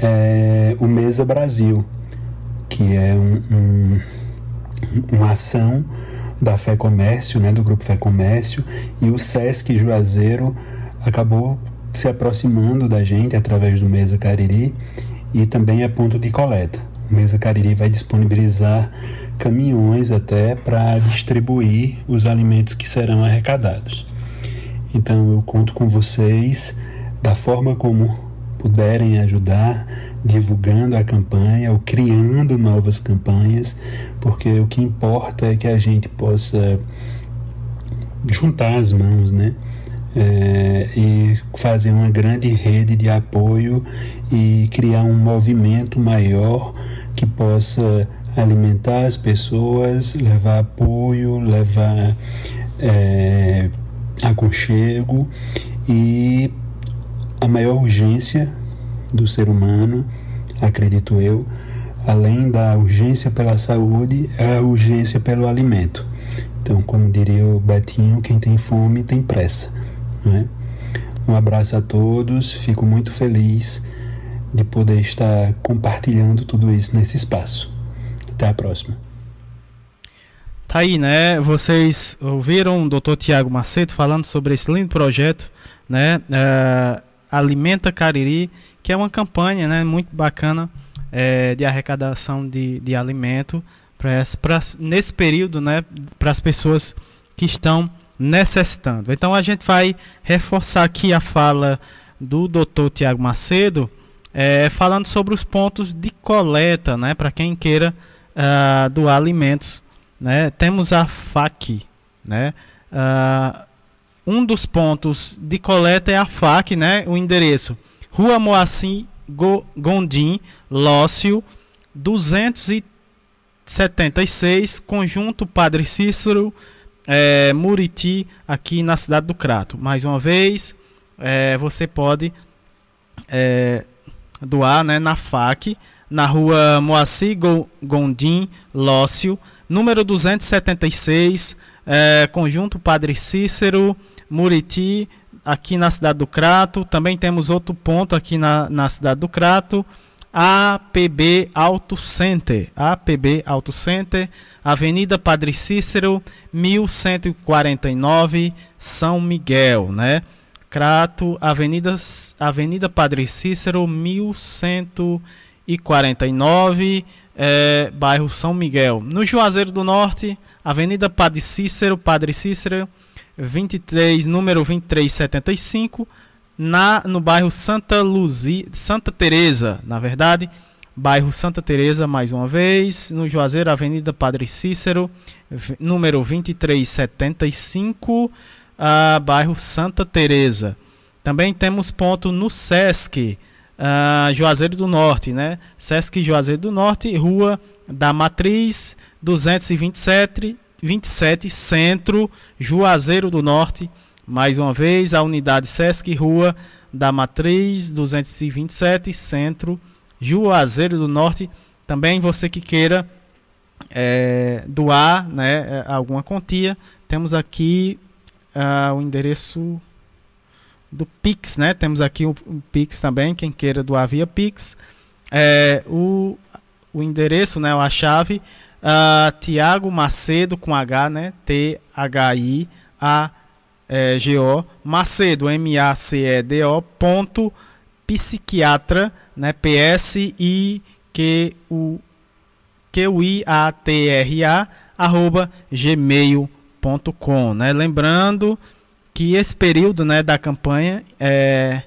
é, o Mesa Brasil, que é um, um, uma ação da Fé Comércio, né, do Grupo Fé Comércio, e o Sesc Juazeiro acabou se aproximando da gente através do Mesa Cariri e também é ponto de coleta. O Mesa Cariri vai disponibilizar caminhões até para distribuir os alimentos que serão arrecadados. Então eu conto com vocês da forma como puderem ajudar, divulgando a campanha ou criando novas campanhas, porque o que importa é que a gente possa juntar as mãos, né? É, e fazer uma grande rede de apoio e criar um movimento maior que possa alimentar as pessoas, levar apoio, levar é, aconchego e a maior urgência do ser humano, acredito eu, além da urgência pela saúde, é a urgência pelo alimento. Então, como diria o Betinho, quem tem fome tem pressa. Né? Um abraço a todos, fico muito feliz de poder estar compartilhando tudo isso nesse espaço. Até a próxima. Tá aí, né? Vocês ouviram o Dr. Tiago Macedo falando sobre esse lindo projeto, né? Uh, Alimenta Cariri, que é uma campanha, né? Muito bacana é, de arrecadação de, de alimento para nesse período, né? Para as pessoas que estão necessitando. Então a gente vai reforçar aqui a fala do Dr. Tiago Macedo, é, falando sobre os pontos de coleta, né? Para quem queira uh, doar alimentos. Né? Temos a FAC. Né? Uh, um dos pontos de coleta é a FAC, né? o endereço Rua Moacir Gondim, Lócio, 276, Conjunto Padre Cícero, é, Muriti, aqui na cidade do Crato. Mais uma vez, é, você pode é, doar né, na FAC na rua Moacir Gondim Lócio, número 276, é, Conjunto Padre Cícero, Muriti, aqui na cidade do Crato. Também temos outro ponto aqui na, na cidade do Crato. APB Auto Center, APB Auto Center, Avenida Padre Cícero, 1149, São Miguel, né? Crato, Avenida, Avenida Padre Cícero, 1149 e 49, é, bairro São Miguel. No Juazeiro do Norte, Avenida Padre Cícero, Padre Cícero, 23, número 2375, na, no bairro Santa Luzia, Santa Teresa, na verdade, bairro Santa Teresa, mais uma vez, no Juazeiro, Avenida Padre Cícero, número 2375, uh, bairro Santa Teresa. Também temos ponto no SESC, uh, Juazeiro do Norte, né? Sesc Juazeiro do Norte, Rua da Matriz, 227, 27, Centro, Juazeiro do Norte. Mais uma vez, a unidade Sesc Rua da Matriz, 227, Centro, Juazeiro do Norte. Também você que queira é, doar né, é, alguma quantia, temos aqui uh, o endereço do Pix, né? Temos aqui o, o Pix também, quem queira doar via Pix. É, o, o endereço, né? A chave, uh, Tiago Macedo com H, né? T-H-I-A-G-O, Macedo, M-A-C-E-D-O, ponto, psiquiatra, né? P-S-I-Q-U Q-I-A-T-R-A, arroba gmail.com, né? Lembrando que esse período né, da campanha é,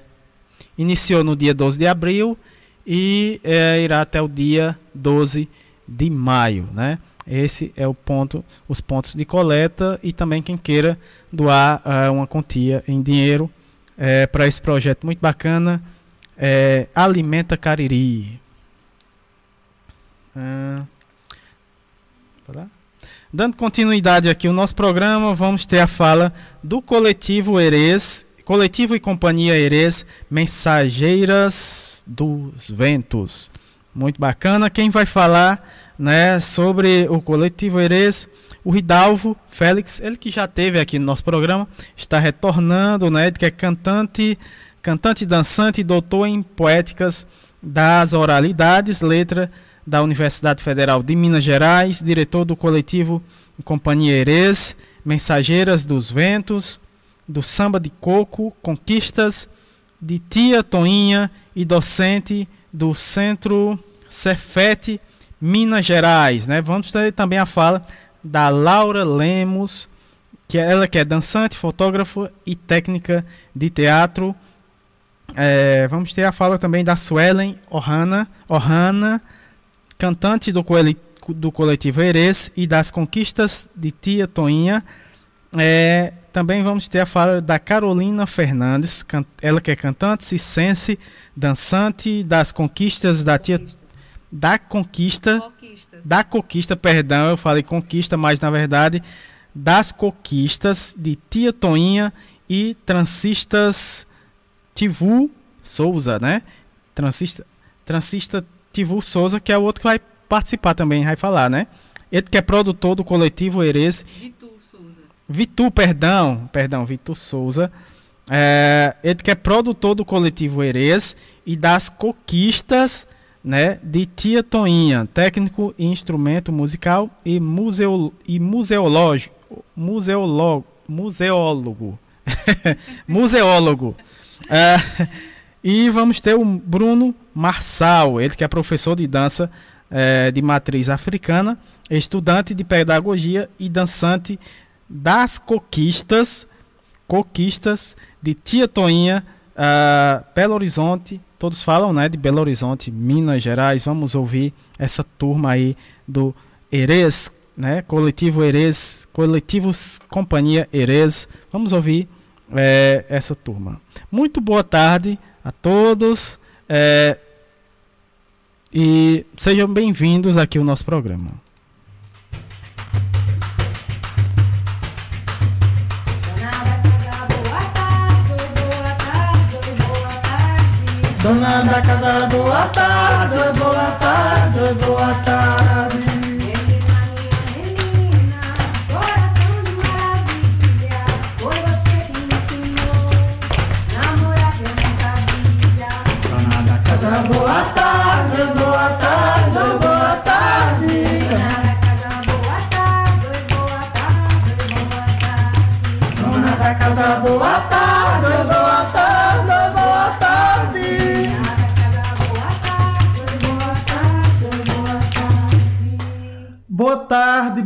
iniciou no dia 12 de abril e é, irá até o dia 12 de maio. Né? Esse é o ponto, os pontos de coleta e também quem queira doar uh, uma quantia em dinheiro é, para esse projeto muito bacana. É, Alimenta Cariri. Uh, Dando continuidade aqui ao nosso programa, vamos ter a fala do coletivo Erês, coletivo e companhia Erês, Mensageiras dos Ventos. Muito bacana. Quem vai falar né, sobre o coletivo Erês, o Ridalvo Félix, ele que já teve aqui no nosso programa, está retornando, né, que é cantante, cantante dançante doutor em poéticas das oralidades, letra da Universidade Federal de Minas Gerais, diretor do coletivo Companhia Mensageiras dos Ventos, do Samba de Coco, Conquistas, de Tia Toinha e docente do Centro Cefete, Minas Gerais. Né? Vamos ter também a fala da Laura Lemos, que é, ela que é dançante, fotógrafa e técnica de teatro. É, vamos ter a fala também da Suelen Ohana, Ohana cantante do, do coletivo Eres e das conquistas de Tia Toinha. É, também vamos ter a fala da Carolina Fernandes, ela que é cantante, cicense, dançante das conquistas da tia da conquista Conquistas. da conquista, perdão, eu falei conquista, mas na verdade das conquistas de Tia Toinha e Transistas Tivu Souza, né? Transista, Transista Tivu Souza, que é o outro que vai participar também, vai falar, né? Ele que é produtor do coletivo Erez. Vitor Souza. Vitor, perdão, perdão, Vitor Souza. É, ele que é produtor do coletivo Erez e das conquistas né, de Tia Toinha, técnico em instrumento musical e, museo, e museológico, museólogo, museólogo, museólogo. É, e vamos ter o Bruno Marçal, ele que é professor de dança é, de matriz africana, estudante de pedagogia e dançante das coquistas, coquistas de Tia Toinha, uh, Belo Horizonte, todos falam né, de Belo Horizonte, Minas Gerais. Vamos ouvir essa turma aí do Erez, né? Coletivo Erez, Coletivos Companhia Erez. Vamos ouvir é, essa turma. Muito boa tarde a todos é, e sejam bem-vindos aqui ao nosso programa. Dona da casa, boa tarde, boa tarde, boa tarde. boa tarde,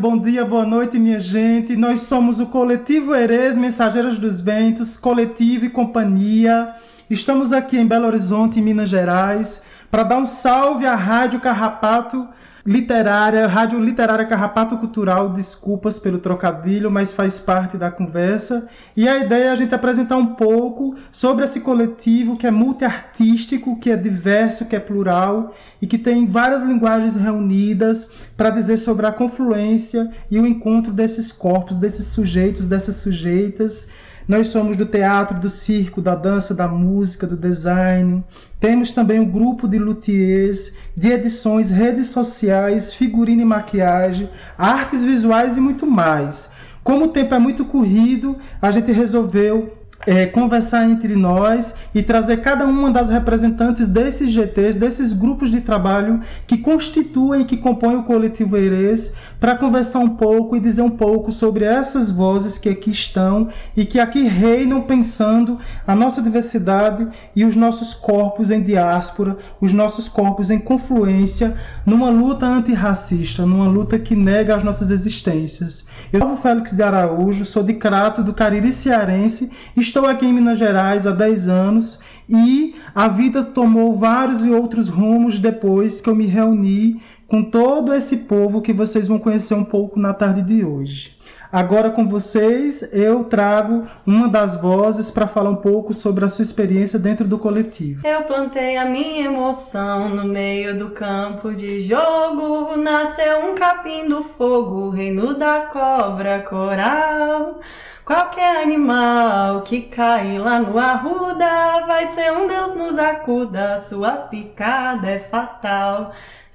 bom dia, boa noite, minha gente. Nós somos o Coletivo Erez Mensageiros dos Ventos, Coletivo e Companhia. Estamos aqui em Belo Horizonte, Minas Gerais, para dar um salve à Rádio Carrapato Literária, Rádio Literária Carrapato Cultural, desculpas pelo trocadilho, mas faz parte da conversa. E a ideia é a gente apresentar um pouco sobre esse coletivo que é multiartístico, que é diverso, que é plural e que tem várias linguagens reunidas para dizer sobre a confluência e o encontro desses corpos, desses sujeitos, dessas sujeitas nós somos do teatro, do circo, da dança, da música, do design. Temos também um grupo de luthiers, de edições, redes sociais, figurino e maquiagem, artes visuais e muito mais. Como o tempo é muito corrido, a gente resolveu é, conversar entre nós e trazer cada uma das representantes desses GTs, desses grupos de trabalho que constituem e que compõem o coletivo Eirês, para conversar um pouco e dizer um pouco sobre essas vozes que aqui estão e que aqui reinam pensando a nossa diversidade e os nossos corpos em diáspora, os nossos corpos em confluência, numa luta antirracista, numa luta que nega as nossas existências. Eu sou Félix de Araújo, sou de Crato, do Cariri Cearense, estou aqui em Minas Gerais há 10 anos e a vida tomou vários e outros rumos depois que eu me reuni com todo esse povo que vocês vão conhecer um pouco na tarde de hoje. Agora com vocês, eu trago uma das vozes para falar um pouco sobre a sua experiência dentro do coletivo. Eu plantei a minha emoção no meio do campo de jogo, nasceu um capim do fogo, reino da cobra coral. Qualquer animal que cai lá no arruda, vai ser um Deus nos acuda, sua picada é fatal.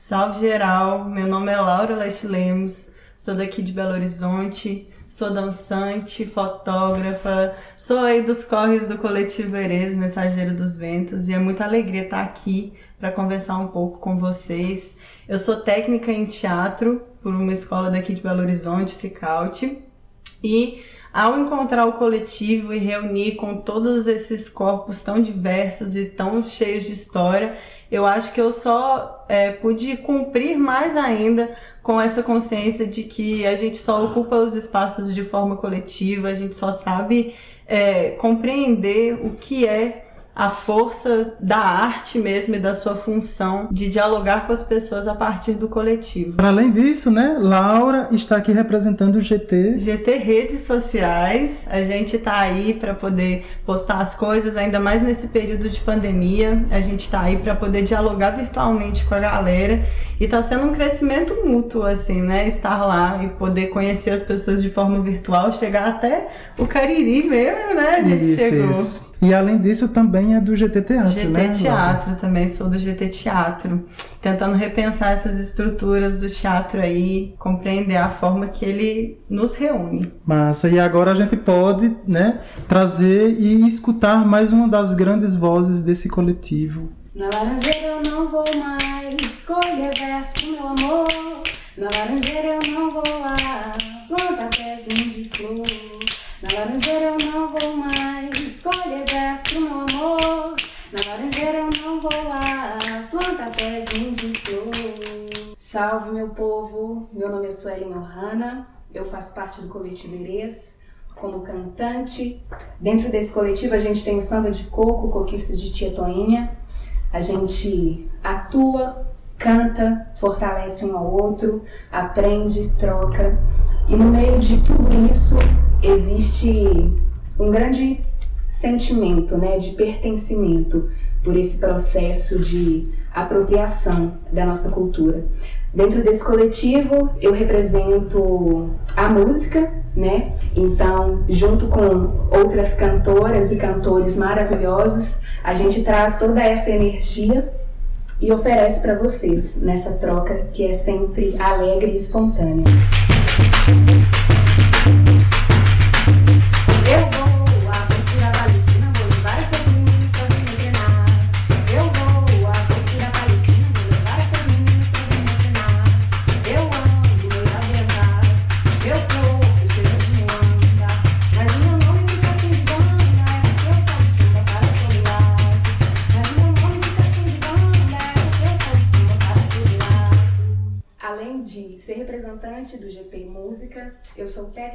Salve geral, meu nome é Laura Leste Lemos, sou daqui de Belo Horizonte, sou dançante, fotógrafa, sou aí dos corres do coletivo Erez, Mensageiro dos Ventos, e é muita alegria estar aqui para conversar um pouco com vocês. Eu sou técnica em teatro por uma escola daqui de Belo Horizonte, Cicaute, e ao encontrar o coletivo e reunir com todos esses corpos tão diversos e tão cheios de história, eu acho que eu só é, pude cumprir mais ainda com essa consciência de que a gente só ocupa os espaços de forma coletiva, a gente só sabe é, compreender o que é a força da arte mesmo e da sua função de dialogar com as pessoas a partir do coletivo. Além disso, né, Laura está aqui representando o GT. GT Redes Sociais. A gente está aí para poder postar as coisas, ainda mais nesse período de pandemia. A gente está aí para poder dialogar virtualmente com a galera e está sendo um crescimento mútuo, assim, né? Estar lá e poder conhecer as pessoas de forma virtual, chegar até o Cariri mesmo, né? A gente isso, chegou. Isso. E além disso, também é do GT Teatro, GT né? Teatro, Laura? também sou do GT Teatro. Tentando repensar essas estruturas do teatro aí, compreender a forma que ele nos reúne. Massa, e agora a gente pode, né, trazer e escutar mais uma das grandes vozes desse coletivo. Na laranjeira eu não vou mais colher verso pro meu amor. Na laranjeira eu não vou lá plantar pezinho de flor. Na laranjeira eu não vou mais pro meu amor. Na laranjeira eu não vou lá plantar pezinho de flor. Salve meu povo, meu nome é Suelen Ohana, eu faço parte do coletivo Erês como cantante. Dentro desse coletivo a gente tem o samba de coco, coquistas de tia Toinha. A gente atua, canta, fortalece um ao outro, aprende, troca. E no meio de tudo isso existe um grande sentimento né, de pertencimento por esse processo de apropriação da nossa cultura. Dentro desse coletivo, eu represento a música, né? Então, junto com outras cantoras e cantores maravilhosos, a gente traz toda essa energia e oferece para vocês nessa troca que é sempre alegre e espontânea.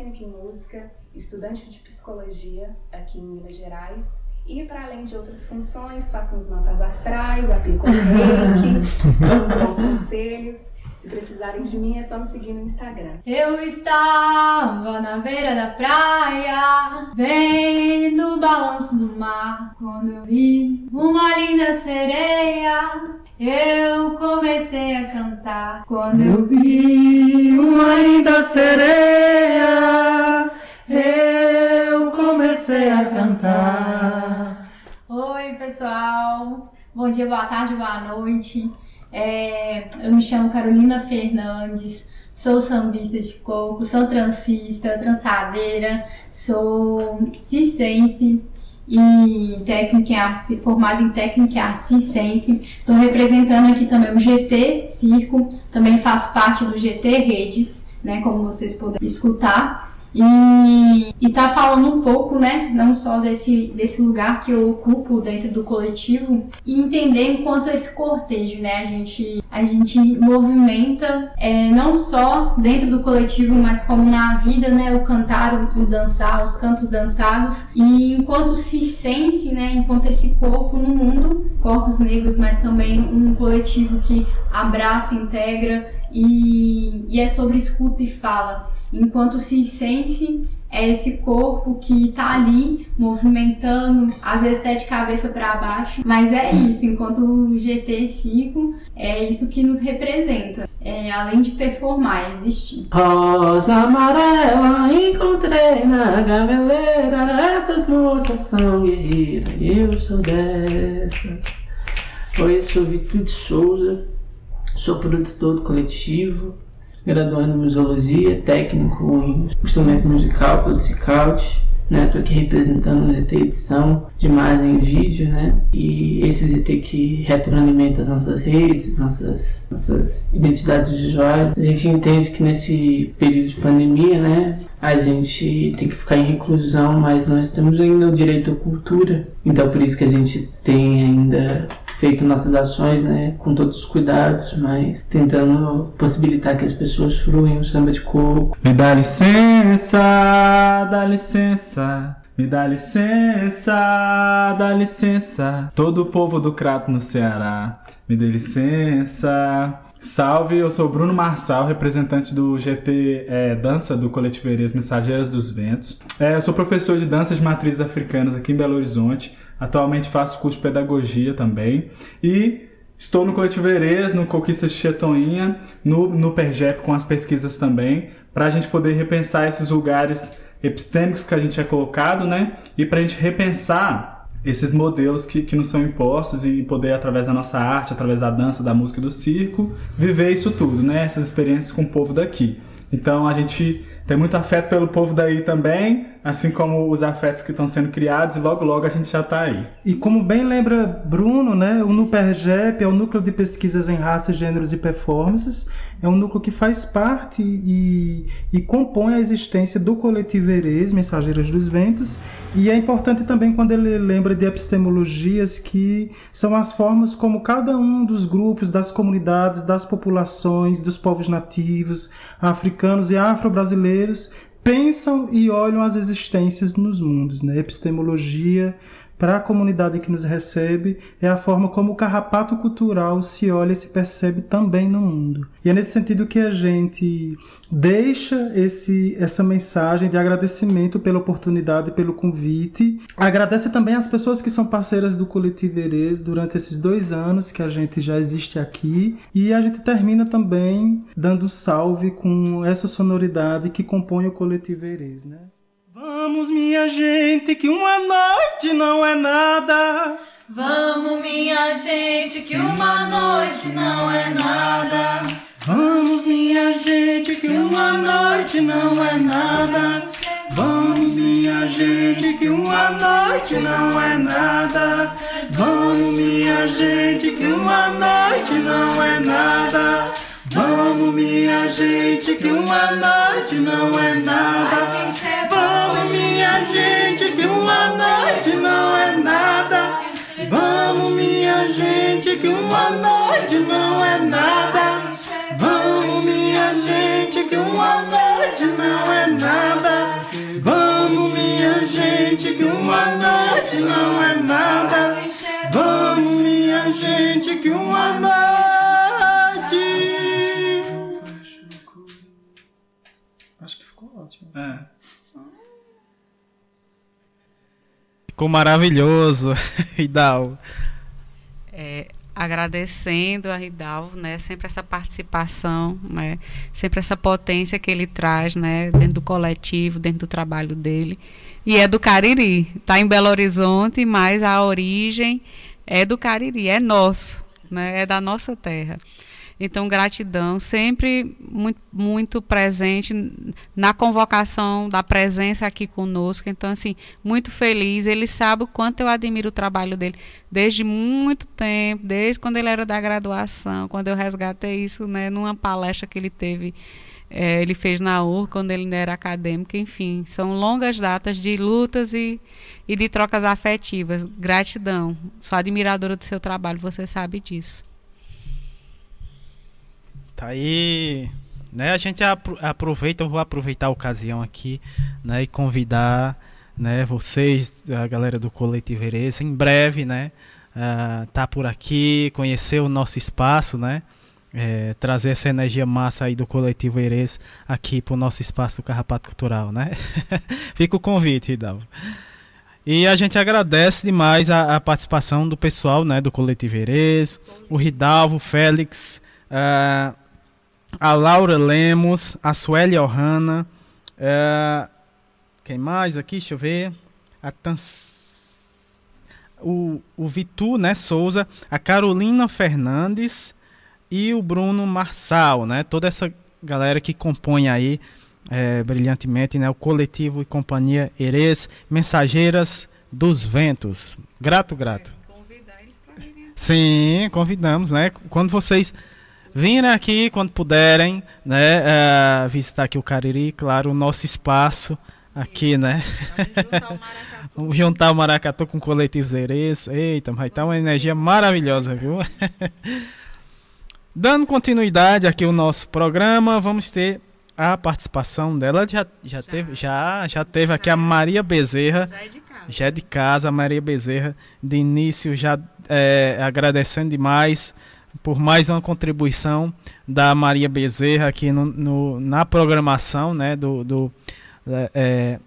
Técnica em música, estudante de psicologia aqui em Minas Gerais. E para além de outras funções, faço uns mapas astrais, aplico um reiki, dou uns bons conselhos. Se precisarem de mim, é só me seguir no Instagram. Eu estava na beira da praia, vendo o balanço do mar. Quando eu vi uma linda sereia, eu comecei a cantar. Quando eu vi uma linda sereia, eu comecei a cantar. Oi, pessoal. Bom dia, boa tarde, boa noite. É, eu me chamo Carolina Fernandes, sou sambista de coco, sou transista, trançadeira, sou circense e técnica em arte, formada em técnica em arte circense. Estou representando aqui também o GT Circo, também faço parte do GT Redes, né, como vocês puderam escutar. E, e tá falando um pouco, né, não só desse, desse lugar que eu ocupo dentro do coletivo e entender enquanto esse cortejo, né, a gente, a gente movimenta é, não só dentro do coletivo, mas como na vida, né, o cantar, o, o dançar, os cantos dançados e enquanto circense, né, enquanto esse corpo no mundo, corpos negros, mas também um coletivo que abraça, integra e, e é sobre escuta e fala. Enquanto circense é esse corpo que tá ali movimentando, às vezes até de cabeça para baixo, mas é isso. Enquanto o GT Circo é isso que nos representa, é, além de performar, é existir. Rosa amarela, encontrei na gameleira. Essas moças são guerreiras, eu sou dessas. Oi, eu sou Vitor de Souza, sou produtor do coletivo, graduando em museologia, técnico em instrumento musical pelo CICAUT. né? Aqui representando o ZT Edição de em vídeo, né? E esse ZT que retroalimenta as nossas redes, nossas, nossas identidades visuais. A gente entende que nesse período de pandemia, né? A gente tem que ficar em reclusão, mas nós temos ainda o direito à cultura. Então por isso que a gente tem ainda feito nossas ações, né, com todos os cuidados, mas tentando possibilitar que as pessoas fruem o samba de coco. Me dá licença, dá licença. Me dá licença, dá licença. Todo o povo do Crato no Ceará. Me dê licença. Salve, eu sou Bruno Marçal, representante do GT é, Dança do Coletivo Erês Mensageiras dos Ventos. É, eu sou professor de danças de matrizes africanas aqui em Belo Horizonte. Atualmente faço curso de pedagogia também. E estou no Coletivo Erês, no Conquista de Chetoinha, no, no com as pesquisas também, para a gente poder repensar esses lugares epistêmicos que a gente é colocado, né? E para a gente repensar esses modelos que, que nos são impostos e poder, através da nossa arte, através da dança, da música e do circo, viver isso tudo, né? Essas experiências com o povo daqui. Então a gente tem muito afeto pelo povo daí também, assim como os afetos que estão sendo criados, e logo logo a gente já está aí. E como bem lembra Bruno, né, o NUPERGEP é o Núcleo de Pesquisas em Raças, Gêneros e Performances, é um núcleo que faz parte e, e compõe a existência do coletivo Mensageiras dos Ventos, e é importante também quando ele lembra de epistemologias que são as formas como cada um dos grupos, das comunidades, das populações, dos povos nativos, africanos e afro-brasileiros pensam e olham as existências nos mundos. Né? Epistemologia para a comunidade que nos recebe é a forma como o carrapato cultural se olha e se percebe também no mundo. E é nesse sentido que a gente deixa esse, essa mensagem de agradecimento pela oportunidade, pelo convite. Agradece também às pessoas que são parceiras do Coletivo Erês durante esses dois anos que a gente já existe aqui. E a gente termina também dando salve com essa sonoridade que compõe o Coletivo Erês, né? Vamos, minha gente, que uma noite não é nada. Vamos, minha gente, que uma noite não é nada. Vamos, minha gente, que uma noite não é nada. Vamos, minha gente, que uma noite não é nada. Vamos, minha gente, que uma noite não é nada. Vamos, minha gente, que uma noite não é nada. Vamos, minha gente, que uma noite não é nada. Vamos, minha gente, que uma noite não é nada. Vamos, minha gente, que uma noite não é nada. Vamos, minha gente, que uma noite não é nada. Vamos, minha gente, que uma noite. É. Ficou maravilhoso, Hidal. É, agradecendo a Ridal, né, sempre essa participação, né, sempre essa potência que ele traz, né, dentro do coletivo, dentro do trabalho dele. E é do Cariri, está em Belo Horizonte, mas a origem é do Cariri, é nosso, né, é da nossa terra. Então, gratidão, sempre muito, muito presente na convocação da presença aqui conosco. Então, assim, muito feliz. Ele sabe o quanto eu admiro o trabalho dele desde muito tempo, desde quando ele era da graduação, quando eu resgatei isso né, numa palestra que ele teve. É, ele fez na UR quando ele ainda era acadêmico, enfim, são longas datas de lutas e, e de trocas afetivas. Gratidão, sou admiradora do seu trabalho, você sabe disso. Tá aí, né? A gente aproveita, eu vou aproveitar a ocasião aqui, né, e convidar, né, vocês, a galera do Coletivo Erês, em breve, né, uh, tá por aqui, conhecer o nosso espaço, né? É, trazer essa energia massa aí do coletivo Erês aqui pro nosso espaço do Carrapato Cultural, né? Fica o convite, Hidalgo. E a gente agradece demais a, a, participação do pessoal, né, do coletivo Erês, o Ridalvo, o Félix, uh, a Laura Lemos, a Sueli Ohana, é, quem mais aqui? Deixa eu ver. A Tans, o, o Vitu né, Souza, a Carolina Fernandes e o Bruno Marçal, né? Toda essa galera que compõe aí é, brilhantemente, né? O coletivo e companhia Erês, Mensageiras dos Ventos. Grato, grato. Sim, convidamos, né? Quando vocês virem aqui, quando puderem, né? Uh, visitar aqui o Cariri, claro, o nosso espaço aqui, né? Vamos juntar o Maracatu com o coletivo Zerês. Eita, vai estar uma energia maravilhosa, viu? Dando continuidade aqui ao nosso programa, vamos ter a participação dela. Já, já, já. teve, já, já teve aqui a Maria Bezerra. Já é de casa. Já é de casa, a Maria Bezerra. De início, já é, agradecendo demais por mais uma contribuição da Maria Bezerra aqui no, no na programação né, do, do, é, é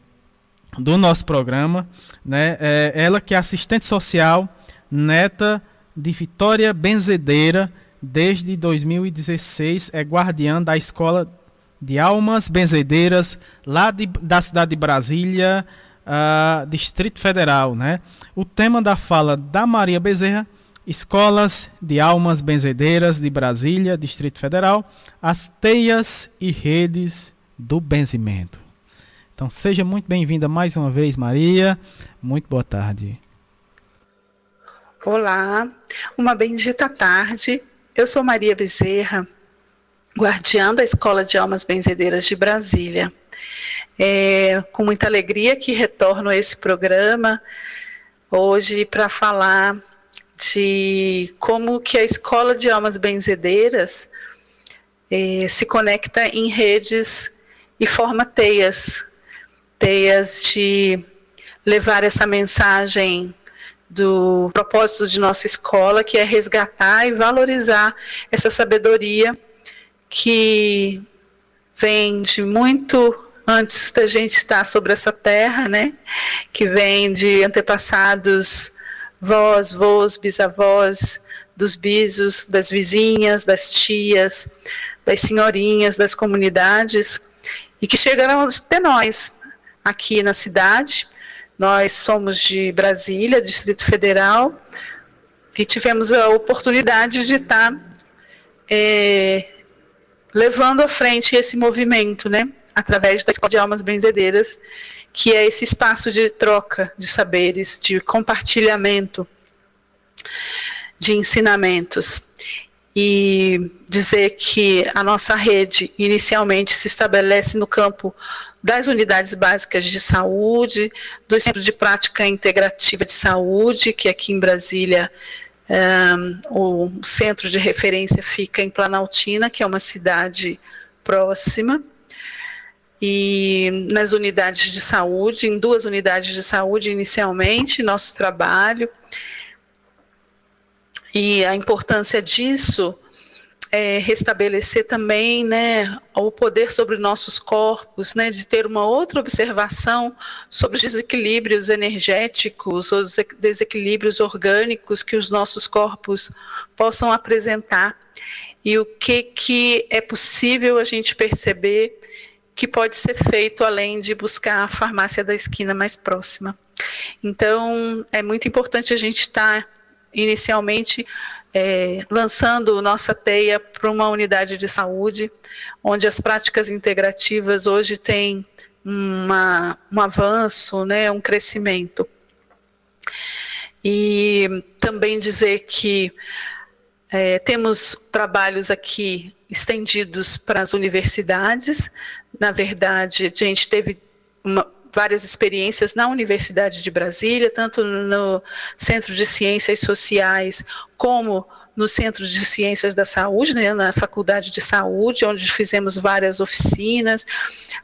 do nosso programa. Né, é, ela que é assistente social, neta de Vitória Benzedeira desde 2016 é guardiã da Escola de Almas Benzedeiras, lá de, da cidade de Brasília, uh, Distrito Federal. Né? O tema da fala da Maria Bezerra, Escolas de Almas Benzedeiras de Brasília, Distrito Federal, as teias e redes do benzimento. Então seja muito bem-vinda mais uma vez, Maria. Muito boa tarde. Olá, uma bendita tarde eu sou Maria Bezerra, guardiã da Escola de Almas Benzedeiras de Brasília. É com muita alegria que retorno a esse programa hoje para falar de como que a Escola de Almas Benzedeiras é, se conecta em redes e forma teias, teias de levar essa mensagem do propósito de nossa escola, que é resgatar e valorizar essa sabedoria que vem de muito antes da gente estar sobre essa terra, né? Que vem de antepassados, vós, vós, bisavós, dos bisos, das vizinhas, das tias, das senhorinhas, das comunidades, e que chegaram até nós, aqui na cidade, nós somos de Brasília, Distrito Federal, e tivemos a oportunidade de estar é, levando à frente esse movimento, né, através da Escola de Almas Benzedeiras, que é esse espaço de troca de saberes, de compartilhamento de ensinamentos. E dizer que a nossa rede inicialmente se estabelece no campo das unidades básicas de saúde, do Centro de Prática Integrativa de Saúde, que aqui em Brasília um, o centro de referência fica em Planaltina, que é uma cidade próxima, e nas unidades de saúde, em duas unidades de saúde inicialmente, nosso trabalho, e a importância disso é, restabelecer também né, o poder sobre nossos corpos, né, de ter uma outra observação sobre os desequilíbrios energéticos, os desequilíbrios orgânicos que os nossos corpos possam apresentar. E o que, que é possível a gente perceber que pode ser feito além de buscar a farmácia da esquina mais próxima. Então, é muito importante a gente estar inicialmente é, lançando nossa teia para uma unidade de saúde, onde as práticas integrativas hoje têm uma, um avanço, né, um crescimento. E também dizer que é, temos trabalhos aqui estendidos para as universidades. Na verdade, a gente teve uma, várias experiências na Universidade de Brasília, tanto no Centro de Ciências Sociais como no Centro de Ciências da Saúde, né, na Faculdade de Saúde, onde fizemos várias oficinas,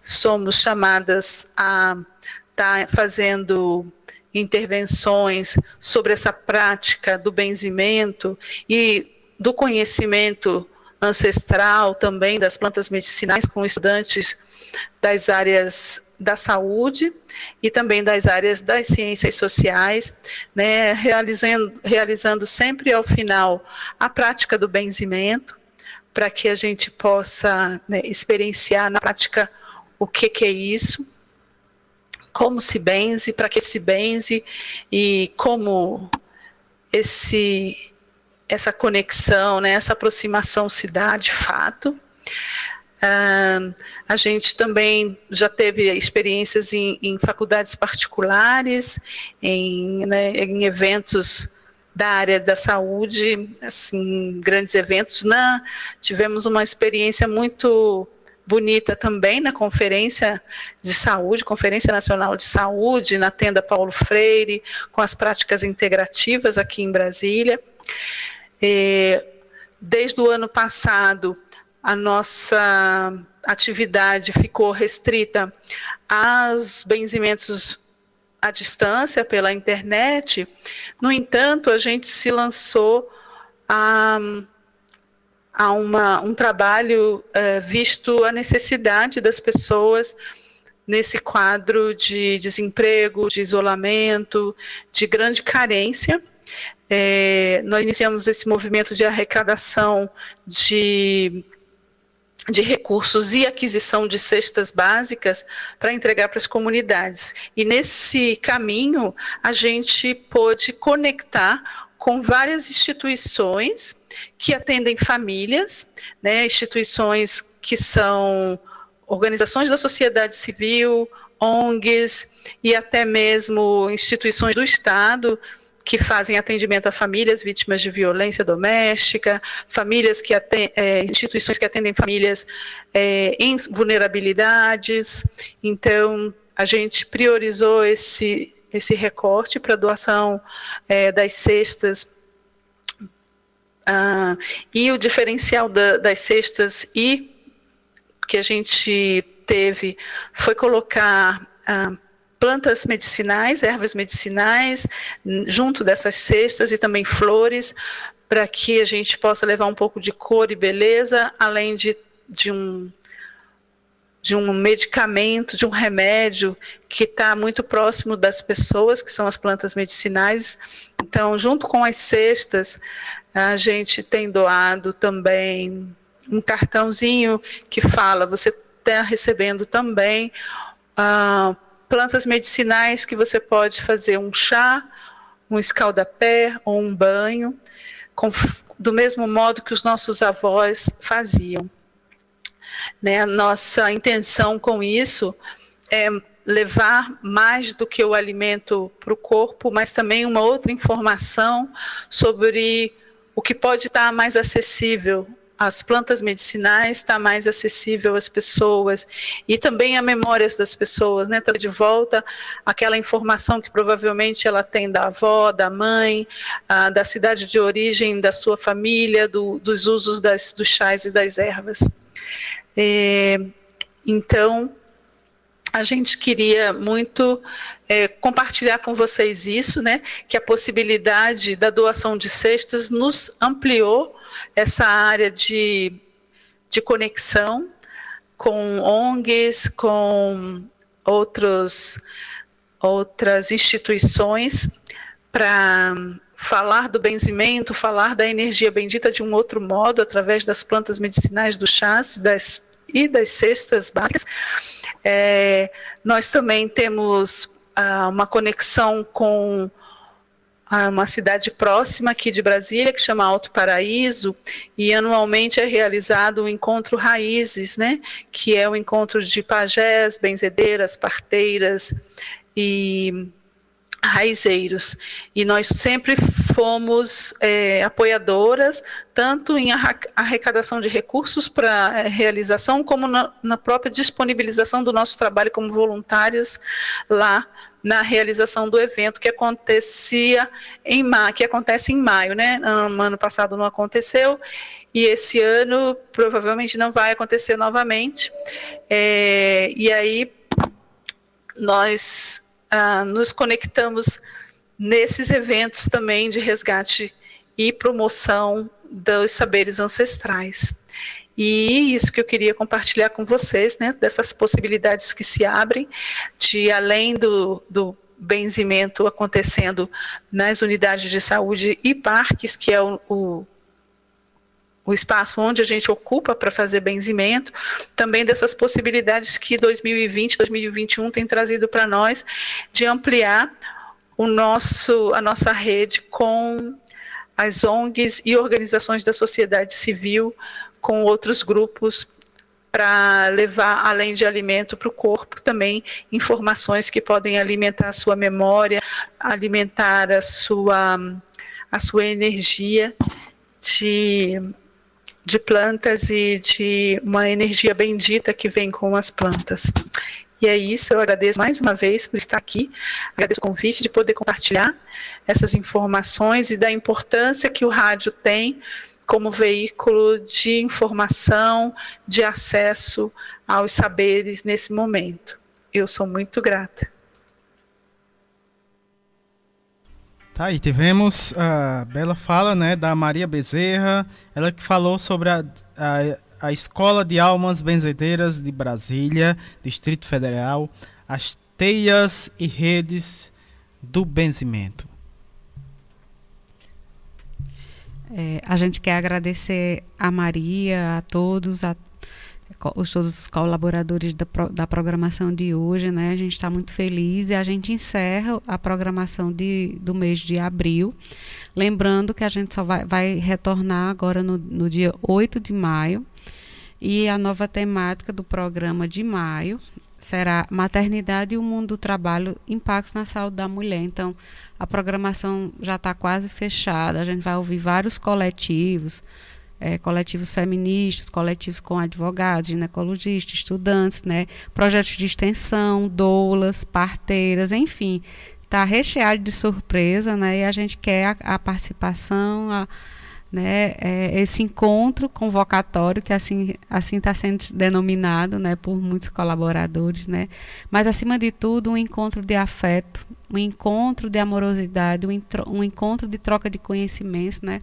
somos chamadas a estar tá fazendo intervenções sobre essa prática do benzimento e do conhecimento ancestral também das plantas medicinais com estudantes das áreas da saúde e também das áreas das ciências sociais, né, realizando, realizando sempre ao final a prática do benzimento, para que a gente possa né, experienciar na prática o que, que é isso, como se benze, para que se benze e como esse essa conexão, né, essa aproximação se dá de fato. Uh, a gente também já teve experiências em, em faculdades particulares, em, né, em, eventos da área da saúde, assim, grandes eventos. Na, tivemos uma experiência muito bonita também na Conferência de Saúde, Conferência Nacional de Saúde, na tenda Paulo Freire, com as práticas integrativas aqui em Brasília. E, desde o ano passado, a nossa atividade ficou restrita aos benzimentos à distância pela internet. No entanto, a gente se lançou a, a uma, um trabalho é, visto a necessidade das pessoas nesse quadro de desemprego, de isolamento, de grande carência. É, nós iniciamos esse movimento de arrecadação de de recursos e aquisição de cestas básicas para entregar para as comunidades. E nesse caminho, a gente pôde conectar com várias instituições que atendem famílias, né, instituições que são organizações da sociedade civil, ONGs e até mesmo instituições do Estado, que fazem atendimento a famílias vítimas de violência doméstica, famílias que atendem, é, instituições que atendem famílias é, em vulnerabilidades. Então, a gente priorizou esse, esse recorte para doação é, das cestas ah, e o diferencial da, das cestas e que a gente teve foi colocar ah, plantas medicinais, ervas medicinais, junto dessas cestas e também flores, para que a gente possa levar um pouco de cor e beleza, além de, de um de um medicamento, de um remédio que está muito próximo das pessoas, que são as plantas medicinais. Então, junto com as cestas, a gente tem doado também um cartãozinho que fala: você está recebendo também. Uh, plantas medicinais que você pode fazer um chá, um escaldapé ou um banho, com, do mesmo modo que os nossos avós faziam. Né? Nossa intenção com isso é levar mais do que o alimento para o corpo, mas também uma outra informação sobre o que pode estar mais acessível as plantas medicinais está mais acessível às pessoas e também a memórias das pessoas, né? Trazer de volta aquela informação que provavelmente ela tem da avó, da mãe, da cidade de origem, da sua família, do, dos usos das, dos chás e das ervas. É, então, a gente queria muito é, compartilhar com vocês isso, né? Que a possibilidade da doação de cestas nos ampliou essa área de, de conexão com ONGs, com outros, outras instituições, para falar do benzimento, falar da energia bendita de um outro modo, através das plantas medicinais, do chás das, e das cestas básicas. É, nós também temos ah, uma conexão com uma cidade próxima aqui de Brasília, que chama Alto Paraíso, e anualmente é realizado o encontro Raízes, né, que é o encontro de pajés, benzedeiras, parteiras e raizeiros. E nós sempre fomos é, apoiadoras, tanto em arrecadação de recursos para é, realização, como na, na própria disponibilização do nosso trabalho como voluntários lá na realização do evento que acontecia em maio, que acontece em maio, né? No ano passado não aconteceu e esse ano provavelmente não vai acontecer novamente. É, e aí nós ah, nos conectamos nesses eventos também de resgate e promoção dos saberes ancestrais. E isso que eu queria compartilhar com vocês, né, dessas possibilidades que se abrem, de além do, do benzimento acontecendo nas unidades de saúde e parques, que é o, o, o espaço onde a gente ocupa para fazer benzimento, também dessas possibilidades que 2020, 2021 tem trazido para nós de ampliar o nosso, a nossa rede com as ONGs e organizações da sociedade civil com outros grupos para levar, além de alimento para o corpo, também informações que podem alimentar a sua memória, alimentar a sua, a sua energia de, de plantas e de uma energia bendita que vem com as plantas. E é isso, eu agradeço mais uma vez por estar aqui, agradeço o convite de poder compartilhar essas informações e da importância que o rádio tem como veículo de informação, de acesso aos saberes nesse momento. Eu sou muito grata. Tá, e tivemos a bela fala né, da Maria Bezerra, ela que falou sobre a, a a Escola de Almas Benzedeiras de Brasília, Distrito Federal, as teias e redes do benzimento. É, a gente quer agradecer a Maria, a todos, a os todos os colaboradores da, da programação de hoje, né? A gente está muito feliz e a gente encerra a programação de, do mês de abril. Lembrando que a gente só vai, vai retornar agora no, no dia 8 de maio e a nova temática do programa de maio será Maternidade e o Mundo do Trabalho, Impactos na Saúde da Mulher. Então, a programação já está quase fechada. A gente vai ouvir vários coletivos, é, coletivos feministas, coletivos com advogados, ginecologistas, estudantes, né, projetos de extensão, doulas, parteiras, enfim. Está recheado de surpresa, né, e a gente quer a, a participação, a, né, é, esse encontro convocatório que assim assim está sendo denominado, né, por muitos colaboradores, né, mas acima de tudo um encontro de afeto, um encontro de amorosidade, um, um encontro de troca de conhecimentos, né?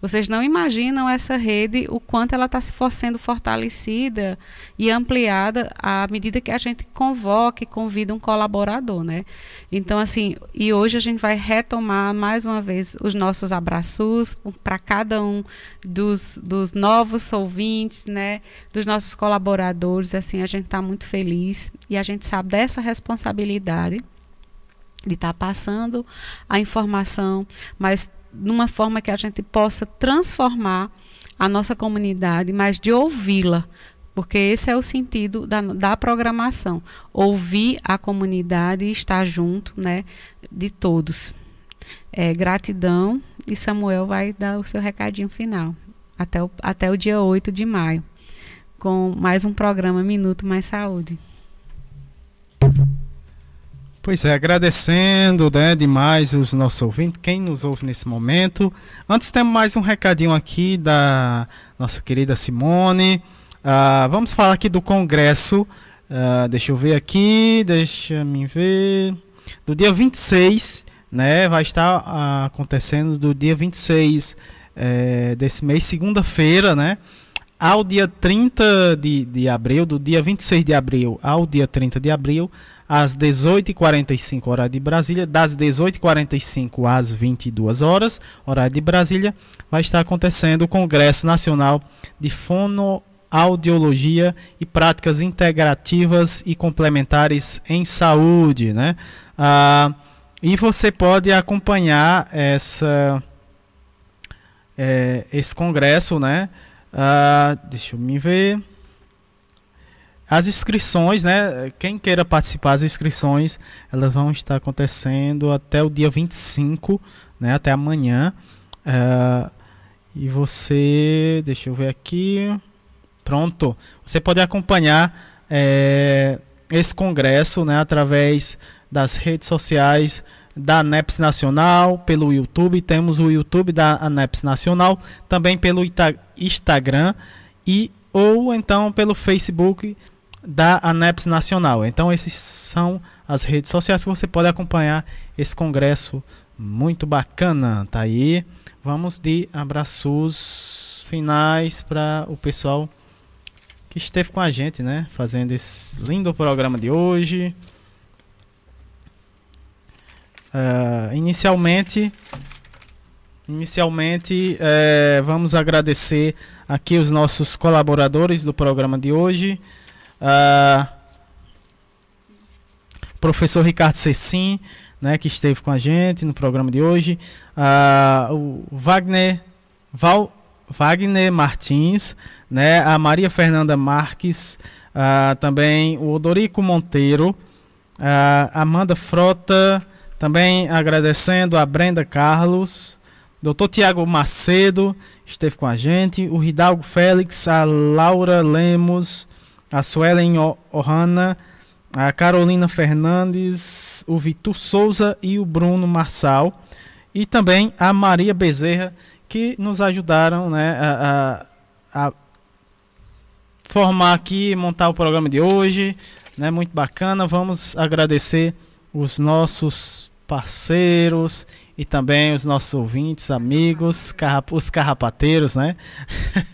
Vocês não imaginam essa rede, o quanto ela está se sendo fortalecida e ampliada à medida que a gente convoca e convida um colaborador, né? Então, assim, e hoje a gente vai retomar mais uma vez os nossos abraços para cada um dos, dos novos ouvintes, né? Dos nossos colaboradores, assim, a gente está muito feliz e a gente sabe dessa responsabilidade de estar tá passando a informação, mas numa forma que a gente possa transformar a nossa comunidade, mas de ouvi-la, porque esse é o sentido da, da programação, ouvir a comunidade e estar junto, né, de todos. É, gratidão e Samuel vai dar o seu recadinho final até o, até o dia 8 de maio, com mais um programa Minuto Mais Saúde. Pois é, agradecendo né, demais os nossos ouvintes, quem nos ouve nesse momento. Antes temos mais um recadinho aqui da nossa querida Simone. Uh, vamos falar aqui do Congresso. Uh, deixa eu ver aqui, deixa me ver. Do dia 26, né? Vai estar uh, acontecendo do dia 26 é, desse mês, segunda-feira, né? Ao dia 30 de, de abril, do dia 26 de abril ao dia 30 de abril, às 18h45, horário de Brasília, das 18h45 às 22 horas, horário de Brasília, vai estar acontecendo o Congresso Nacional de Fonoaudiologia e Práticas Integrativas e Complementares em Saúde, né? Ah, e você pode acompanhar essa, é, esse congresso, né? Ah, deixa eu me ver. As inscrições, né? Quem queira participar, as inscrições, elas vão estar acontecendo até o dia 25, né? Até amanhã. Uh, e você, deixa eu ver aqui. Pronto. Você pode acompanhar é, esse congresso, né? Através das redes sociais da ANEPS Nacional, pelo YouTube. Temos o YouTube da ANEPS Nacional, também pelo Instagram e ou então pelo Facebook da ANEPS Nacional. Então, esses são as redes sociais que você pode acompanhar esse congresso muito bacana. Tá aí. Vamos de abraços finais para o pessoal que esteve com a gente, né? Fazendo esse lindo programa de hoje. Uh, inicialmente, inicialmente uh, vamos agradecer aqui os nossos colaboradores do programa de hoje. Uh, professor Ricardo Cecim, né, que esteve com a gente no programa de hoje. Uh, o Wagner Val, Wagner Martins, né? A Maria Fernanda Marques, ah, também o Odorico Monteiro, a Amanda Frota, também agradecendo a Brenda Carlos, Dr. Tiago Macedo esteve com a gente, o Hidalgo Félix, a Laura Lemos, a Suelen Ohana, a Carolina Fernandes, o Vitor Souza e o Bruno Marçal. E também a Maria Bezerra, que nos ajudaram né, a, a, a formar aqui, montar o programa de hoje. Né, muito bacana. Vamos agradecer os nossos parceiros e também os nossos ouvintes, amigos, os carrapateiros, né?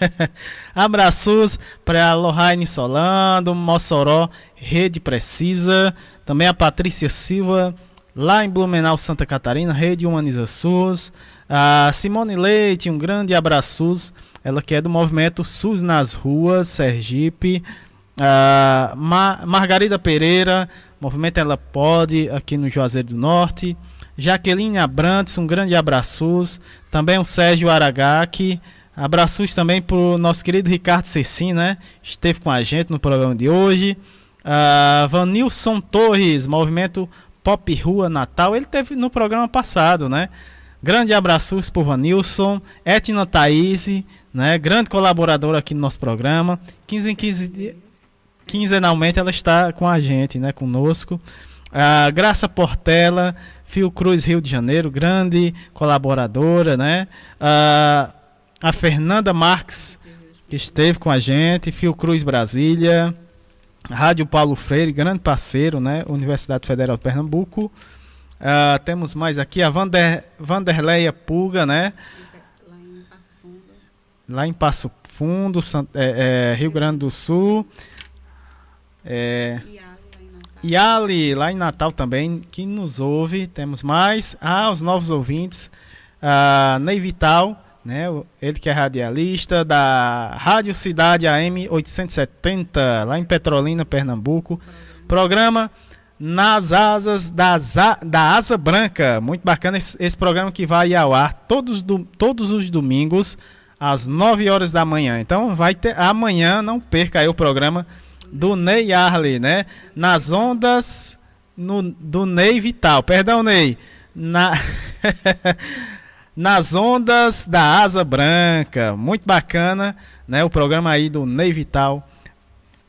Abraços para Lohane Solando, Mossoró, Rede Precisa, também a Patrícia Silva, lá em Blumenau, Santa Catarina, Rede Humaniza SUS, a Simone Leite, um grande abraço, ela que é do movimento SUS nas Ruas, Sergipe, a Ma Margarida Pereira, movimento Ela Pode, aqui no Juazeiro do Norte, Jaqueline Abrantes, um grande abraços. Também o Sérgio Aragaki. Abraços também para o nosso querido Ricardo Cecim, né? Esteve com a gente no programa de hoje. Uh, Vanilson Torres, movimento Pop Rua Natal. Ele teve no programa passado, né? Grande abraços por Vanilson. Etna Thaís, né? Grande colaboradora aqui no nosso programa. 15 em 15 dias. Quinzenalmente ela está com a gente, né? Conosco. A Graça Portela, Fiocruz Rio de Janeiro, grande colaboradora, né? A, a Fernanda Marques, que esteve com a gente, Fiocruz Brasília, Rádio Paulo Freire, grande parceiro, né? Universidade Federal de Pernambuco. Uh, temos mais aqui a Vander, Vanderleia Puga, né? Lá em Passo Fundo, é, é, Rio Grande do Sul. É, e Ali, lá em Natal também, que nos ouve. Temos mais. Ah, os novos ouvintes. Ah, Ney Vital, né? Ele que é radialista da Rádio Cidade AM 870, lá em Petrolina, Pernambuco. Programa Nas Asas da, da Asa Branca. Muito bacana esse, esse programa que vai ao ar todos, do, todos os domingos às 9 horas da manhã. Então vai ter amanhã, não perca aí o programa do Ney Arley, né? Nas ondas no, do Ney Vital. Perdão, Ney. Na... Nas ondas da Asa Branca. Muito bacana, né? O programa aí do Ney Vital.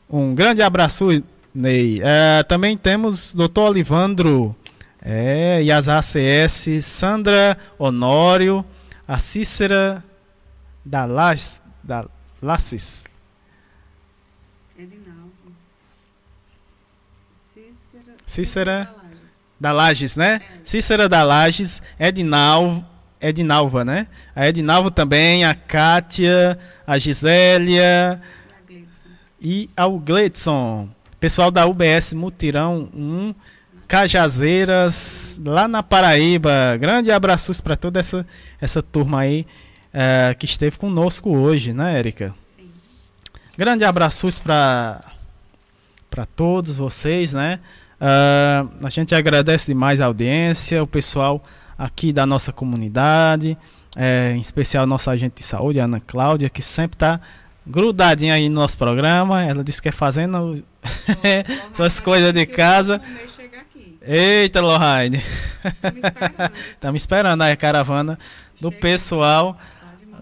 Um grande abraço, Ney. É, também temos Dr. Olivandro. É, e as ACS, Sandra Honório, a Cícera da Las, da Cícera da Lages, né? Cícera da Lages, Edinalva, Edinalva, né? A Edinalva também, a Kátia, a Gisélia e ao Gledson. Pessoal da UBS Mutirão 1, Cajazeiras, lá na Paraíba. Grande abraços para toda essa, essa turma aí é, que esteve conosco hoje, né, Érica? Grande abraços para para todos vocês, né? Uh, a gente agradece demais a audiência, o pessoal aqui da nossa comunidade, é, em especial nossa agente de saúde, Ana Cláudia, que sempre está grudadinha aí no nosso programa. Ela disse que é fazendo suas coisas de casa. Eita, Lohane. Estamos esperando a caravana do pessoal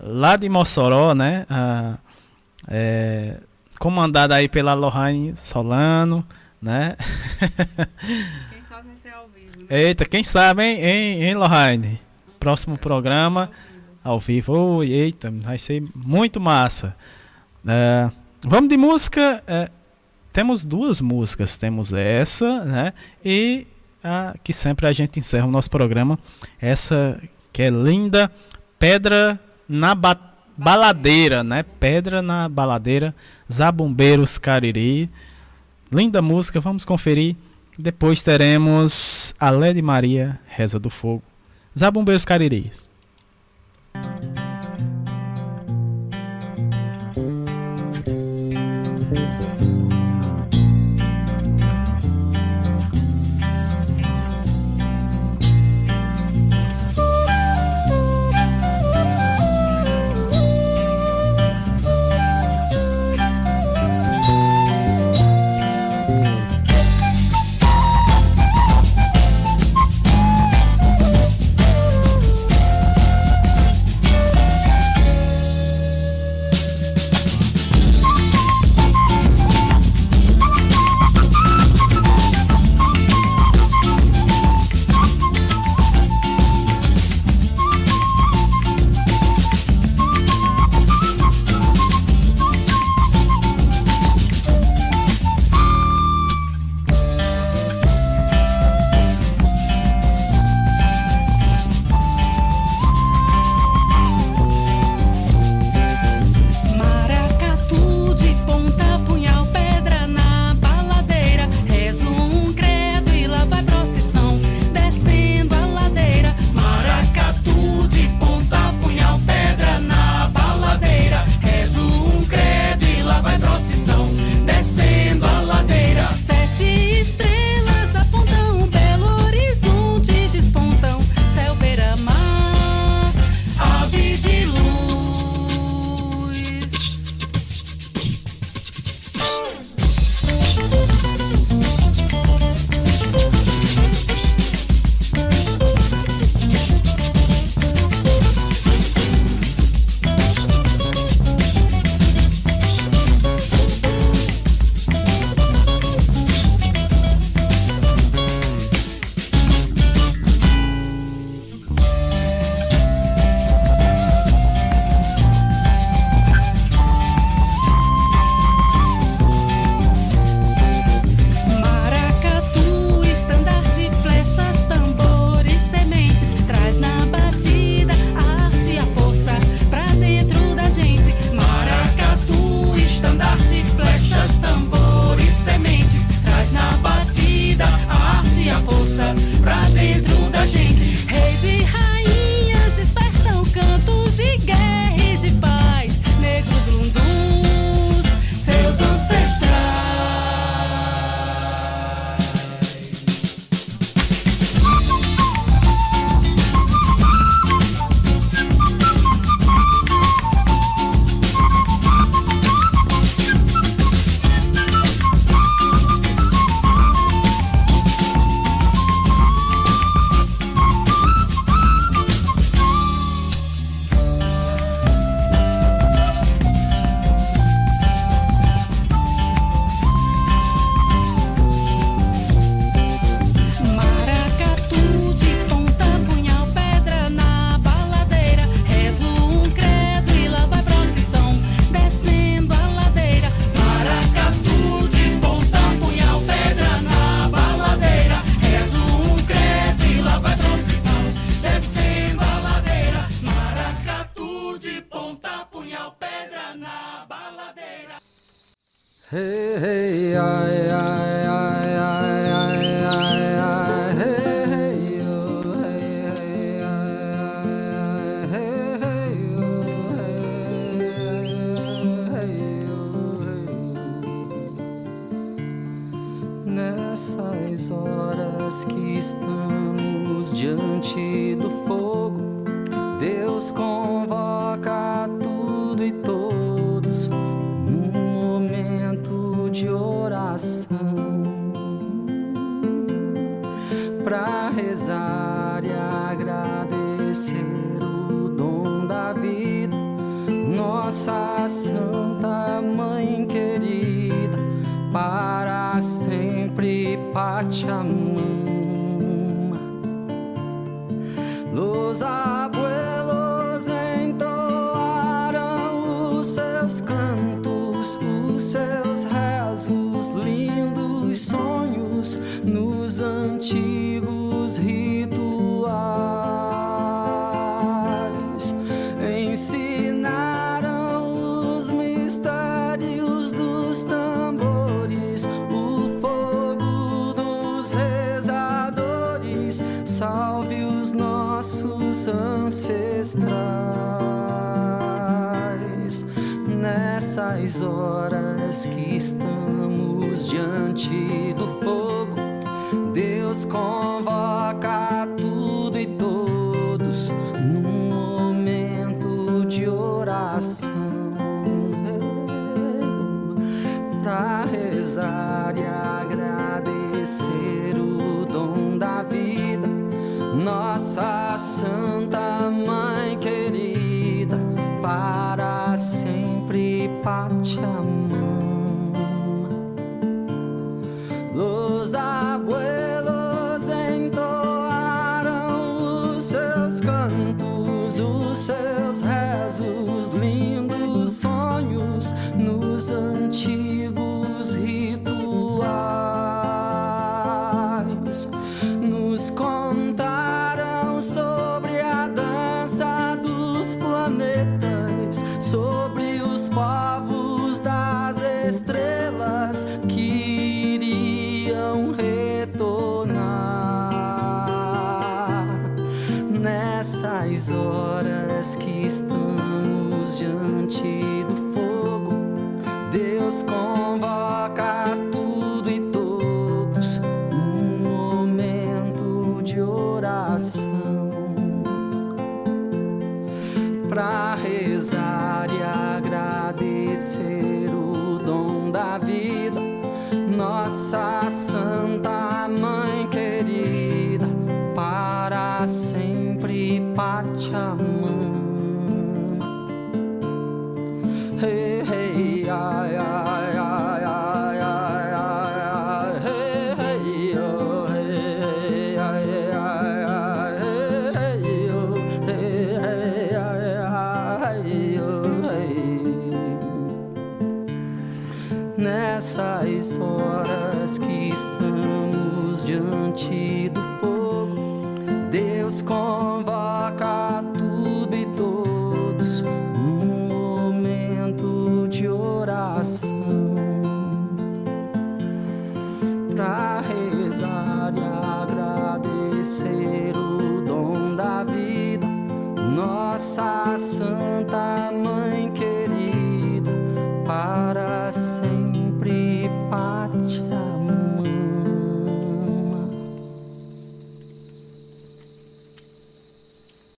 lá de Mossoró, né? Ah, é, comandada aí pela Lohane Solano né? Quem sabe vai ser ao vivo. Né? Eita, quem sabe, hein, hein, hein Lohane? Próximo programa ao vivo. Oh, eita, vai ser muito massa. É, vamos de música. É, temos duas músicas. Temos essa, né? E a que sempre a gente encerra o nosso programa. Essa que é linda. Pedra na ba baladeira, né? Pedra na baladeira. Zabumbeiros Cariri. Linda música, vamos conferir. Depois teremos a Lede Maria, Reza do Fogo. Zabumbeiros Cariris.